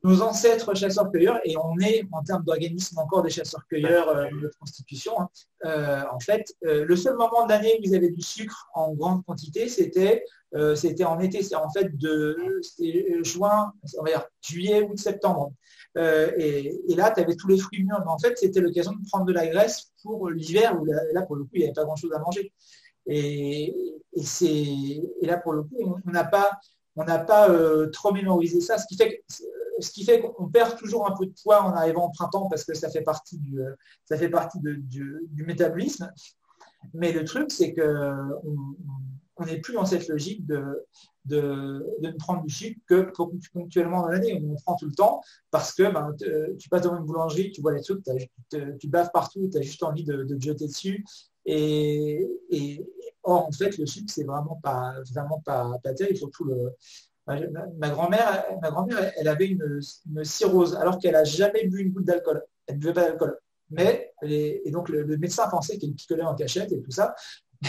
nos ancêtres chasseurs-cueilleurs, et on est en termes d'organisme encore des chasseurs-cueilleurs euh, de constitution, hein, euh, en fait, euh, le seul moment de l'année où ils avaient du sucre en grande quantité, c'était c'était en été, c'est en fait de juin, on va dire juillet, août, septembre. Et, là, tu avais tous les fruits mûrs, mais en fait, c'était l'occasion de prendre de la graisse pour l'hiver, où là, pour le coup, il n'y avait pas grand-chose à manger. Et, et, là, pour le coup, on n'a pas, on n'a pas trop mémorisé ça, ce qui fait que ce qui fait qu'on perd toujours un peu de poids en arrivant au printemps parce que ça fait partie du, ça fait partie du, métabolisme. Mais le truc, c'est qu'on n'est plus dans cette logique de, de, ne prendre du sucre que ponctuellement dans l'année. On en prend tout le temps parce que ben, tu passes dans une boulangerie, tu vois les trucs, tu baves partout, tu as juste envie de, te jeter dessus. Et, or, en fait, le sucre, c'est vraiment pas, vraiment pas, terrible, le, Ma, grand-mère, ma grand-mère, elle avait une, cirrhose alors qu'elle n'a jamais bu une goutte d'alcool. Elle ne buvait pas d'alcool. Mais, et donc le, médecin pensait qu'elle picolait en cachette et tout ça.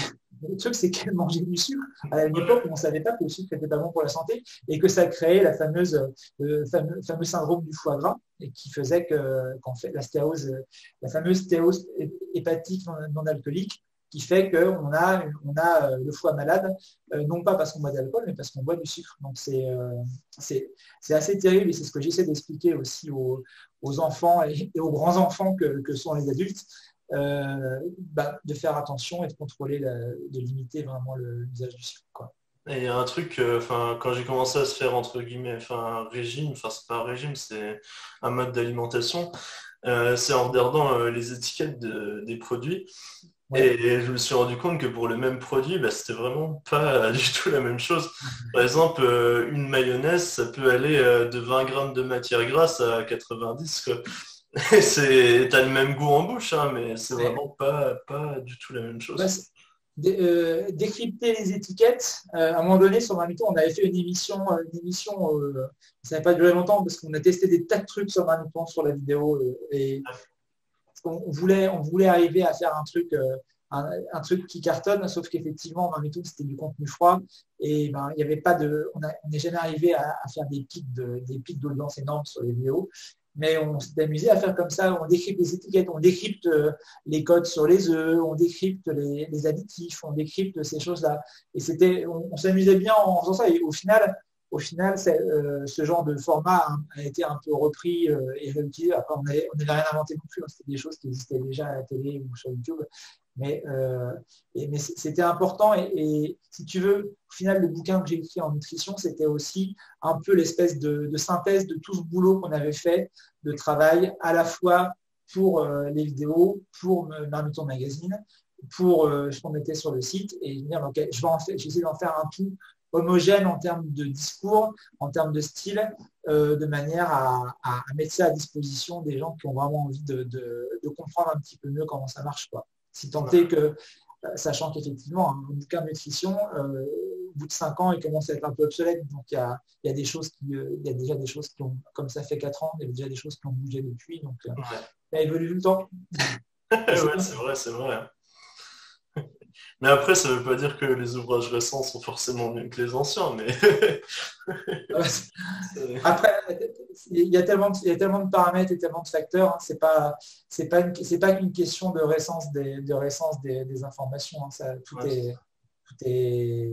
Le truc, c'est qu'elle mangeait du sucre à une époque où on ne savait pas que le sucre n'était pas bon pour la santé et que ça créait la fameuse, le fameux, syndrome du foie gras et qui faisait que, qu'en fait, la stéose, la fameuse stéose hépatique non alcoolique qui fait qu'on a, on a euh, le foie malade, euh, non pas parce qu'on boit d'alcool, mais parce qu'on boit du sucre. Donc euh, c'est assez terrible et c'est ce que j'essaie d'expliquer aussi aux, enfants et, aux grands-enfants que, sont les adultes, bah, de faire attention et de contrôler, de limiter vraiment l'usage du sucre. Quoi. Et il y a un truc, enfin, quand j'ai commencé à se faire entre guillemets, un régime, enfin, c'est pas un régime, c'est un mode d'alimentation. c'est en regardant les étiquettes des produits. Et je me suis rendu compte que pour le même produit, bah, c'était vraiment pas du tout la même chose. Par exemple, euh, une mayonnaise, ça peut aller euh, de 20 grammes de matière grasse à 90. Quoi. c'est, t'as le même goût en bouche, hein, mais c'est vraiment pas, pas du tout la même chose. Euh, décrypter les étiquettes. à un moment donné, sur Marmiton, on avait fait une émission, une émission ça n'a pas duré longtemps parce qu'on a testé des tas de trucs sur Marmiton sur la vidéo et on voulait, on arriver à faire un truc, euh, qui cartonne, sauf qu'effectivement, tout c'était du contenu froid et ben, il avait pas de, on n'est jamais arrivé à, faire des pics de, d'audience énormes sur les vidéos. Mais on s'est amusé à faire comme ça, on décrypte les étiquettes, on décrypte euh, les codes sur les œufs, on décrypte les, additifs, on décrypte ces choses-là. Et c'était, on s'amusait bien en faisant ça. Et au final, au final, euh, ce genre de format a, été un peu repris euh, et réutilisé. Après, on n'a rien inventé non plus. Hein. C'était des choses qui existaient déjà à la télé ou sur YouTube. Mais, euh, c'était important. Et, si tu veux, au final, le bouquin que j'ai écrit en nutrition, c'était aussi un peu l'espèce de, synthèse de tout ce boulot qu'on avait fait de travail à la fois pour les vidéos, pour Marmiton Magazine, pour ce qu'on mettait sur le site et dire, ok, je vais essayer d'en faire un tout homogène en termes de discours, en termes de style, euh, de manière à, mettre ça à disposition des gens qui ont vraiment envie de, comprendre un petit peu mieux comment ça marche. Quoi. Si tant est que, euh, sachant qu'effectivement, un bouquin de nutrition, euh, au bout de cinq ans, il commence à être un peu obsolète. Donc il y a, des choses qui, il y a déjà des choses qui ont, comme ça fait quatre ans, il y a déjà des choses qui ont bougé depuis. Donc ça évolue tout le temps. c'est vrai, c'est vrai. Mais après, ça ne veut pas dire que les ouvrages récents sont forcément mieux que les anciens, mais... après, il y, a tellement de, tellement de paramètres et tellement de facteurs, hein, c'est pas c'est pas pas qu'une question de récence des de récence des, informations, hein, ça, tout, est, tout est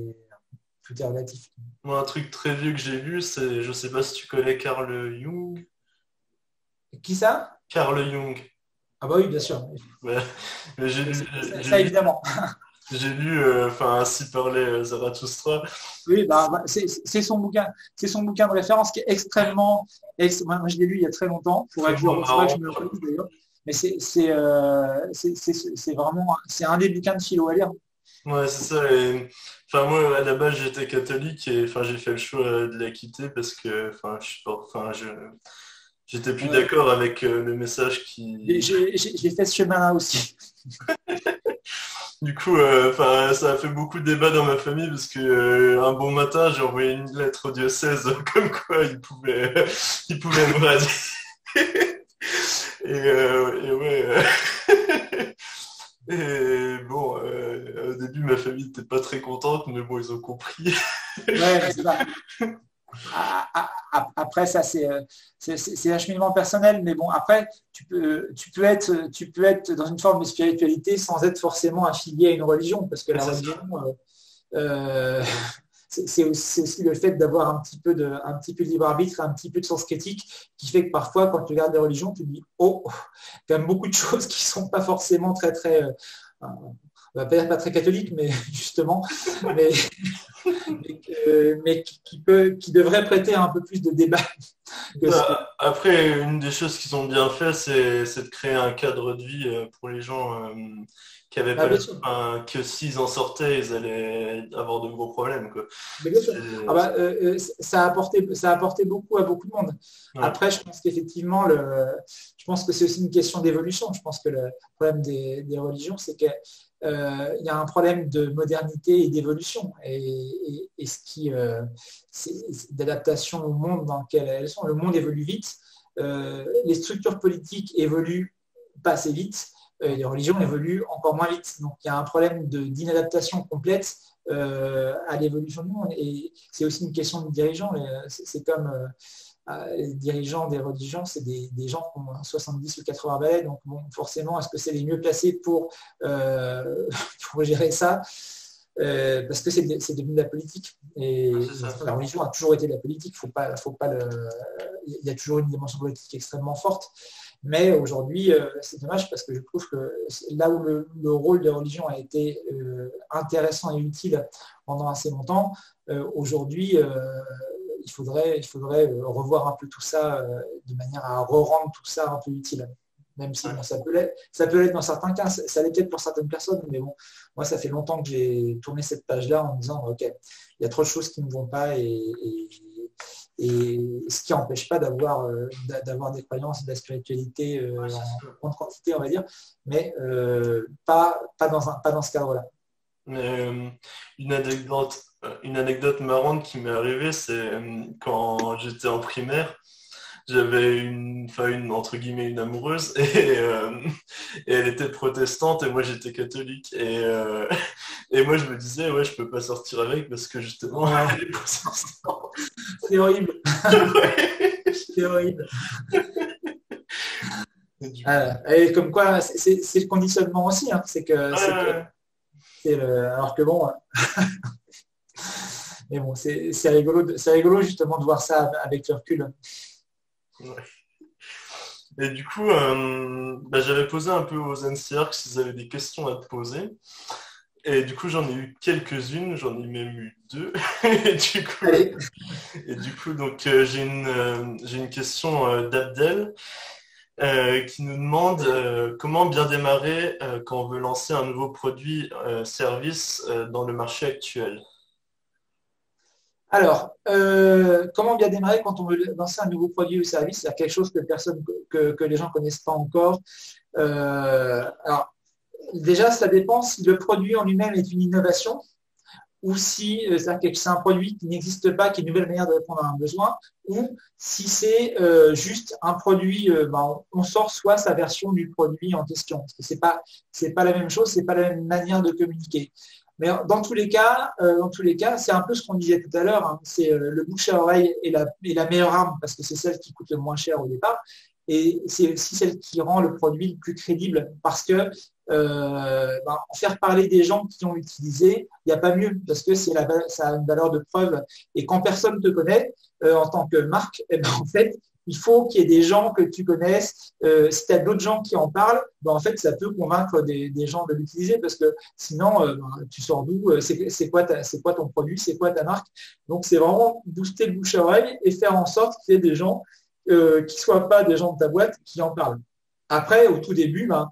tout est relatif. Moi, un truc très vieux que j'ai vu, c'est, je sais pas si tu connais Carl Jung. Qui ça? Carl Jung. Ah bah oui, bien sûr. Mais lu, ça, évidemment. J'ai lu, euh, enfin, ainsi parlait euh, Zarathustra. Oui, bah, bah c'est son bouquin, c'est son bouquin de référence qui est extrêmement. moi, je l'ai lu il y a très longtemps. Pour être, je, je me relise d'ailleurs. Mais euh, c'est vraiment, c'est un des bouquins de philo à lire. Ouais, c'est ça. enfin, moi, à la base, j'étais catholique et enfin, j'ai fait le choix de la quitter parce que, enfin, je, enfin, je, j'étais plus d'accord avec le message qui. J'ai fait ce chemin-là aussi. Du coup, euh, ça a fait beaucoup de débats dans ma famille parce que euh, un bon matin, j'ai envoyé une lettre au diocèse comme quoi il pouvait, il pouvait nous radier. et, euh, et, ouais. et bon, au début, ma famille n'était pas très contente, mais bon, ils ont compris. ouais, c'est ça. Après, ça, euh, c'est un cheminement personnel, mais bon, après, tu peux, tu, peux être, tu peux être dans une forme de spiritualité sans être forcément affilié à une religion, parce que la religion, euh, euh, c'est aussi le fait d'avoir un petit peu de, un petit peu de libre arbitre, un petit peu de sens critique, qui fait que parfois, quand tu regardes des religions, tu te dis, oh, il y a beaucoup de choses qui sont pas forcément très, très, on va pas dire pas très catholique, mais justement, mais, mais, qui, peut, qui devrait prêter un peu plus de débat. Bah, après, une des choses qu'ils ont bien fait, c'est de créer un cadre de vie euh, pour les gens euh, qui avaient ah, pas que s'ils en sortaient, ils allaient avoir de gros problèmes. Ah bah, euh, ça, a apporté, ça a apporté beaucoup à beaucoup de monde. Après, je pense qu'effectivement, je pense que c'est aussi une question d'évolution. Je pense que le problème des, des religions, c'est que il y a un problème de modernité et d'évolution et, ce qui euh, d'adaptation au monde dans lequel elles sont. Le monde évolue vite, euh, les structures politiques évoluent pas assez vite, les religions évoluent encore moins vite. Donc il y a un problème d'inadaptation complète à l'évolution du monde. Et c'est aussi une question de dirigeants. C'est comme les dirigeants des religions, c'est des, gens qui ont 70 ou 80 balais, donc bon, forcément, est-ce que c'est les mieux placés pour, euh, pour gérer ça? Euh, parce que c'est devenu de la politique. Et la religion a toujours été de la politique. Faut pas, faut pas Il y a toujours une dimension politique extrêmement forte. Mais aujourd'hui, euh, c'est dommage parce que je trouve que là où le, rôle des religions a été intéressant et utile pendant assez longtemps, aujourd'hui, il faudrait, il faudrait euh, revoir un peu tout ça euh, de manière à re-rendre tout ça un peu utile. Même si ça peut l'être dans certains cas, ça, l'est peut-être pour certaines personnes, mais bon, moi ça fait longtemps que j'ai tourné cette page-là en me disant ok, il y a trop de choses qui ne vont pas et, ce qui n'empêche pas d'avoir euh, d'avoir des croyances, de la spiritualité en grande quantité, on va dire, mais pas, pas, dans un, pas dans ce cadre-là. une anecdote une anecdote marrante qui m'est arrivée, c'est euh, quand j'étais en primaire, j'avais une, enfin une entre guillemets une amoureuse euh, et, elle était protestante et moi j'étais catholique et, euh, et moi je me disais ouais je peux pas sortir avec parce que justement elle est protestante. C'est horrible. c'est horrible. Et, comme quoi c'est le conditionnement aussi, hein. c'est que, alors que bon. Mais bon, c'est rigolo, rigolo justement de voir ça avec le recul. Et du coup, euh, bah, j'avais posé un peu aux NCR s'ils avaient des questions à te poser. Et du coup, j'en ai eu quelques-unes, j'en ai même eu deux. et, du coup, et du coup, donc euh, j'ai une, euh, une question d'Abdel qui nous demande comment bien démarrer quand on veut lancer un nouveau produit, service dans le marché actuel. Alors, euh, comment bien démarrer quand on veut lancer un nouveau produit ou service C'est quelque chose que, les gens ne connaissent pas encore. Euh, alors, déjà, ça dépend si le produit en lui-même est une innovation ou si euh, c'est un produit qui n'existe pas, qui est une nouvelle manière de répondre à un besoin, ou si c'est juste un produit, ben, on sort soit sa version du produit en question. Ce n'est pas, pas la même chose, ce n'est pas la même manière de communiquer. Mais dans tous les cas, euh, dans tous les cas, c'est un peu ce qu'on disait tout à l'heure. Hein. c'est euh, le bouche à oreille est la, meilleure arme parce que c'est celle qui coûte le moins cher au départ. Et c'est aussi celle qui rend le produit le plus crédible parce que ben, faire parler des gens qui ont utilisé, il n'y a pas mieux parce que ça a une valeur de preuve. Et quand personne te connaît en tant que marque, eh ben, en fait, il faut qu'il y ait des gens que tu connaisses. Euh, si tu as d'autres gens qui en parlent, ben, en fait, ça peut convaincre des, gens de l'utiliser parce que sinon, euh, ben, tu sors d'où euh, C'est quoi, quoi ton produit C'est quoi ta marque Donc, c'est vraiment booster le bouche à oreille et faire en sorte qu'il y ait des gens qui ne soient pas des gens de ta boîte qui en parlent. Après, au tout début, ben,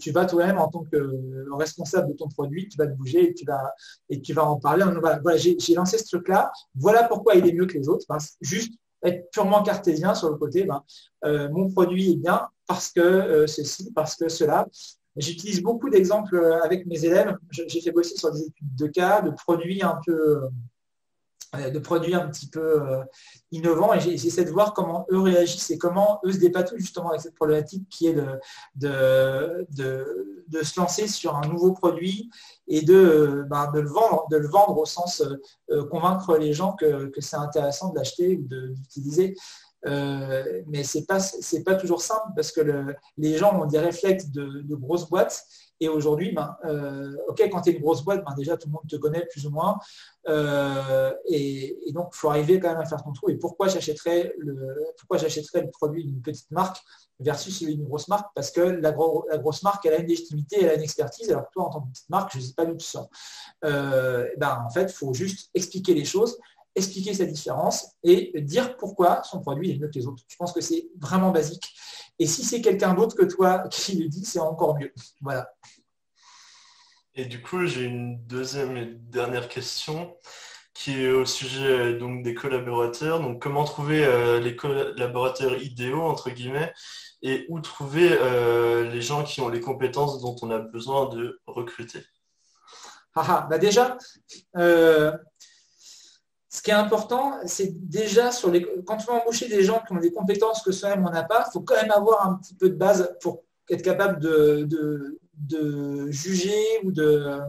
tu vas toi-même en tant que responsable de ton produit, tu vas te bouger et tu vas, et tu vas en parler. Voilà, j'ai lancé ce truc-là. Voilà pourquoi il est mieux que les autres. juste être purement cartésien sur le côté, ben, euh, mon produit est bien parce que euh, ceci, parce que cela. J'utilise beaucoup d'exemples euh, avec mes élèves. J'ai fait bosser sur des études de cas, de produits un peu de produits un petit peu euh, innovants et j'essaie de voir comment eux réagissent et comment eux se dépatouillent justement avec cette problématique qui est de, se lancer sur un nouveau produit et de, euh, ben, le, vendre, au sens convaincre les gens que, c'est intéressant de l'acheter ou d'utiliser. mais ce n'est pas, toujours simple parce que les gens ont des réflexes de grosses boîtes et aujourd'hui, ben, euh, ok, quand tu es une grosse boîte, ben, déjà tout le monde te connaît plus ou moins. Euh, et, donc, il faut arriver quand même à faire ton trou. Et pourquoi j'achèterais le, pourquoi j'achèterais le produit d'une petite marque versus une grosse marque? Parce que la, grosse marque, elle a une légitimité, elle a une expertise. Alors que toi, en tant que petite marque, je ne sais pas d'où tu sors. Euh, ben, en fait, il faut juste expliquer les choses expliquer sa différence et dire pourquoi son produit est mieux que les autres. Je pense que c'est vraiment basique. Et si c'est quelqu'un d'autre que toi qui le dit, c'est encore mieux. Voilà. Et du coup, j'ai une deuxième et dernière question qui est au sujet donc des collaborateurs. Donc, comment trouver euh, les collaborateurs idéaux entre guillemets et où trouver euh, les gens qui ont les compétences dont on a besoin de recruter? Ah, ah bah déjà, euh, ce qui est important, c'est déjà sur les. Quand tu vas embaucher des gens qui ont des compétences que soi-même on n'a pas, il faut quand même avoir un petit peu de base pour être capable de, juger ou de,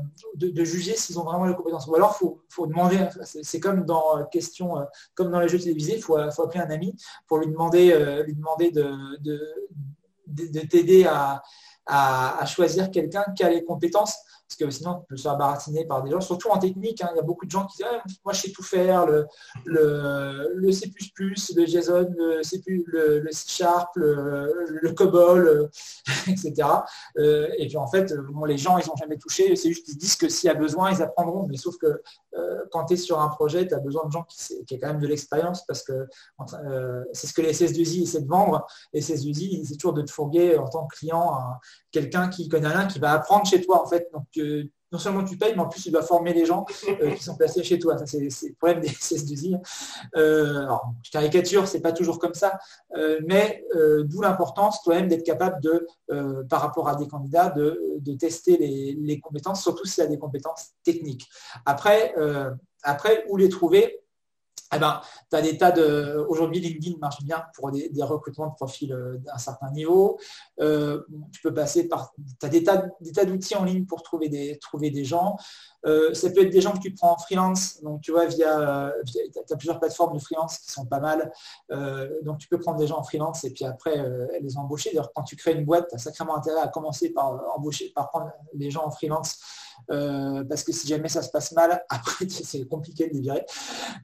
juger s'ils ont vraiment les compétences. Ou alors, il faut, demander, c'est comme dans question, comme dans les jeux télévisés, il faut, faut, appeler un ami pour lui demander, euh, lui demander de, de t'aider à, choisir quelqu'un qui a les compétences parce que sinon, tu peux se faire baratiner par des gens, surtout en technique. Hein. il y a beaucoup de gens qui disent ah, Moi, je sais tout faire, le, le, C, le JSON, le, C, le, le C Sharp, le, COBOL, euh, etc. Euh, et puis, en fait, les gens, ils n'ont jamais touché. C'est juste qu'ils disent que s'il y a besoin, ils apprendront. Mais sauf que euh, quand tu es sur un projet, tu as besoin de gens qui, qui aient quand même de l'expérience parce que c'est ce que les SS2I essaient de vendre. Les SS2I, c'est toujours de te fourguer en tant que client quelqu'un qui connaît rien, qui va apprendre chez toi en fait. Donc non seulement tu payes, mais en plus tu dois former les gens euh, qui sont placés chez toi. c'est le problème des CS2I. Euh, alors, je caricature, c'est pas toujours comme ça, euh, mais d'où l'importance toi-même d'être capable de, par rapport à des candidats, de, tester les, les, compétences, surtout s'il y a des compétences techniques. Après, après où les trouver eh ben, tu as des tas de. Aujourd'hui, LinkedIn marche bien pour des, recrutements de profils euh, d'un certain niveau. Euh, tu peux passer par. Tu as des tas, d'outils en ligne pour trouver des, trouver des gens. Euh, ça peut être des gens que tu prends en freelance. Donc, tu vois, via. tu as plusieurs plateformes de freelance qui sont pas mal. donc, tu peux prendre des gens en freelance et puis après les embaucher. D'ailleurs, quand tu crées une boîte, tu as sacrément intérêt à commencer par embaucher, par prendre les gens en freelance euh, parce que si jamais ça se passe mal, après c'est compliqué de les virer.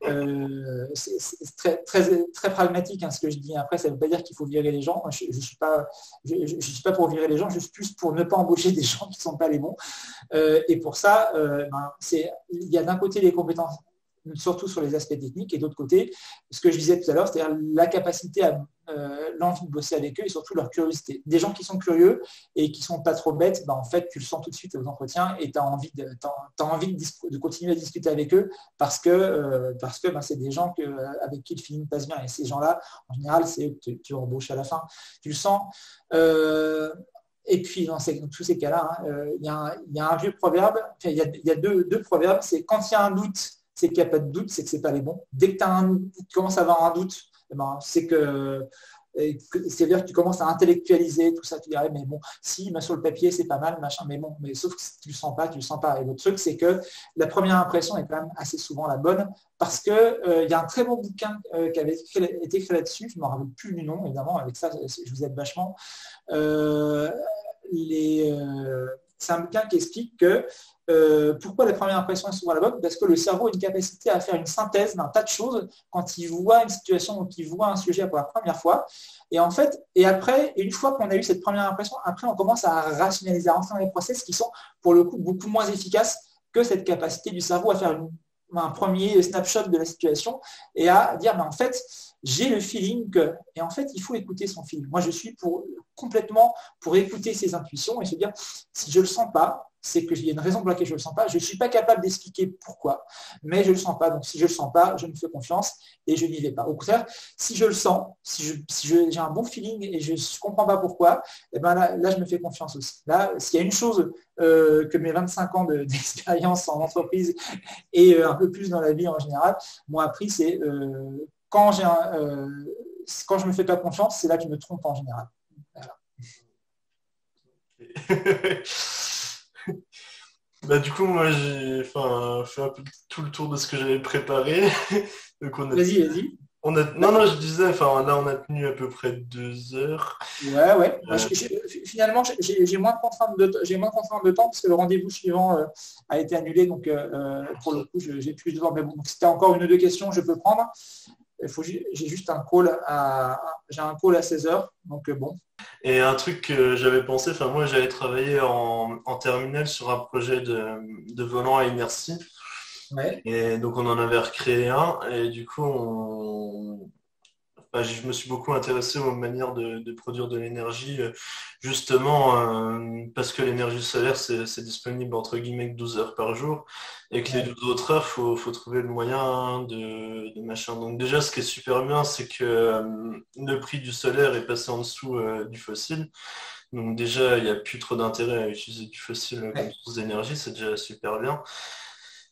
Euh, c'est très, très, très pragmatique hein, ce que je dis. Après, ça ne veut pas dire qu'il faut virer les gens. Je ne suis, pas, je, suis pour virer les gens, juste plus pour ne pas embaucher des gens qui ne sont pas les bons. Euh, et pour ça, ben, il y a d'un côté les compétences surtout sur les aspects techniques, et d'autre côté, ce que je disais tout à l'heure, c'est-à-dire la capacité à euh, l'envie de bosser avec eux et surtout leur curiosité. Des gens qui sont curieux et qui sont pas trop bêtes, bah, en fait, tu le sens tout de suite aux entretiens et tu as envie, de, envie de, continuer à discuter avec eux parce que euh, bah, c'est des gens que, avec qui le feeling passe bien. Et ces gens-là, en général, c'est eux que tu, embauches à la fin. Tu le sens. Euh, et puis, dans, tous ces cas-là, hein, il y, a un vieux proverbe, il y a, deux, deux proverbes, c'est quand il y a un doute, c'est qu'il n'y a pas de doute, c'est que ce n'est pas les bons. Dès que tu commences à avoir un doute, c'est que c'est-à-dire que tu commences à intellectualiser tout ça, tu dirais, mais bon, si, sur le papier, c'est pas mal, machin, mais bon, mais sauf que tu le sens pas, tu le sens pas. Et le truc, c'est que la première impression est quand même assez souvent la bonne, parce qu'il euh, il y a un très bon bouquin euh, qui avait été écrit là-dessus, je ne me rappelle plus du nom, évidemment, avec ça, je vous aide vachement. Euh, c'est un bouquin qui explique que pourquoi la première impression est souvent la bonne? Parce que le cerveau a une capacité à faire une synthèse d'un tas de choses quand il voit une situation ou qu'il voit un sujet pour la première fois. Et en fait, et après, une fois qu'on a eu cette première impression, après on commence à rationaliser, à rentrer dans les process qui sont pour le coup beaucoup moins efficaces que cette capacité du cerveau à faire un premier snapshot de la situation et à dire, mais en fait, j'ai le feeling que, et en fait, il faut écouter son feeling. Moi, je suis pour, complètement pour écouter ses intuitions et se dire, si je ne le sens pas, c'est qu'il y a une raison pour laquelle je ne le sens pas. Je ne suis pas capable d'expliquer pourquoi, mais je ne le sens pas. Donc, si je ne le sens pas, je me fais confiance et je n'y vais pas. Au contraire, si je le sens, si j'ai un bon feeling et je ne comprends pas pourquoi, eh ben là, je me fais confiance aussi. Là, s'il y a une chose euh, que mes 25 ans d'expérience en entreprise et euh, un peu plus dans la vie en général m'ont appris, c'est euh, quand, quand je ne me fais pas confiance, c'est là que je me trompe en général. Bah, du coup, moi, j'ai enfin, fait un peu tout le tour de ce que j'avais préparé. Vas-y, vas-y. On a... Non, non, je disais, enfin, là, on a tenu à peu près deux heures. Ouais, ouais. finalement, j'ai moins, de contraintes de, moins de temps parce que le rendez-vous suivant euh, a été annulé. Donc, euh, euh, pour le coup, j'ai plus de temps. Mais bon, c'était encore une ou deux questions, je peux prendre. J'ai juste un call à, j'ai un call à 16 heures. Donc, bon, et un truc que j'avais pensé, enfin moi j'avais travaillé en, en terminale sur un projet de, volant à inertie. Et donc on en avait recréé un et du coup on, je me suis beaucoup intéressé aux manières de, produire de l'énergie, euh, justement euh, parce que l'énergie solaire, c'est disponible entre guillemets 12 heures par jour, et que les 12 autres heures, il faut, trouver le moyen de, machin. Donc déjà, ce qui est super bien, c'est que euh, le prix du solaire est passé en dessous du fossile. Donc déjà, il n'y a plus trop d'intérêt à utiliser du fossile comme source d'énergie, c'est déjà super bien.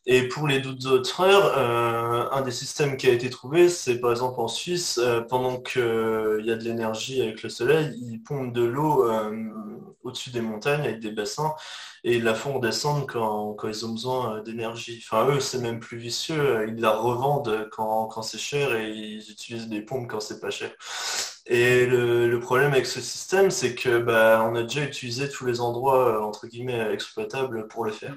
Et pour les doutes autres euh, un des systèmes qui a été trouvé, c'est par exemple en Suisse, euh, pendant qu'il euh, y a de l'énergie avec le soleil, ils pompent de l'eau au-dessus des montagnes avec des bassins et ils la font redescendre quand, ils ont besoin d'énergie. Enfin, eux, c'est même plus vicieux, ils la revendent quand, c'est cher et ils utilisent des pompes quand c'est pas cher. Et le, problème avec ce système, c'est que bah, on a déjà utilisé tous les endroits entre guillemets exploitables pour le faire.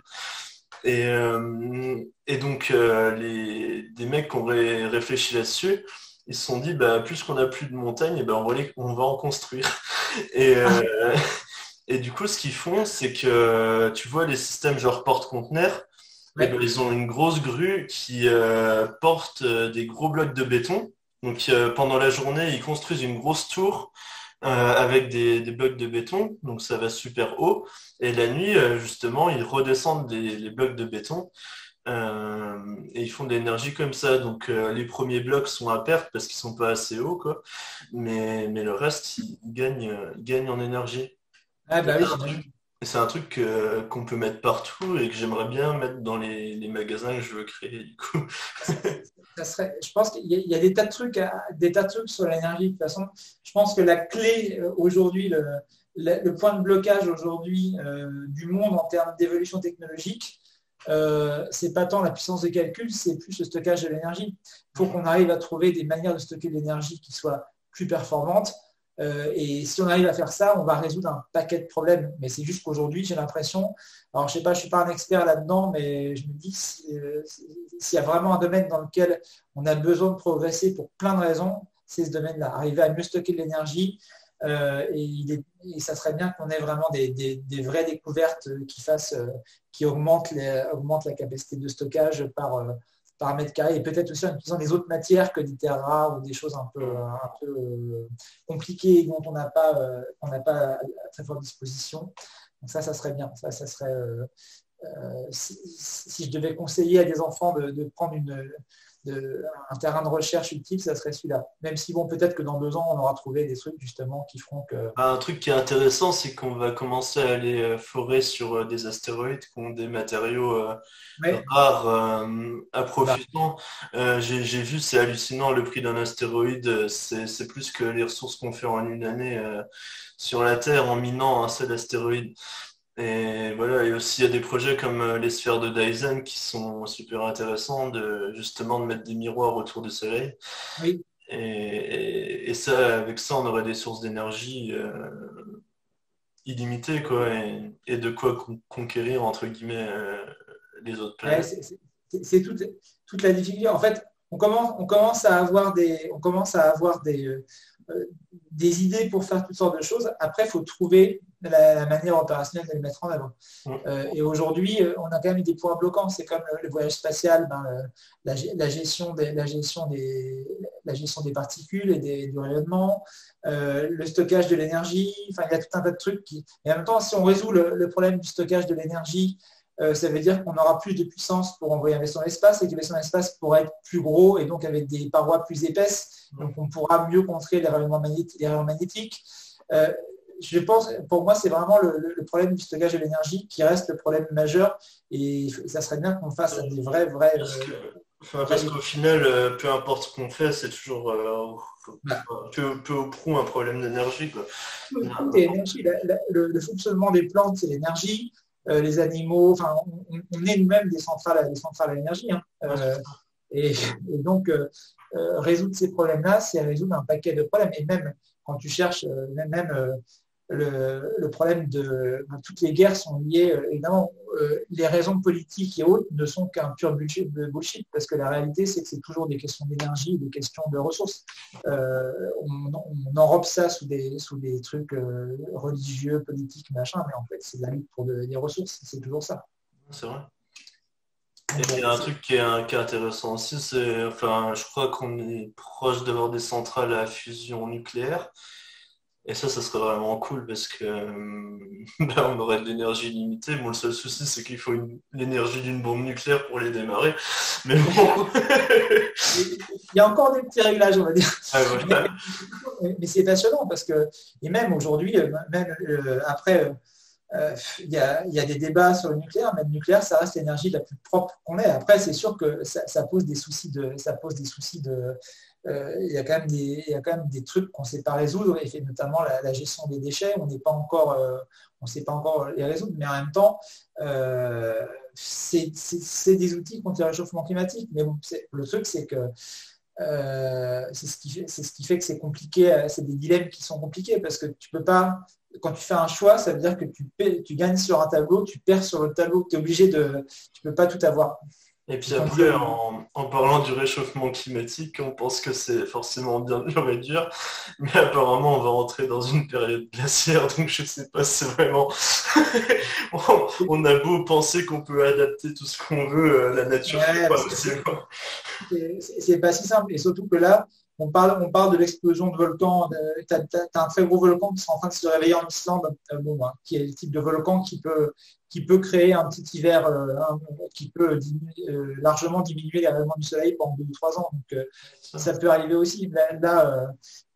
Et, euh, et donc, euh, les, des mecs qui ont réfléchi là-dessus, ils se sont dit, bah, plus qu'on a plus de montagnes, et ben, on, va on va en construire. Et, euh, et du coup, ce qu'ils font, c'est que tu vois les systèmes genre porte-conteneurs, ben, ils ont une grosse grue qui porte des gros blocs de béton. Donc pendant la journée, ils construisent une grosse tour avec des, blocs de béton, donc ça va super haut. Et la nuit, euh, justement, ils redescendent les blocs de béton. Euh, et ils font de l'énergie comme ça. Donc les premiers blocs sont à perte parce qu'ils sont pas assez hauts, quoi. Mais, mais le reste, ils gagnent, gagnent en énergie. Ah bah c'est un truc qu'on peut mettre partout et que j'aimerais bien mettre dans les, les, magasins que je veux créer du coup. je pense qu'il y, a des tas de trucs, des tas de trucs sur l'énergie. De toute façon, je pense que la clé euh, aujourd'hui, le, point de blocage aujourd'hui euh, du monde en termes d'évolution technologique, euh, c'est pas tant la puissance de calcul, c'est plus le stockage de l'énergie. Il faut qu'on arrive à trouver des manières de stocker l'énergie qui soient plus performantes. Euh, et si on arrive à faire ça, on va résoudre un paquet de problèmes. Mais c'est juste qu'aujourd'hui, j'ai l'impression, alors je sais pas, je suis pas un expert là-dedans, mais je me dis euh, s'il y a vraiment un domaine dans lequel on a besoin de progresser pour plein de raisons, c'est ce domaine-là. Arriver à mieux stocker de l'énergie. Euh, et, ça serait bien qu'on ait vraiment des, vraies découvertes qui fassent, qui augmentent, la capacité de stockage par par mètre carré et peut-être aussi en utilisant des autres matières que des terres rares ou des choses un peu, peu euh, compliquées dont on n'a pas, euh, on n'a pas à très forte disposition. Donc ça, ça serait bien. Ça, ça serait, euh, si, je devais conseiller à des enfants de prendre une, un terrain de recherche utile, ça serait celui-là. Même si, bon, peut-être que dans deux ans, on aura trouvé des trucs justement qui feront que... Bah, un truc qui est intéressant, c'est qu'on va commencer à aller euh, forer sur euh, des astéroïdes qui ont des matériaux euh, rares à profitant. J'ai vu, c'est hallucinant, le prix d'un astéroïde, c'est plus que les ressources qu'on fait en une année sur la Terre en minant un seul astéroïde. Et voilà, et aussi il y a des projets comme euh, les sphères de Dyson qui sont super intéressants de justement de mettre des miroirs autour du soleil. Oui. Et, ça, avec ça, on aurait des sources d'énergie euh, illimité, quoi, et, de quoi conquérir, entre guillemets, euh, les autres planètes. c'est toute, la difficulté. En fait, on commence, on commence à avoir des, on commence à avoir des, des idées pour faire toutes sortes de choses. Après, il faut trouver la, manière opérationnelle de les mettre en avant. Euh, et aujourd'hui, euh, on a quand même des points bloquants. C'est comme le, voyage spatial, ben, la, gestion des, la, gestion des, la gestion des particules et des, du rayonnement, euh, le stockage de l'énergie. Enfin, il y a tout un tas de trucs qui. Et en même temps, si on résout le, problème du stockage de l'énergie, ça veut dire qu'on aura plus de puissance pour envoyer un vaisseau dans l'espace et que le vaisseau dans l'espace pourra être plus gros et donc avec des parois plus épaisses. Donc on pourra mieux contrer les rayonnements magnétiques je pense, pour moi, c'est vraiment le, problème du stockage de l'énergie qui reste le problème majeur. Et ça serait bien qu'on fasse des vrais, vrais. Parce qu'au final, euh, peu importe ce qu'on fait, c'est toujours euh, peu, au prou un problème d'énergie. Le, fonctionnement des plantes, c'est l'énergie. Euh, les animaux, enfin, on, est nous-mêmes des centrales, des centrales à l'énergie. Hein. et, donc, résoudre ces problèmes-là, c'est résoudre un paquet de problèmes. Et même quand tu cherches, même le, problème de toutes les guerres sont liées, euh, évidemment, euh, les raisons politiques et autres ne sont qu'un pur bullshit, bullshit, parce que la réalité, c'est que c'est toujours des questions d'énergie, des questions de ressources. Euh, on, enrobe ça sous des, sous des trucs religieux, politiques, machin, mais en fait, c'est la lutte pour des ressources, c'est toujours ça. C'est vrai. Et il y a un truc qui est, qui est intéressant aussi, c'est, enfin, je crois qu'on est proche d'avoir des centrales à fusion nucléaire. Et ça, ça serait vraiment cool parce que ben, on aurait de l'énergie limitée. Bon, le seul souci, c'est qu'il faut l'énergie d'une bombe nucléaire pour les démarrer. Mais bon. Il y a encore des petits réglages, on va dire. Ah, mais, c'est passionnant parce que, et même aujourd'hui, euh, même euh, après, euh, il, y a, des débats sur le nucléaire, mais le nucléaire, ça reste l'énergie la plus propre qu'on ait. Après, c'est sûr que ça, pose des soucis de, ça pose des soucis de, euh, il, y a quand même des, trucs qu'on ne sait pas résoudre, et notamment la, gestion des déchets, on n'est pas encore, euh, on sait pas encore les résoudre, mais en même temps, euh, c'est des outils contre le réchauffement climatique. Mais le truc, c'est que c'est ce, qui fait, ce qui fait que c'est compliqué, c'est des dilemmes qui sont compliqués, parce que tu peux pas, quand tu fais un choix, ça veut dire que tu, tu gagnes sur un tableau, tu perds sur le tableau, tu es obligé de, tu peux pas tout avoir. Et puis après, en, parlant du réchauffement climatique, on pense que c'est forcément bien de le réduire, mais apparemment on va rentrer dans une période glaciaire, donc je ne sais pas si c'est vraiment... on, a beau penser qu'on peut adapter tout ce qu'on veut, euh, la nature ouais, C'est pas si simple, et surtout que là, on parle, on parle de l'explosion de volcans. Tu as, un très gros volcan qui est en train de se réveiller en Islande, euh, bon, hein, qui est le type de volcan qui peut, qui peut créer un petit hiver euh, qui peut euh, largement diminuer les rayonnements du soleil pendant deux ou trois ans. Donc ça peut arriver aussi. Là,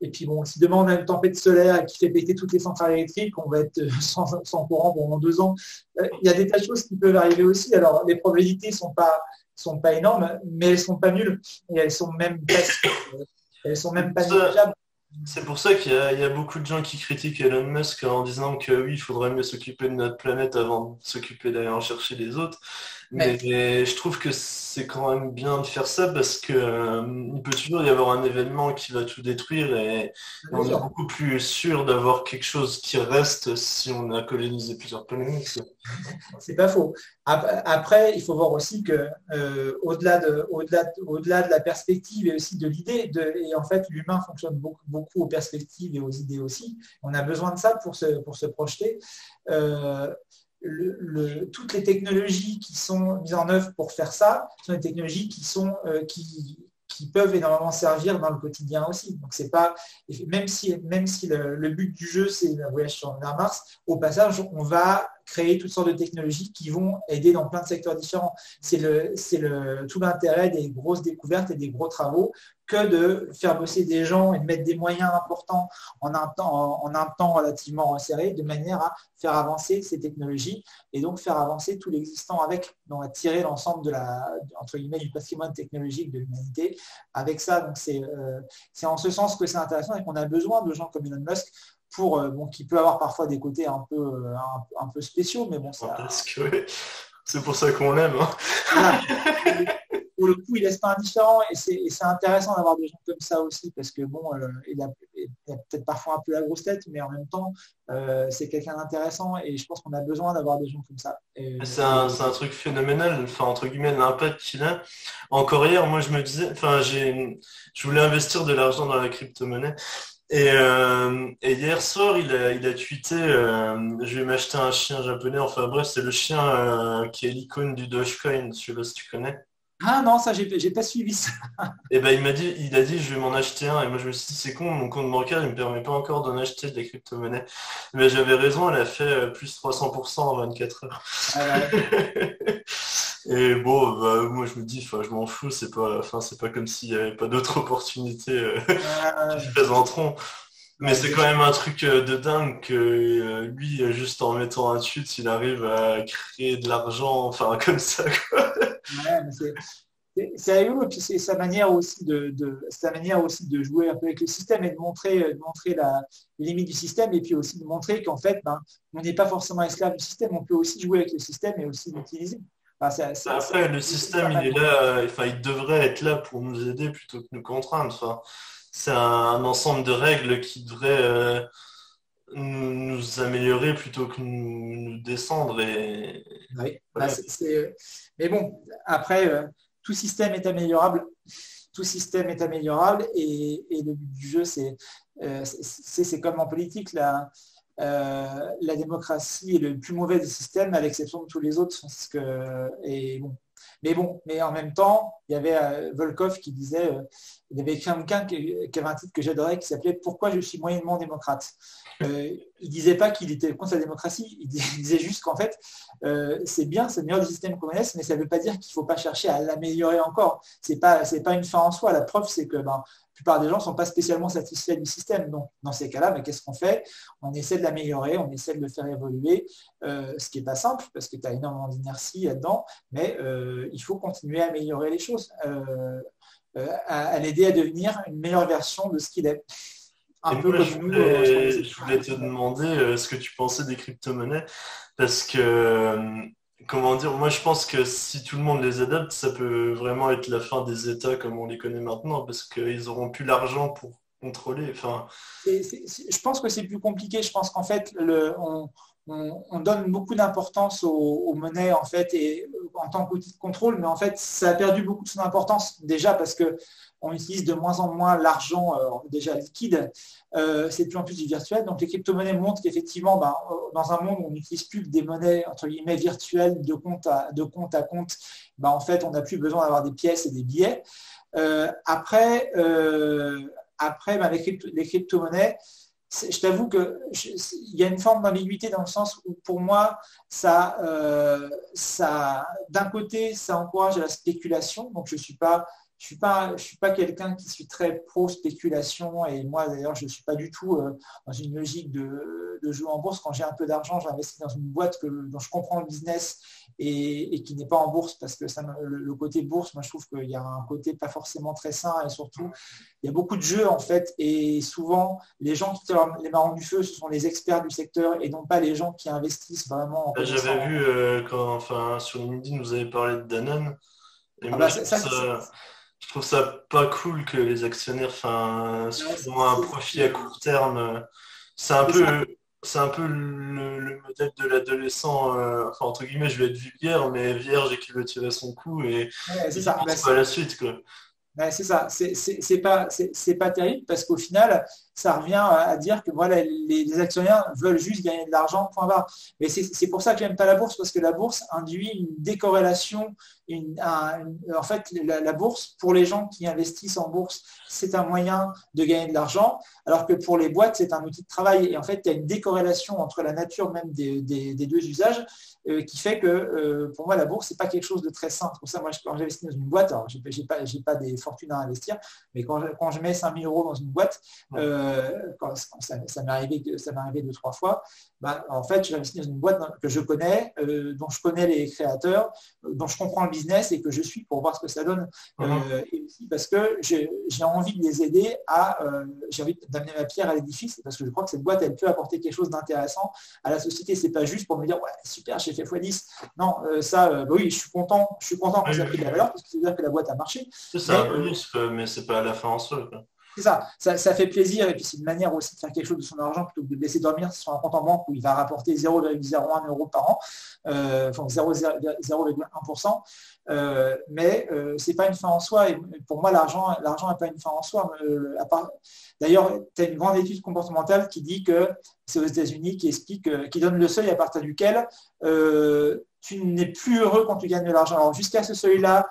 et puis bon, si demain on a une tempête solaire qui fait péter toutes les centrales électriques, on va être sans, courant pendant deux ans. Il y a des tas de choses qui peuvent arriver aussi. Alors les probabilités sont pas sont pas énormes, mais elles sont pas nulles et elles sont même presque elles sont même pas négligeables. C'est pour ça qu'il y, a beaucoup de gens qui critiquent Elon Musk en disant que oui, il faudrait mieux s'occuper de notre planète avant de s'occuper d'aller en chercher les autres. Mais, je trouve que c'est quand même bien de faire ça parce que euh, il peut toujours y avoir un événement qui va tout détruire et on est beaucoup plus sûr d'avoir quelque chose qui reste si on a colonisé plusieurs planètes. C'est pas faux. Après, il faut voir aussi que euh, au-delà de, au-delà, au-delà de la perspective et aussi de l'idée, et en fait, l'humain fonctionne beaucoup, beaucoup aux perspectives et aux idées aussi. On a besoin de ça pour se, pour se projeter. Euh, toutes les technologies qui sont mises en œuvre pour faire ça sont des technologies qui, sont, euh, qui, peuvent énormément servir dans le quotidien aussi. Donc c'est pas même si même si le, but du jeu c'est la voyage sur Mars, au passage on va créer toutes sortes de technologies qui vont aider dans plein de secteurs différents. C'est c'est tout l'intérêt des grosses découvertes et des gros travaux que de faire bosser des gens et de mettre des moyens importants en un temps, relativement resserré, de manière à faire avancer ces technologies et donc faire avancer tout l'existant avec, donc à tirer l'ensemble du patrimoine technologique de l'humanité avec ça. C'est euh, en ce sens que c'est intéressant et qu'on a besoin de gens comme Elon Musk pour, euh, bon, qui peut avoir parfois des côtés un peu, euh, un, peu spéciaux, mais bon, ça... C'est pour ça qu'on l'aime. Hein. pour le coup, il laisse pas indifférent et c'est intéressant d'avoir des gens comme ça aussi parce que bon, euh, il a, peut-être parfois un peu la grosse tête, mais en même temps, euh, c'est quelqu'un d'intéressant et je pense qu'on a besoin d'avoir des gens comme ça. C'est un, truc phénoménal, enfin entre guillemets, l'impact qu'il a. Encore hier, moi je me disais, enfin j'ai, je voulais investir de l'argent dans la crypto-monnaie euh, et, hier soir, il a, il a tweeté euh, Je vais m'acheter un chien japonais. Enfin bref, c'est le chien euh, qui est l'icône du Dogecoin. Je sais pas si tu connais. Ah non, ça, j'ai pas suivi ça. Et eh ben il m'a dit, il a dit je vais m'en acheter un. Et moi je me suis dit c'est con, mon compte bancaire il me permet pas encore d'en acheter des crypto-monnaies. Mais j'avais raison, elle a fait plus 300% en 24 heures. Ah Et bon, bah, moi je me dis, je m'en fous, c'est pas, enfin, c'est pas comme s'il n'y avait pas d'autres opportunités euh, qui se présenteront. Mais c'est quand même un truc euh, de dingue que euh, lui, juste en mettant un tweet, il arrive à créer de l'argent, enfin comme ça. c'est rigolo, puis c'est sa manière aussi de, sa manière aussi de jouer un peu avec le système et de montrer, de montrer la, les limites du système et puis aussi de montrer qu'en fait, ben, on n'est pas forcément esclave du système, on peut aussi jouer avec le système et aussi l'utiliser. Après, le système, il est là, enfin, il devrait être là pour nous aider plutôt que nous contraindre. Enfin, c'est un, ensemble de règles qui devrait euh, nous, améliorer plutôt que nous, descendre. Et... Oui. Bah, mais bon, après, euh, tout système est améliorable. Tout système est améliorable et, le but du jeu, c'est euh, c'est comme en politique. Là, euh, la démocratie est le plus mauvais des systèmes à l'exception de tous les autres. que, et Mais bon, mais en même temps, il y avait euh, Volkov qui disait, euh, il avait écrit un bouquin qui, avait un titre que j'adorais qui s'appelait Pourquoi je suis moyennement démocrate? il ne disait pas qu'il était contre la démocratie, il disait juste qu'en fait, c'est bien, c'est le meilleur des systèmes qu'on connaisse, mais ça ne veut pas dire qu'il ne faut pas chercher à l'améliorer encore. Ce n'est pas, pas une fin en soi. La preuve, c'est que ben, plupart des gens ne sont pas spécialement satisfaits du système. Donc, dans ces cas-là, mais qu'est-ce qu'on fait? On essaie de l'améliorer, on essaie de le faire évoluer, euh, ce qui n'est pas simple parce que tu as énormément d'inertie là-dedans, mais euh, il faut continuer à améliorer les choses, euh, à, l'aider à devenir une meilleure version de ce qu'il est. Un peu comme je nous. Voulais, je voulais te demander ce que tu pensais des crypto-monnaies parce que comment dire, moi je pense que si tout le monde les adapte, ça peut vraiment être la fin des États comme on les connaît maintenant, parce qu'ils auront plus l'argent pour contrôler. Je pense que c'est plus compliqué. Je pense qu'en fait, le, on, donne beaucoup d'importance aux, monnaies en fait et en tant qu'outil de contrôle, mais en fait, ça a perdu beaucoup de son importance déjà parce que on utilise de moins en moins l'argent euh, déjà liquide, euh, c'est de plus en plus du virtuel. Donc les crypto-monnaies montrent qu'effectivement, ben, euh, dans un monde où on n'utilise plus que des monnaies entre guillemets virtuelles de compte à, de compte, à compte, ben, en fait, on n'a plus besoin d'avoir des pièces et des billets. après, après ben, les, crypto-monnaies, je t'avoue qu'il y a une forme d'ambiguïté dans le sens où pour moi, ça, ça d'un côté, ça encourage la spéculation. Donc je ne suis pas je suis pas, je suis pas quelqu'un qui suis très pro spéculation et moi d'ailleurs je ne suis pas du tout euh, dans une logique de, jouer en bourse. Quand j'ai un peu d'argent, j'investis dans une boîte que, dont je comprends le business et, qui n'est pas en bourse parce que ça, le, côté bourse, moi je trouve qu'il y a un côté pas forcément très sain et surtout il y a beaucoup de jeux en fait et souvent les gens qui tirent les marrons du feu, ce sont les experts du secteur et non pas les gens qui investissent vraiment. J'avais vu euh, quand, enfin sur LinkedIn, vous avez parlé de Danone. Et ah moi, bah, je trouve ça pas cool que les actionnaires enfin, ont un profit à court terme. C'est un peu, c'est un peu le, modèle de l'adolescent, euh, enfin entre guillemets, je vais être vulgaire, mais vierge et qui veut tirer son coup et c'est ça. pas la suite. Quoi c'est ça, c'est pas, pas terrible parce qu'au final, ça revient à dire que voilà, les, actionnaires veulent juste gagner de l'argent, point barre. Mais c'est pour ça que j'aime pas la bourse, parce que la bourse induit une décorrélation. en fait, la, bourse, pour les gens qui investissent en bourse, c'est un moyen de gagner de l'argent, alors que pour les boîtes, c'est un outil de travail. Et en fait, il y a une décorrélation entre la nature même des, des deux usages euh, qui fait que euh, pour moi, la bourse, c'est pas quelque chose de très simple. Pour ça, moi, quand j'investis dans une boîte, alors j'ai pas, pas des fortunes à investir, mais quand je, quand je mets 5000 euros dans une boîte, euh, quand, ça, m'est arrivé, ça m'est arrivé deux, trois fois, bah, en fait, je investi dans une boîte que je connais, dont je connais les créateurs, dont je comprends le business et que je suis pour voir ce que ça donne. Uh-huh. et aussi parce que j'ai envie de les aider à, j'ai envie d'amener ma pierre à l'édifice, parce que je crois que cette boîte, elle peut apporter quelque chose d'intéressant à la société. C'est pas juste pour me dire, ouais, super, j'ai fait x10. Non, ça, bah oui, je suis content, je suis content que ça ait pris de la valeur, parce que c'est dire que la boîte a marché. C'est ça, mais, mais c'est pas à la fin en soi. C'est ça. ça, fait plaisir et puis c'est une manière aussi de faire quelque chose de son argent plutôt que de laisser dormir sur un compte en banque où il va rapporter 0,01 euro par an, euh, enfin 0,1%. Euh, mais euh, c'est pas une fin en soi. Et pour moi, l'argent, l'argent n'est pas une fin en soi. Euh, d'ailleurs, tu as une grande étude comportementale qui dit que c'est aux États-Unis qui explique, qui donne le seuil à partir duquel tu n'es plus heureux quand tu gagnes de l'argent. Alors jusqu'à ce seuil-là,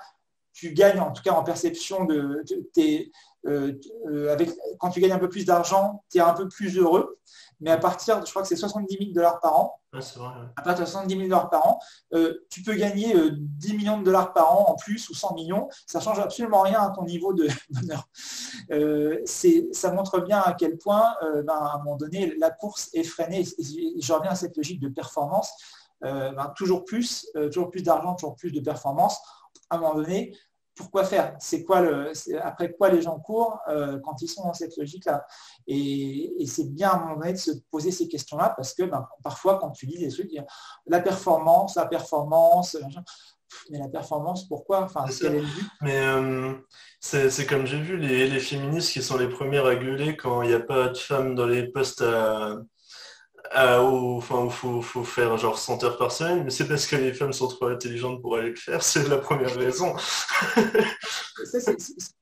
tu gagnes en tout cas en perception de, tes euh, euh, avec, quand tu gagnes un peu plus d'argent, tu es un peu plus heureux. Mais à partir, je crois que c'est 70 000 dollars par an. À partir de 70 000 dollars par an, euh, tu peux gagner 10 millions de dollars par an en plus ou 100 millions. Ça change absolument rien à ton niveau de bonheur. ça montre bien à quel point, ben, à un moment donné, la course est freinée. Et je reviens à cette logique de performance. Ben, toujours plus, toujours plus d'argent, toujours plus de performance. À un moment donné, pourquoi faire? C'est quoi le, après quoi les gens courent euh, quand ils sont dans cette logique-là? Et, c'est bien à un moment donné de se poser ces questions-là parce que ben, parfois quand tu lis des trucs, la performance, la performance, mais la performance, pourquoi? Enfin, Mais euh, c'est comme j'ai vu les, les, féministes qui sont les premières à gueuler quand il n'y a pas de femmes dans les postes à, ah, enfin, il faut, faut, faire genre 100 heures par semaine, mais c'est parce que les femmes sont trop intelligentes pour aller le faire, c'est la première raison.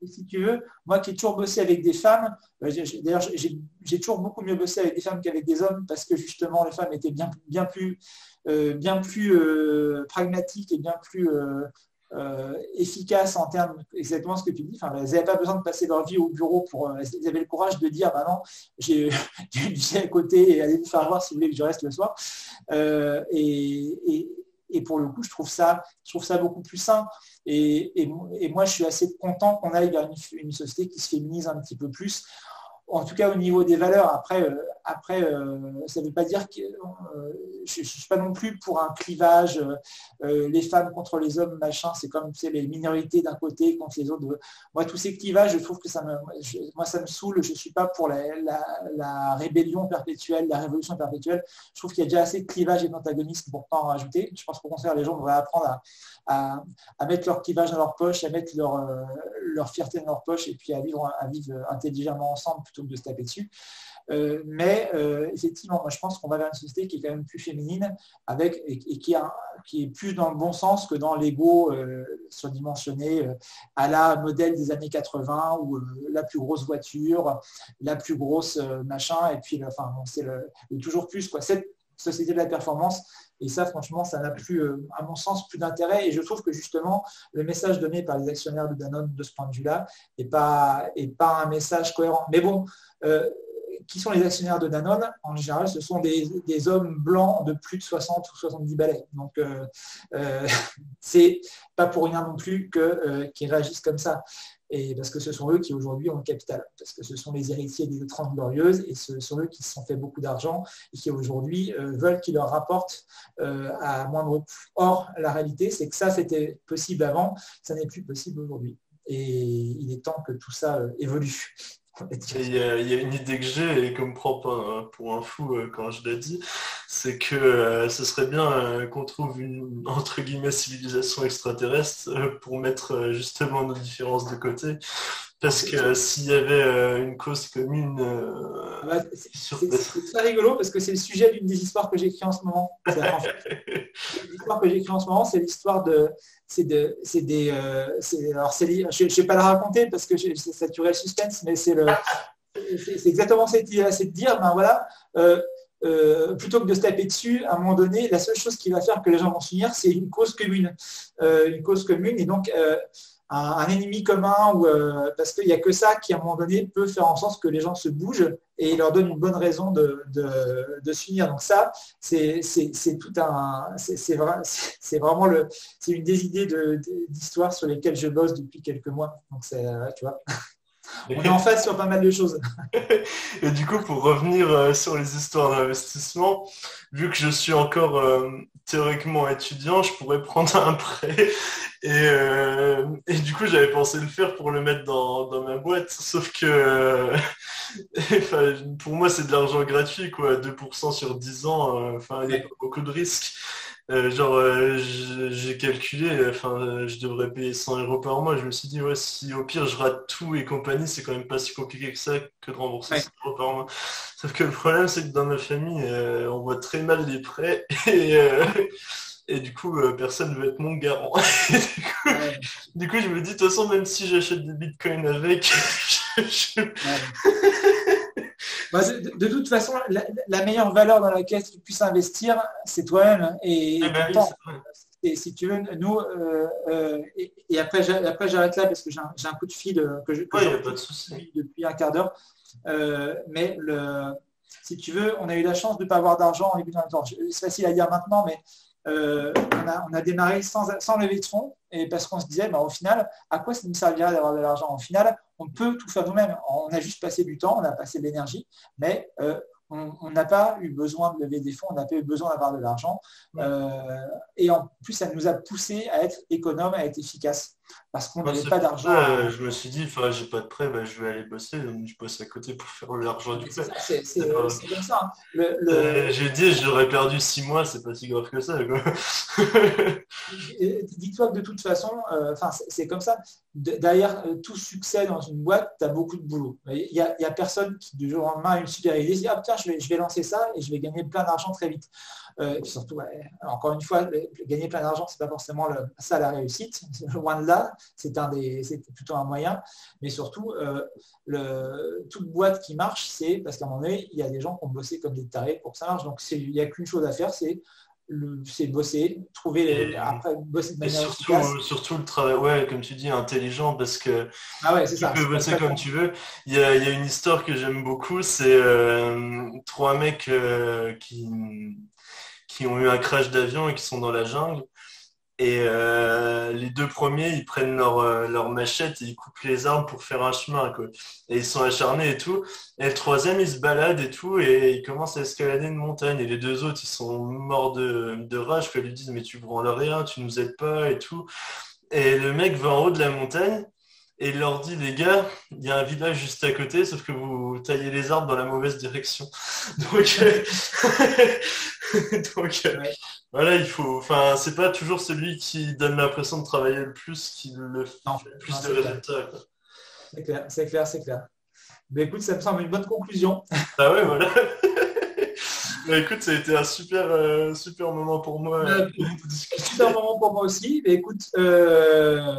si tu veux, moi qui ai toujours bossé avec des femmes, euh, d'ailleurs j'ai toujours beaucoup mieux bossé avec des femmes qu'avec des hommes parce que justement les femmes étaient bien, bien plus, euh, bien plus euh, pragmatiques et bien plus euh, efficace en termes exactement ce que tu dis. Enfin, elles n'avaient pas besoin de passer leur vie au bureau pour. elles euh, avaient le courage de dire bah non, j'ai une vie à côté et allez me faire voir si vous voulez que je reste le soir. Euh, et, pour le coup, je trouve ça, je trouve ça beaucoup plus sain. Et, moi, je suis assez content qu'on aille vers une, société qui se féminise un petit peu plus en tout cas au niveau des valeurs. Après, euh, après euh, ça ne veut pas dire que euh, je ne suis pas non plus pour un clivage, les femmes contre les hommes, machin, c'est comme les minorités d'un côté contre les autres. Moi, tous ces clivages, je trouve que ça me, moi, ça me saoule. Je ne suis pas pour la, rébellion perpétuelle, la révolution perpétuelle. Je trouve qu'il y a déjà assez de clivages et d'antagonisme pour pas en rajouter. Je pense qu'au contraire, les gens devraient apprendre à, mettre leur clivage dans leur poche, à mettre leur, leur fierté dans leur poche et puis à vivre, à vivre intelligemment ensemble plutôt de se taper dessus. Euh, mais euh, effectivement, moi je pense qu'on va vers une société qui est quand même plus féminine avec, et, qui, est plus dans le bon sens que dans l'ego euh, surdimensionné à la modèle des années 80 où la plus grosse voiture, la plus grosse machin, et puis enfin, c'est le, toujours plus. Quoi. Cette société de la performance, et ça, franchement, ça n'a plus, à mon sens, plus d'intérêt. Et je trouve que justement, le message donné par les actionnaires de Danone de ce point de vue-là n'est pas, est pas un message cohérent. Mais bon, qui sont les actionnaires de Danone En général, ce sont des, hommes blancs de plus de 60 ou 70 balais. Donc, euh, euh, c'est pas pour rien non plus euh, qu'ils réagissent comme ça. Et parce que ce sont eux qui aujourd'hui ont le capital, parce que ce sont les héritiers des 30 glorieuses et ce sont eux qui se sont fait beaucoup d'argent et qui aujourd'hui veulent qu'ils leur rapportent à moindre coût. Or, la réalité, c'est que ça, c'était possible avant, ça n'est plus possible aujourd'hui. Et il est temps que tout ça évolue. Il y, a, une idée que j'ai, et comme prend pour un fou euh, quand je l'ai dit, c'est que euh, ce serait bien euh, qu'on trouve une entre guillemets civilisation extraterrestre pour mettre justement nos différences de côté. Parce que s'il y avait une cause commune. Bah, c'est très rigolo parce que c'est le sujet d'une des histoires que j'écris en ce moment. L'histoire que j'écris en ce moment, c'est l'histoire de, c'est de, c'est des, euh, alors je ne vais pas la raconter parce que ça tuerait le suspense, mais c'est le, c'est exactement cette idée c'est de dire, ben voilà, euh, euh, plutôt que de se taper dessus, à un moment donné, la seule chose qui va faire que les gens vont s'unir, c'est une cause commune, une cause commune, et donc un, ennemi commun, ou, euh, parce qu'il n'y a que ça qui, à un moment donné, peut faire en sorte que les gens se bougent et leur donne une bonne raison de, de, s'unir. Donc ça, c'est tout un, c'est vraiment le, c'est une des idées d'histoire sur lesquelles je bosse depuis quelques mois. Donc euh, tu vois. On est en face sur pas mal de choses. Et du coup, pour revenir euh, sur les histoires d'investissement, vu que je suis encore euh, théoriquement étudiant, je pourrais prendre un prêt. Et, euh, du coup, j'avais pensé le faire pour le mettre dans, ma boîte. Sauf que pour moi, c'est de l'argent gratuit, quoi. 2% sur 10 ans, enfin, il y a beaucoup de risques. Euh, genre, euh, j'ai calculé, enfin, je devrais payer 100 euros par mois. Je me suis dit, ouais, si au pire je rate tout et compagnie, c'est quand même pas si compliqué que ça que de rembourser 100 euros par mois. Sauf que le problème, c'est que dans ma famille, euh, on voit très mal les prêts et, et du coup, personne ne veut être mon garant. du, coup, je me dis, de toute façon, même si j'achète des bitcoins avec, je... Bah, de, toute façon, la, meilleure valeur dans laquelle tu puisses investir, c'est toi-même. Et, eh ben et, si tu veux, nous, euh, euh, et, après, j'arrête là parce que j'ai un, coup de fil euh, que je depuis un quart d'heure. mais le, si tu veux, on a eu la chance de ne pas avoir d'argent en début de temps. C'est facile à dire maintenant, mais on, a, démarré sans, sans lever de fonds et parce qu'on se disait, bah, au final, à quoi ça nous servirait d'avoir de l'argent? Au final, on peut tout faire nous-mêmes. On a juste passé du temps, on a passé de l'énergie, mais euh, on n'a pas eu besoin de lever des fonds, on n'a pas eu besoin d'avoir de l'argent. Euh, et en plus, ça nous a poussé à être économe, à être efficace parce qu'on n'avait pas d'argent. Euh, je me suis dit, enfin, j'ai pas de prêt, bah, je vais aller bosser, donc je bosse à côté pour faire l'argent du prêt. C'est comme ça. Hein. Euh, j'ai dit, j'aurais perdu six mois, c'est pas si grave que ça. Dis-toi que de toute façon, euh, enfin, c'est comme ça. Derrière tout succès dans une boîte, tu as beaucoup de boulot. Il n'y a, a, personne qui du jour au lendemain a une super idée, dit, ah, je vais, je vais lancer ça et je vais gagner plein d'argent très vite. Et puis surtout, encore une fois, gagner plein d'argent, c'est pas forcément le, ça la réussite, loin de là c'est un des, plutôt un moyen. Mais surtout, euh, le, toute boîte qui marche, c'est parce qu'à un moment donné, il y a des gens qui ont bossé comme des tarés pour que ça marche. Donc il n'y a qu'une chose à faire, c'est c'est bosser, trouver après bosser de manière surtout, efficace. surtout le travail, ouais, comme tu dis, intelligent parce que ah tu peux bosser comme tu veux. Il y, a, une histoire que j'aime beaucoup, c'est euh, trois mecs euh, qui, ont eu un crash d'avion et qui sont dans la jungle. Et euh, les deux premiers, ils prennent leur, euh, leur machette et ils coupent les arbres pour faire un chemin. Quoi. Et ils sont acharnés et tout. Et le troisième, il se balade et tout. Et il commence à escalader une montagne. Et les deux autres, ils sont morts de, de rage. Ils lui disent, mais tu branles rien, tu nous aides pas et tout. Et le mec va en haut de la montagne et il leur dit, les gars, il y a un village juste à côté, sauf que vous taillez les arbres dans la mauvaise direction. Donc, euh, Donc voilà, il faut. Enfin, c'est pas toujours celui qui donne l'impression de travailler le plus qui le fait le plus de résultats. C'est clair, c'est clair, c'est clair. Mais écoute, ça me semble une bonne conclusion. Ah ouais, voilà. Bah, écoute, ça a été un super, euh, super moment pour moi. Euh, super moment pour moi aussi. Mais écoute, euh,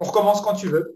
on recommence quand tu veux.